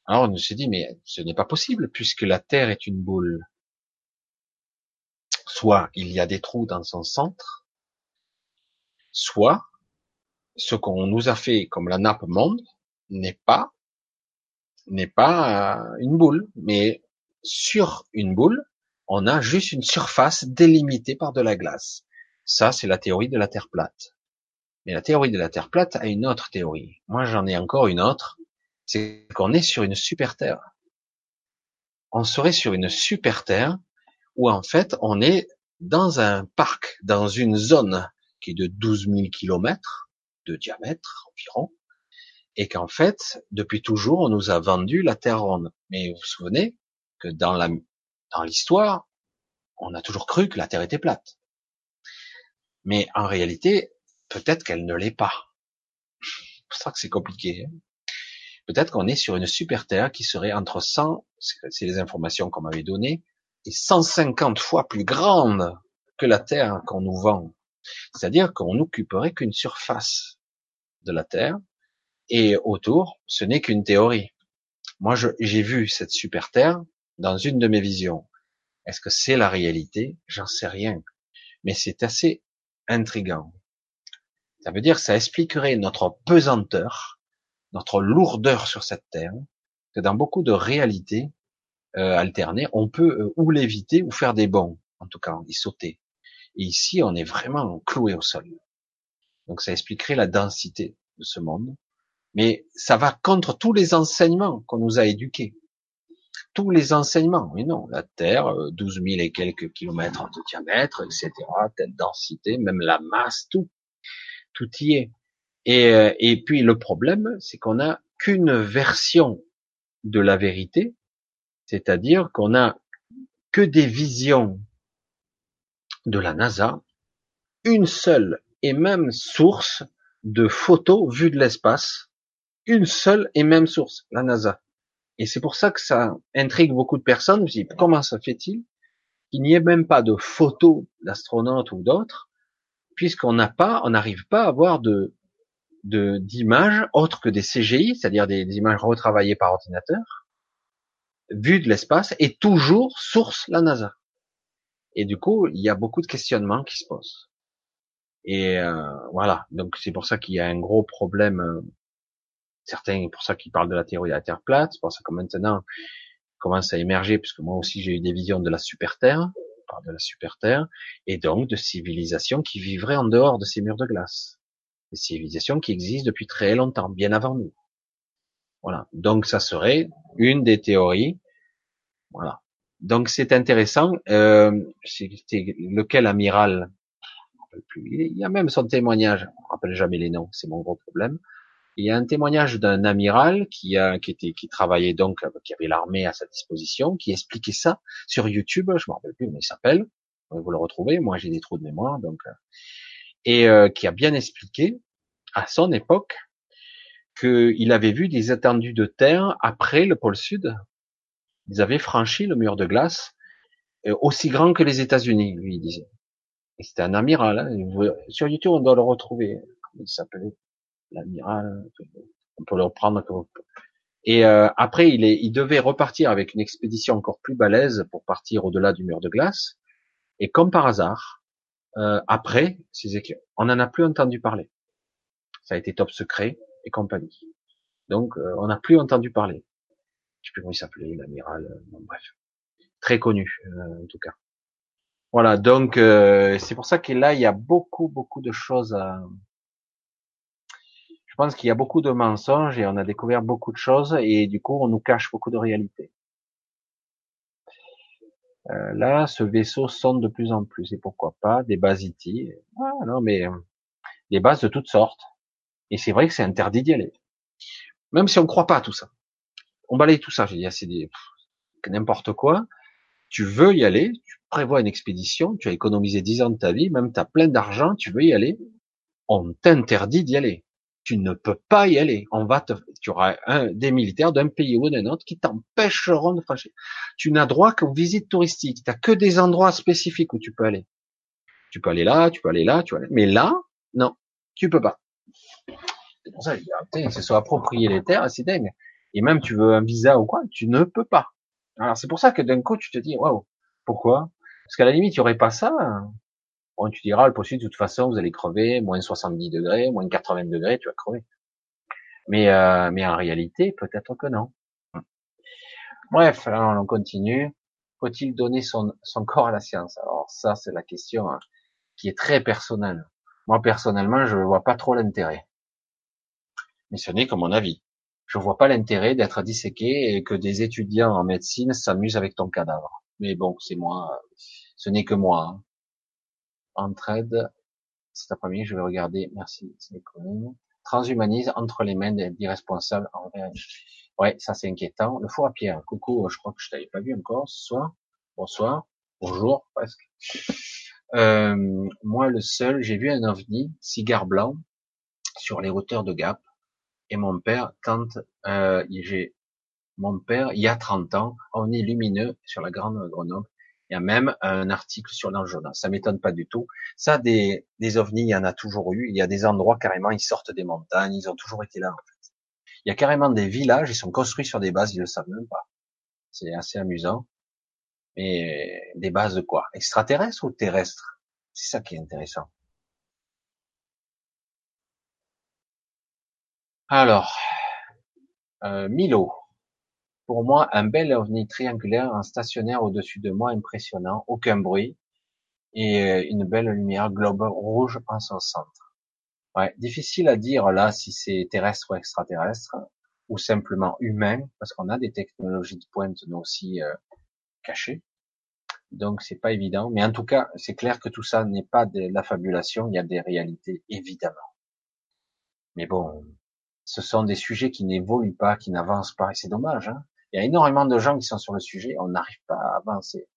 Alors on se dit, mais ce n'est pas possible puisque la Terre est une boule. Soit il y a des trous dans son centre, soit ce qu'on nous a fait comme la nappe monde n'est pas n'est pas euh, une boule, mais sur une boule, on a juste une surface délimitée par de la glace. Ça, c'est la théorie de la Terre plate. Mais la théorie de la Terre plate a une autre théorie. Moi, j'en ai encore une autre. C'est qu'on est sur une super Terre. On serait sur une super Terre où, en fait, on est dans un parc, dans une zone qui est de 12 000 kilomètres de diamètre environ, et qu'en fait, depuis toujours, on nous a vendu la Terre ronde. Mais vous vous souvenez que dans l'histoire, on a toujours cru que la Terre était plate. Mais en réalité, peut-être qu'elle ne l'est pas. C'est pour ça que c'est compliqué. Hein. Peut-être qu'on est sur une super Terre qui serait entre 100, c'est les informations qu'on m'avait données, et 150 fois plus grande que la Terre qu'on nous vend. C'est-à-dire qu'on n'occuperait qu'une surface de la Terre et autour, ce n'est qu'une théorie. Moi, j'ai vu cette super Terre dans une de mes visions. Est-ce que c'est la réalité? J'en sais rien. Mais c'est assez intrigant. Ça veut dire que ça expliquerait notre pesanteur, notre lourdeur sur cette terre, que dans beaucoup de réalités euh, alternées, on peut euh, ou l'éviter ou faire des bons, en tout cas, y sauter. Et ici, on est vraiment cloué au sol. Donc ça expliquerait la densité de ce monde. Mais ça va contre tous les enseignements qu'on nous a éduqués. Tous les enseignements. Mais non, la Terre, 12 euh, 000 et quelques kilomètres de diamètre, etc., telle densité, même la masse, tout tout y est. Et, euh, et puis le problème, c'est qu'on n'a qu'une version de la vérité, c'est-à-dire qu'on n'a que des visions de la NASA, une seule et même source de photos vues de l'espace, une seule et même source, la NASA. Et c'est pour ça que ça intrigue beaucoup de personnes. Comment ça fait-il qu'il n'y ait même pas de photos d'astronautes ou d'autres puisqu'on n'a pas, on n'arrive pas à avoir de d'images autres que des CGI, c'est-à-dire des, images retravaillées par ordinateur, vues de l'espace, et toujours source la NASA. Et du coup, il y a beaucoup de questionnements qui se posent. Et euh, voilà, donc c'est pour ça qu'il y a un gros problème. Euh, certains, pour ça qu'ils parlent de la théorie de la Terre plate, c'est pour ça que maintenant commence à émerger, puisque moi aussi j'ai eu des visions de la super Terre, de la super Terre, et donc de civilisations qui vivraient en dehors de ces murs de glace. Des civilisations qui existent depuis très longtemps, bien avant nous. Voilà. Donc ça serait une des théories. Voilà. Donc c'est intéressant. Euh, C'était lequel amiral? Il y a même son témoignage. Me rappelle jamais les noms. C'est mon gros problème. Il y a un témoignage d'un amiral qui a, qui était, qui travaillait donc, qui avait l'armée à sa disposition, qui expliquait ça sur YouTube. Je me rappelle plus comment il s'appelle. Vous le retrouvez. Moi, j'ai des trous de mémoire, donc, euh, et euh, qui a bien expliqué à son époque qu'il avait vu des étendues de terre après le pôle Sud. Ils avaient franchi le mur de glace euh, aussi grand que les États-Unis, lui il disait. C'était un amiral. Hein. Sur YouTube, on doit le retrouver. Comment il s'appelait? L'amiral, on peut le reprendre. Et euh, après, il, est, il devait repartir avec une expédition encore plus balèze pour partir au-delà du mur de glace. Et comme par hasard, euh, après, on n'en a plus entendu parler. Ça a été top secret et compagnie. Donc, euh, on n'a plus entendu parler. Je sais plus comment il s'appelait, l'amiral. bref, très connu en tout cas. Voilà, donc c'est pour ça que là, il y a beaucoup, beaucoup de choses à, je pense qu'il y a beaucoup de mensonges et on a découvert beaucoup de choses et du coup on nous cache beaucoup de réalités. Euh, là, ce vaisseau sonde de plus en plus et pourquoi pas des bases IT. Ah, non, mais euh, des bases de toutes sortes. Et c'est vrai que c'est interdit d'y aller. Même si on ne croit pas à tout ça. On balaye tout ça. J'ai dit, c'est des, n'importe quoi. Tu veux y aller, tu prévois une expédition, tu as économisé 10 ans de ta vie, même tu as plein d'argent, tu veux y aller. On t'interdit d'y aller tu ne peux pas y aller. On va te, tu auras un, des militaires d'un pays ou d'un autre qui t'empêcheront de franchir. Tu n'as droit qu'aux visites touristiques. Tu n'as que des endroits spécifiques où tu peux aller. Tu peux aller là, tu peux aller là, tu peux aller. Mais là, non, tu peux pas. C'est pour ça que ils se sont appropriés les terres, c'est dingue. Et même tu veux un visa ou quoi, tu ne peux pas. Alors c'est pour ça que d'un coup tu te dis, waouh, pourquoi? Parce qu'à la limite, il y aurait pas ça. Bon, tu diras, le possible, de toute façon, vous allez crever, moins 70 degrés, moins 80 degrés, tu vas crever. Mais, euh, mais en réalité, peut-être que non. Bref, alors on continue. Faut-il donner son, son corps à la science? Alors ça, c'est la question hein, qui est très personnelle. Moi, personnellement, je ne vois pas trop l'intérêt. Mais ce n'est que mon avis. Je vois pas l'intérêt d'être disséqué et que des étudiants en médecine s'amusent avec ton cadavre. Mais bon, c'est moi, ce n'est que moi. Entraide cet après-midi, je vais regarder, merci, c'est Transhumanise entre les mains d'irresponsables envers. Ouais, ça c'est inquiétant. Le four à pierre. Coucou, je crois que je t'avais pas vu encore ce soir. Bonsoir. Bonjour, presque. Euh, moi, le seul, j'ai vu un ovni, cigare blanc, sur les hauteurs de Gap. Et mon père, tente, euh, j'ai, mon père, il y a 30 ans, ovni lumineux sur la Grande Grenoble. Il y a même un article sur l'Anjona. Ça m'étonne pas du tout. Ça, des, des ovnis, il y en a toujours eu. Il y a des endroits carrément, ils sortent des montagnes. Ils ont toujours été là, en fait. Il y a carrément des villages, ils sont construits sur des bases, ils le savent même pas. C'est assez amusant. Mais des bases de quoi? Extraterrestres ou terrestres? C'est ça qui est intéressant. Alors, euh, Milo. Pour moi, un bel ovni triangulaire en stationnaire au-dessus de moi, impressionnant, aucun bruit et euh, une belle lumière globe rouge en son centre. Ouais, difficile à dire là si c'est terrestre ou extraterrestre ou simplement humain parce qu'on a des technologies de pointe aussi euh, cachées. Donc c'est pas évident, mais en tout cas c'est clair que tout ça n'est pas de la fabulation, il y a des réalités évidemment. Mais bon, ce sont des sujets qui n'évoluent pas, qui n'avancent pas, et c'est dommage. Hein il y a énormément de gens qui sont sur le sujet, on n'arrive pas à avancer.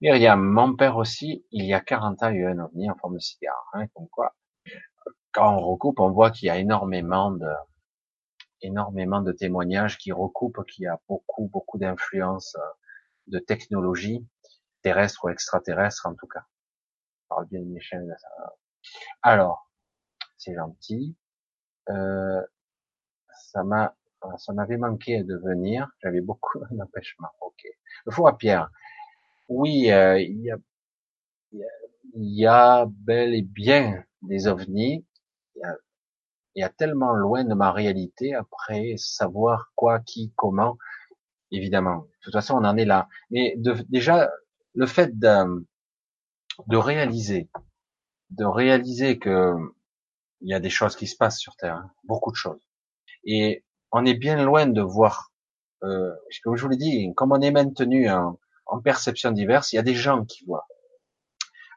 Myriam, mon père aussi, il y a 40 ans, il y a eu un ovni en forme de cigare. Hein, comme quoi, quand on recoupe, on voit qu'il y a énormément de, énormément de témoignages qui recoupent, qu'il y a beaucoup, beaucoup d'influence de technologie terrestre ou extraterrestre en tout cas. parle bien de Michel. Alors, c'est gentil. Euh, ça m'a ça m'avait manqué de venir. J'avais beaucoup d'empêchements. Ok. Le four à pierre. Oui, euh, il, y a, il, y a, bel et bien des ovnis. Il y, y a tellement loin de ma réalité. Après, savoir quoi, qui, comment. Évidemment. De toute façon, on en est là. Mais de, déjà, le fait de, de réaliser, de réaliser que il y a des choses qui se passent sur Terre, hein, beaucoup de choses. Et on est bien loin de voir, euh, comme je vous l'ai dit, comme on est maintenu en, perception diverse, il y a des gens qui voient,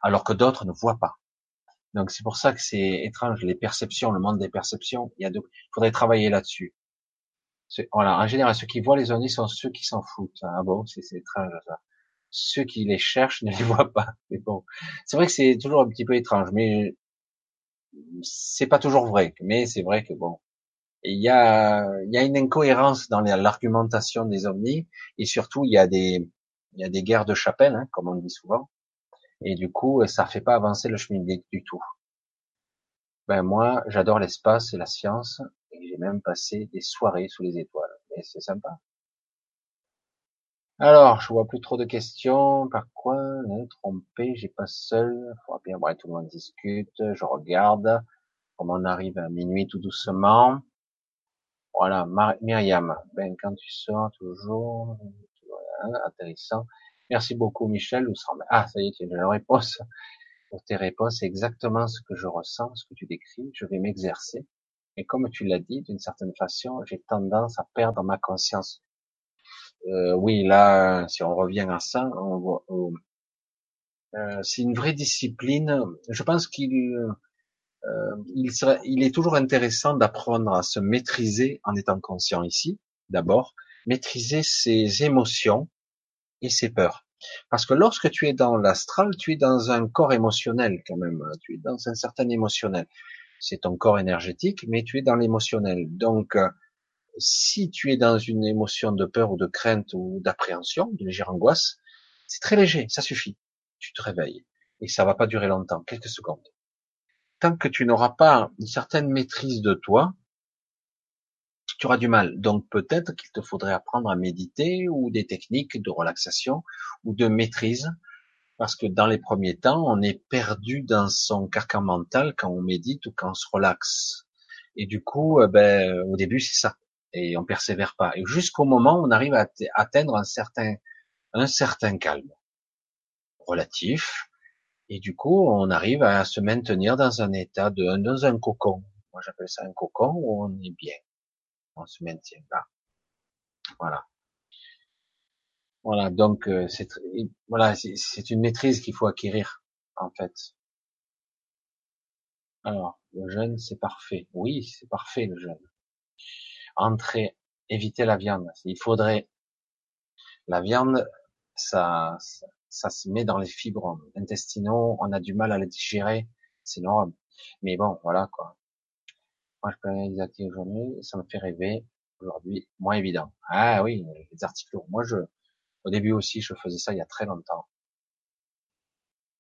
alors que d'autres ne voient pas. Donc c'est pour ça que c'est étrange, les perceptions, le monde des perceptions, il y a de, il faudrait travailler là-dessus. Voilà, en général, ceux qui voient les ovnis sont ceux qui s'en foutent. Ah bon, c'est étrange ça. Ceux qui les cherchent ne les voient pas. Mais bon, c'est vrai que c'est toujours un petit peu étrange, mais c'est pas toujours vrai. Mais c'est vrai que bon, il y a, y a une incohérence dans l'argumentation des ovnis et surtout il y a des, il y a des guerres de chapelle, hein, comme on dit souvent, et du coup ça fait pas avancer le chemin du tout. Ben moi, j'adore l'espace et la science, et j'ai même passé des soirées sous les étoiles, et c'est sympa. Alors, je vois plus trop de questions. Par quoi trompé J'ai pas seul. Faudra bien, bon, tout le monde discute. Je regarde. Comme on arrive à minuit tout doucement. Voilà, Myriam. Ben, quand tu sors toujours, intéressant. Merci beaucoup, Michel. Ah, ça y est, tu as la réponse. Pour tes réponses, c'est exactement ce que je ressens, ce que tu décris. Je vais m'exercer. Et comme tu l'as dit, d'une certaine façon, j'ai tendance à perdre ma conscience. Euh, oui, là, si on revient à ça, on voit, euh, c'est une vraie discipline. Je pense qu'il euh, il, serait, il est toujours intéressant d'apprendre à se maîtriser en étant conscient ici, d'abord, maîtriser ses émotions et ses peurs. Parce que lorsque tu es dans l'astral, tu es dans un corps émotionnel quand même, tu es dans un certain émotionnel. C'est ton corps énergétique, mais tu es dans l'émotionnel. Donc, euh, si tu es dans une émotion de peur ou de crainte ou d'appréhension, de légère angoisse, c'est très léger, ça suffit. Tu te réveilles. Et ça va pas durer longtemps, quelques secondes tant que tu n'auras pas une certaine maîtrise de toi, tu auras du mal. Donc peut-être qu'il te faudrait apprendre à méditer ou des techniques de relaxation ou de maîtrise, parce que dans les premiers temps, on est perdu dans son carcan mental quand on médite ou quand on se relaxe. Et du coup, euh, ben, au début, c'est ça. Et on persévère pas. Et jusqu'au moment où on arrive à atteindre un certain, un certain calme relatif, et du coup, on arrive à se maintenir dans un état de, dans un cocon. Moi, j'appelle ça un cocon où on est bien. On se maintient là. Voilà. Voilà. Donc, euh, c'est, voilà, c'est une maîtrise qu'il faut acquérir, en fait. Alors, le jeûne, c'est parfait. Oui, c'est parfait, le jeûne. Entrer, éviter la viande. Il faudrait, la viande, ça, ça se met dans les fibres intestinaux, on a du mal à le digérer, c'est énorme. Mais bon, voilà quoi. Moi, je connais les articles aujourd'hui, ça me fait rêver. Aujourd'hui, moins évident. Ah oui, les articles. Moi, je, au début aussi, je faisais ça il y a très longtemps.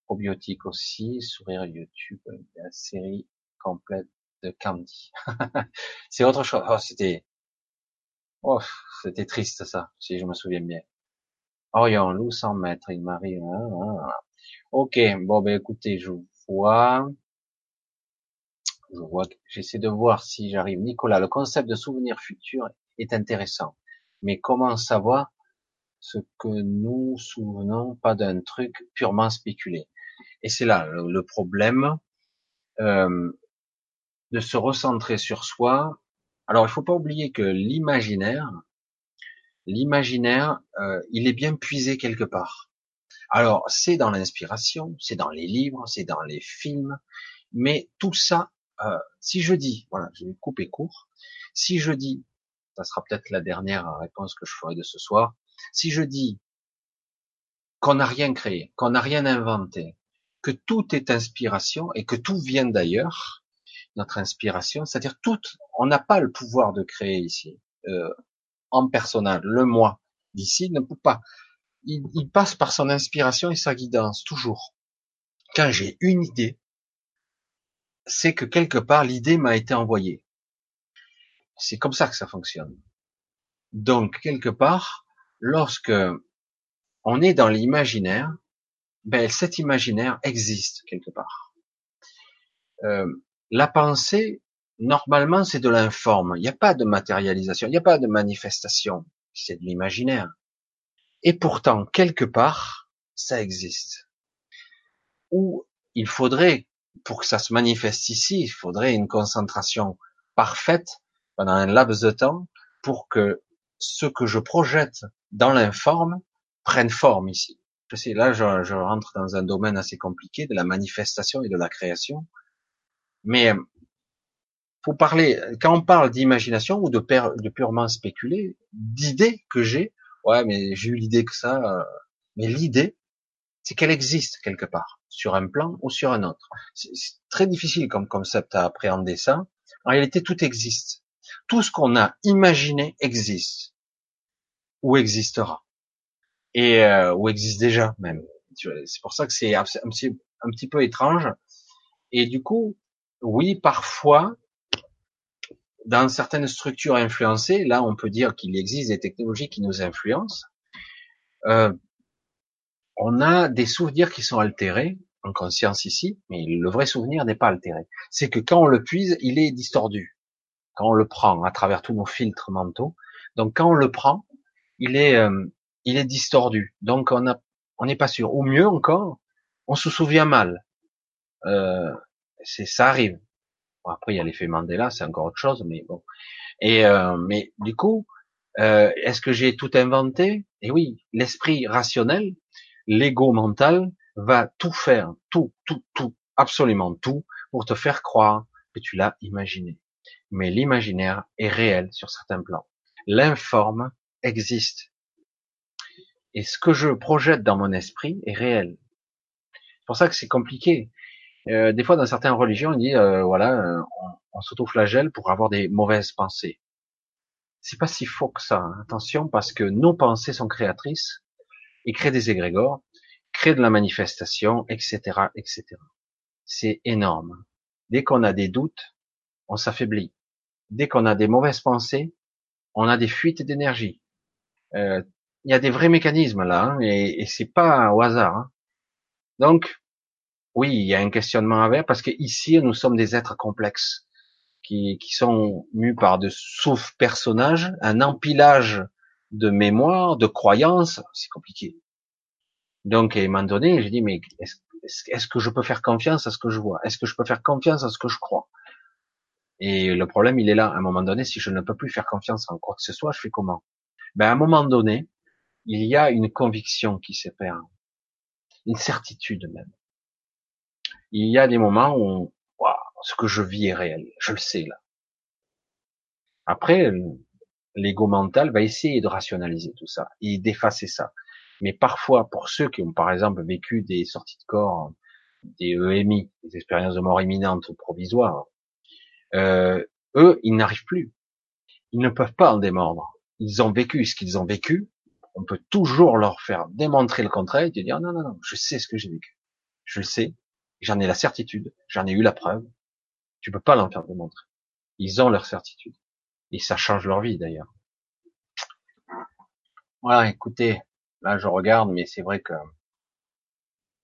Probiotiques aussi, sourire YouTube, la série complète de Candy. c'est autre chose. Oh, c'était, oh, c'était triste ça, si je me souviens bien. Orion, loup 100 mètres, il m'arrive. Hein, hein. Ok, bon ben écoutez, je vois, je vois, j'essaie de voir si j'arrive. Nicolas, le concept de souvenir futur est intéressant, mais comment savoir ce que nous souvenons pas d'un truc purement spéculé? Et c'est là le, problème euh, de se recentrer sur soi. Alors il faut pas oublier que l'imaginaire, l'imaginaire, euh, il est bien puisé quelque part. Alors, c'est dans l'inspiration, c'est dans les livres, c'est dans les films, mais tout ça, euh, si je dis, voilà, je vais couper court, si je dis, ça sera peut-être la dernière réponse que je ferai de ce soir, si je dis qu'on n'a rien créé, qu'on n'a rien inventé, que tout est inspiration et que tout vient d'ailleurs, notre inspiration, c'est-à-dire tout, on n'a pas le pouvoir de créer ici, euh, en personnel, le moi d'ici ne peut pas il, passe par son inspiration et sa guidance, toujours. Quand j'ai une idée, c'est que quelque part l'idée m'a été envoyée. C'est comme ça que ça fonctionne. Donc quelque part, lorsque on est dans l'imaginaire, ben cet imaginaire existe quelque part. Euh, la pensée, normalement, c'est de l'informe. Il n'y a pas de matérialisation, il n'y a pas de manifestation. C'est de l'imaginaire. Et pourtant, quelque part, ça existe. Ou il faudrait, pour que ça se manifeste ici, il faudrait une concentration parfaite pendant un laps de temps pour que ce que je projette dans l'informe prenne forme ici. Je sais, là, je, je, rentre dans un domaine assez compliqué de la manifestation et de la création. Mais faut parler, quand on parle d'imagination ou de, de purement spéculer, d'idées que j'ai, ouais, mais j'ai eu l'idée que ça. Euh, mais l'idée, c'est qu'elle existe quelque part, sur un plan ou sur un autre. C'est très difficile comme concept à appréhender ça. En réalité, tout existe. Tout ce qu'on a imaginé existe ou existera et euh, ou existe déjà même. C'est pour ça que c'est un un petit peu étrange. Et du coup, oui, parfois, dans certaines structures influencées, là on peut dire qu'il existe des technologies qui nous influencent, euh, on a des souvenirs qui sont altérés en conscience ici, mais le vrai souvenir n'est pas altéré. C'est que quand on le puise, il est distordu. Quand on le prend à travers tous nos filtres mentaux, donc quand on le prend, il est, euh, il est distordu. Donc on a, on n'est pas sûr. Ou mieux encore, on se souvient mal. Euh, c'est ça arrive après, il y a l'effet Mandela, c'est encore autre chose, mais bon. Et euh, mais du coup, euh, est-ce que j'ai tout inventé? Et oui, l'esprit rationnel, l'ego mental, va tout faire, tout, tout, tout, absolument tout, pour te faire croire que tu l'as imaginé. Mais l'imaginaire est réel sur certains plans. L'informe existe. Et ce que je projette dans mon esprit est réel. C'est pour ça que c'est compliqué. Euh, des fois, dans certaines religions, on dit, euh, voilà, euh, on, on s'auto-flagelle pour avoir des mauvaises pensées. C'est pas si faux que ça. Hein. Attention, parce que nos pensées sont créatrices et créent des égrégores, créent de la manifestation, etc., etc. C'est énorme. Dès qu'on a des doutes, on s'affaiblit. Dès qu'on a des mauvaises pensées, on a des fuites d'énergie. Il y a des vrais mécanismes là, hein, et, et c'est pas au hasard. Hein. Donc, oui, il y a un questionnement à faire parce que ici, nous sommes des êtres complexes qui, qui sont mus par de sauf personnages, un empilage de mémoire, de croyances, c'est compliqué. Donc, à un moment donné, j'ai dit, mais est-ce que je peux faire confiance à ce que je vois? Est-ce que je peux faire confiance à ce que je crois? Et le problème, il est là. À un moment donné, si je ne peux plus faire confiance en quoi que ce soit, je fais comment? Ben, à un moment donné, il y a une conviction qui s'épère, une certitude même il y a des moments où ce que je vis est réel, je le sais là. Après, l'ego mental va essayer de rationaliser tout ça et d'effacer ça. Mais parfois, pour ceux qui ont par exemple vécu des sorties de corps, des EMI, des expériences de mort imminente ou provisoire, euh, eux, ils n'arrivent plus. Ils ne peuvent pas en démordre. Ils ont vécu ce qu'ils ont vécu. On peut toujours leur faire démontrer le contraire et dire non, non, non, je sais ce que j'ai vécu. Je le sais. J'en ai la certitude, j'en ai eu la preuve. Tu peux pas leur faire démontrer. Ils ont leur certitude. Et ça change leur vie d'ailleurs. Voilà, écoutez, là je regarde, mais c'est vrai que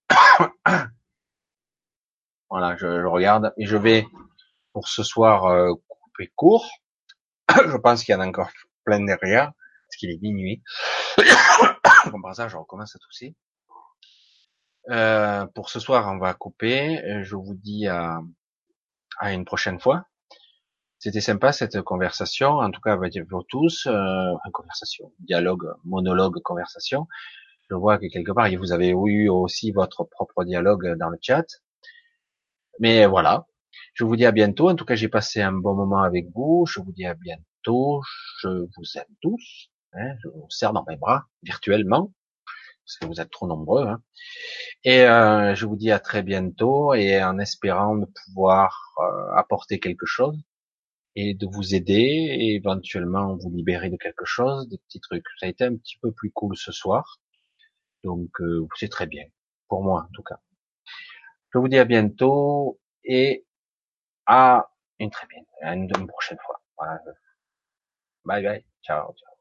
voilà, je, regarde et je vais pour ce soir euh, couper court. je pense qu'il y en a encore plein derrière, parce qu'il est minuit. Comme par ça, je recommence à tousser. Euh, pour ce soir, on va couper. Je vous dis à, à une prochaine fois. C'était sympa cette conversation, en tout cas avec vous tous, euh, conversation, dialogue, monologue, conversation. Je vois que quelque part vous avez eu aussi votre propre dialogue dans le chat. Mais voilà, je vous dis à bientôt. En tout cas, j'ai passé un bon moment avec vous. Je vous dis à bientôt. Je vous aime tous. Hein. je vous serre dans mes bras virtuellement parce que vous êtes trop nombreux. Hein. Et euh, je vous dis à très bientôt et en espérant de pouvoir euh, apporter quelque chose et de vous aider et éventuellement vous libérer de quelque chose, des petits trucs. Ça a été un petit peu plus cool ce soir. Donc euh, c'est très bien. Pour moi en tout cas. Je vous dis à bientôt et à une très bien, à une, prochaine fois. Voilà. Bye bye. Ciao. ciao.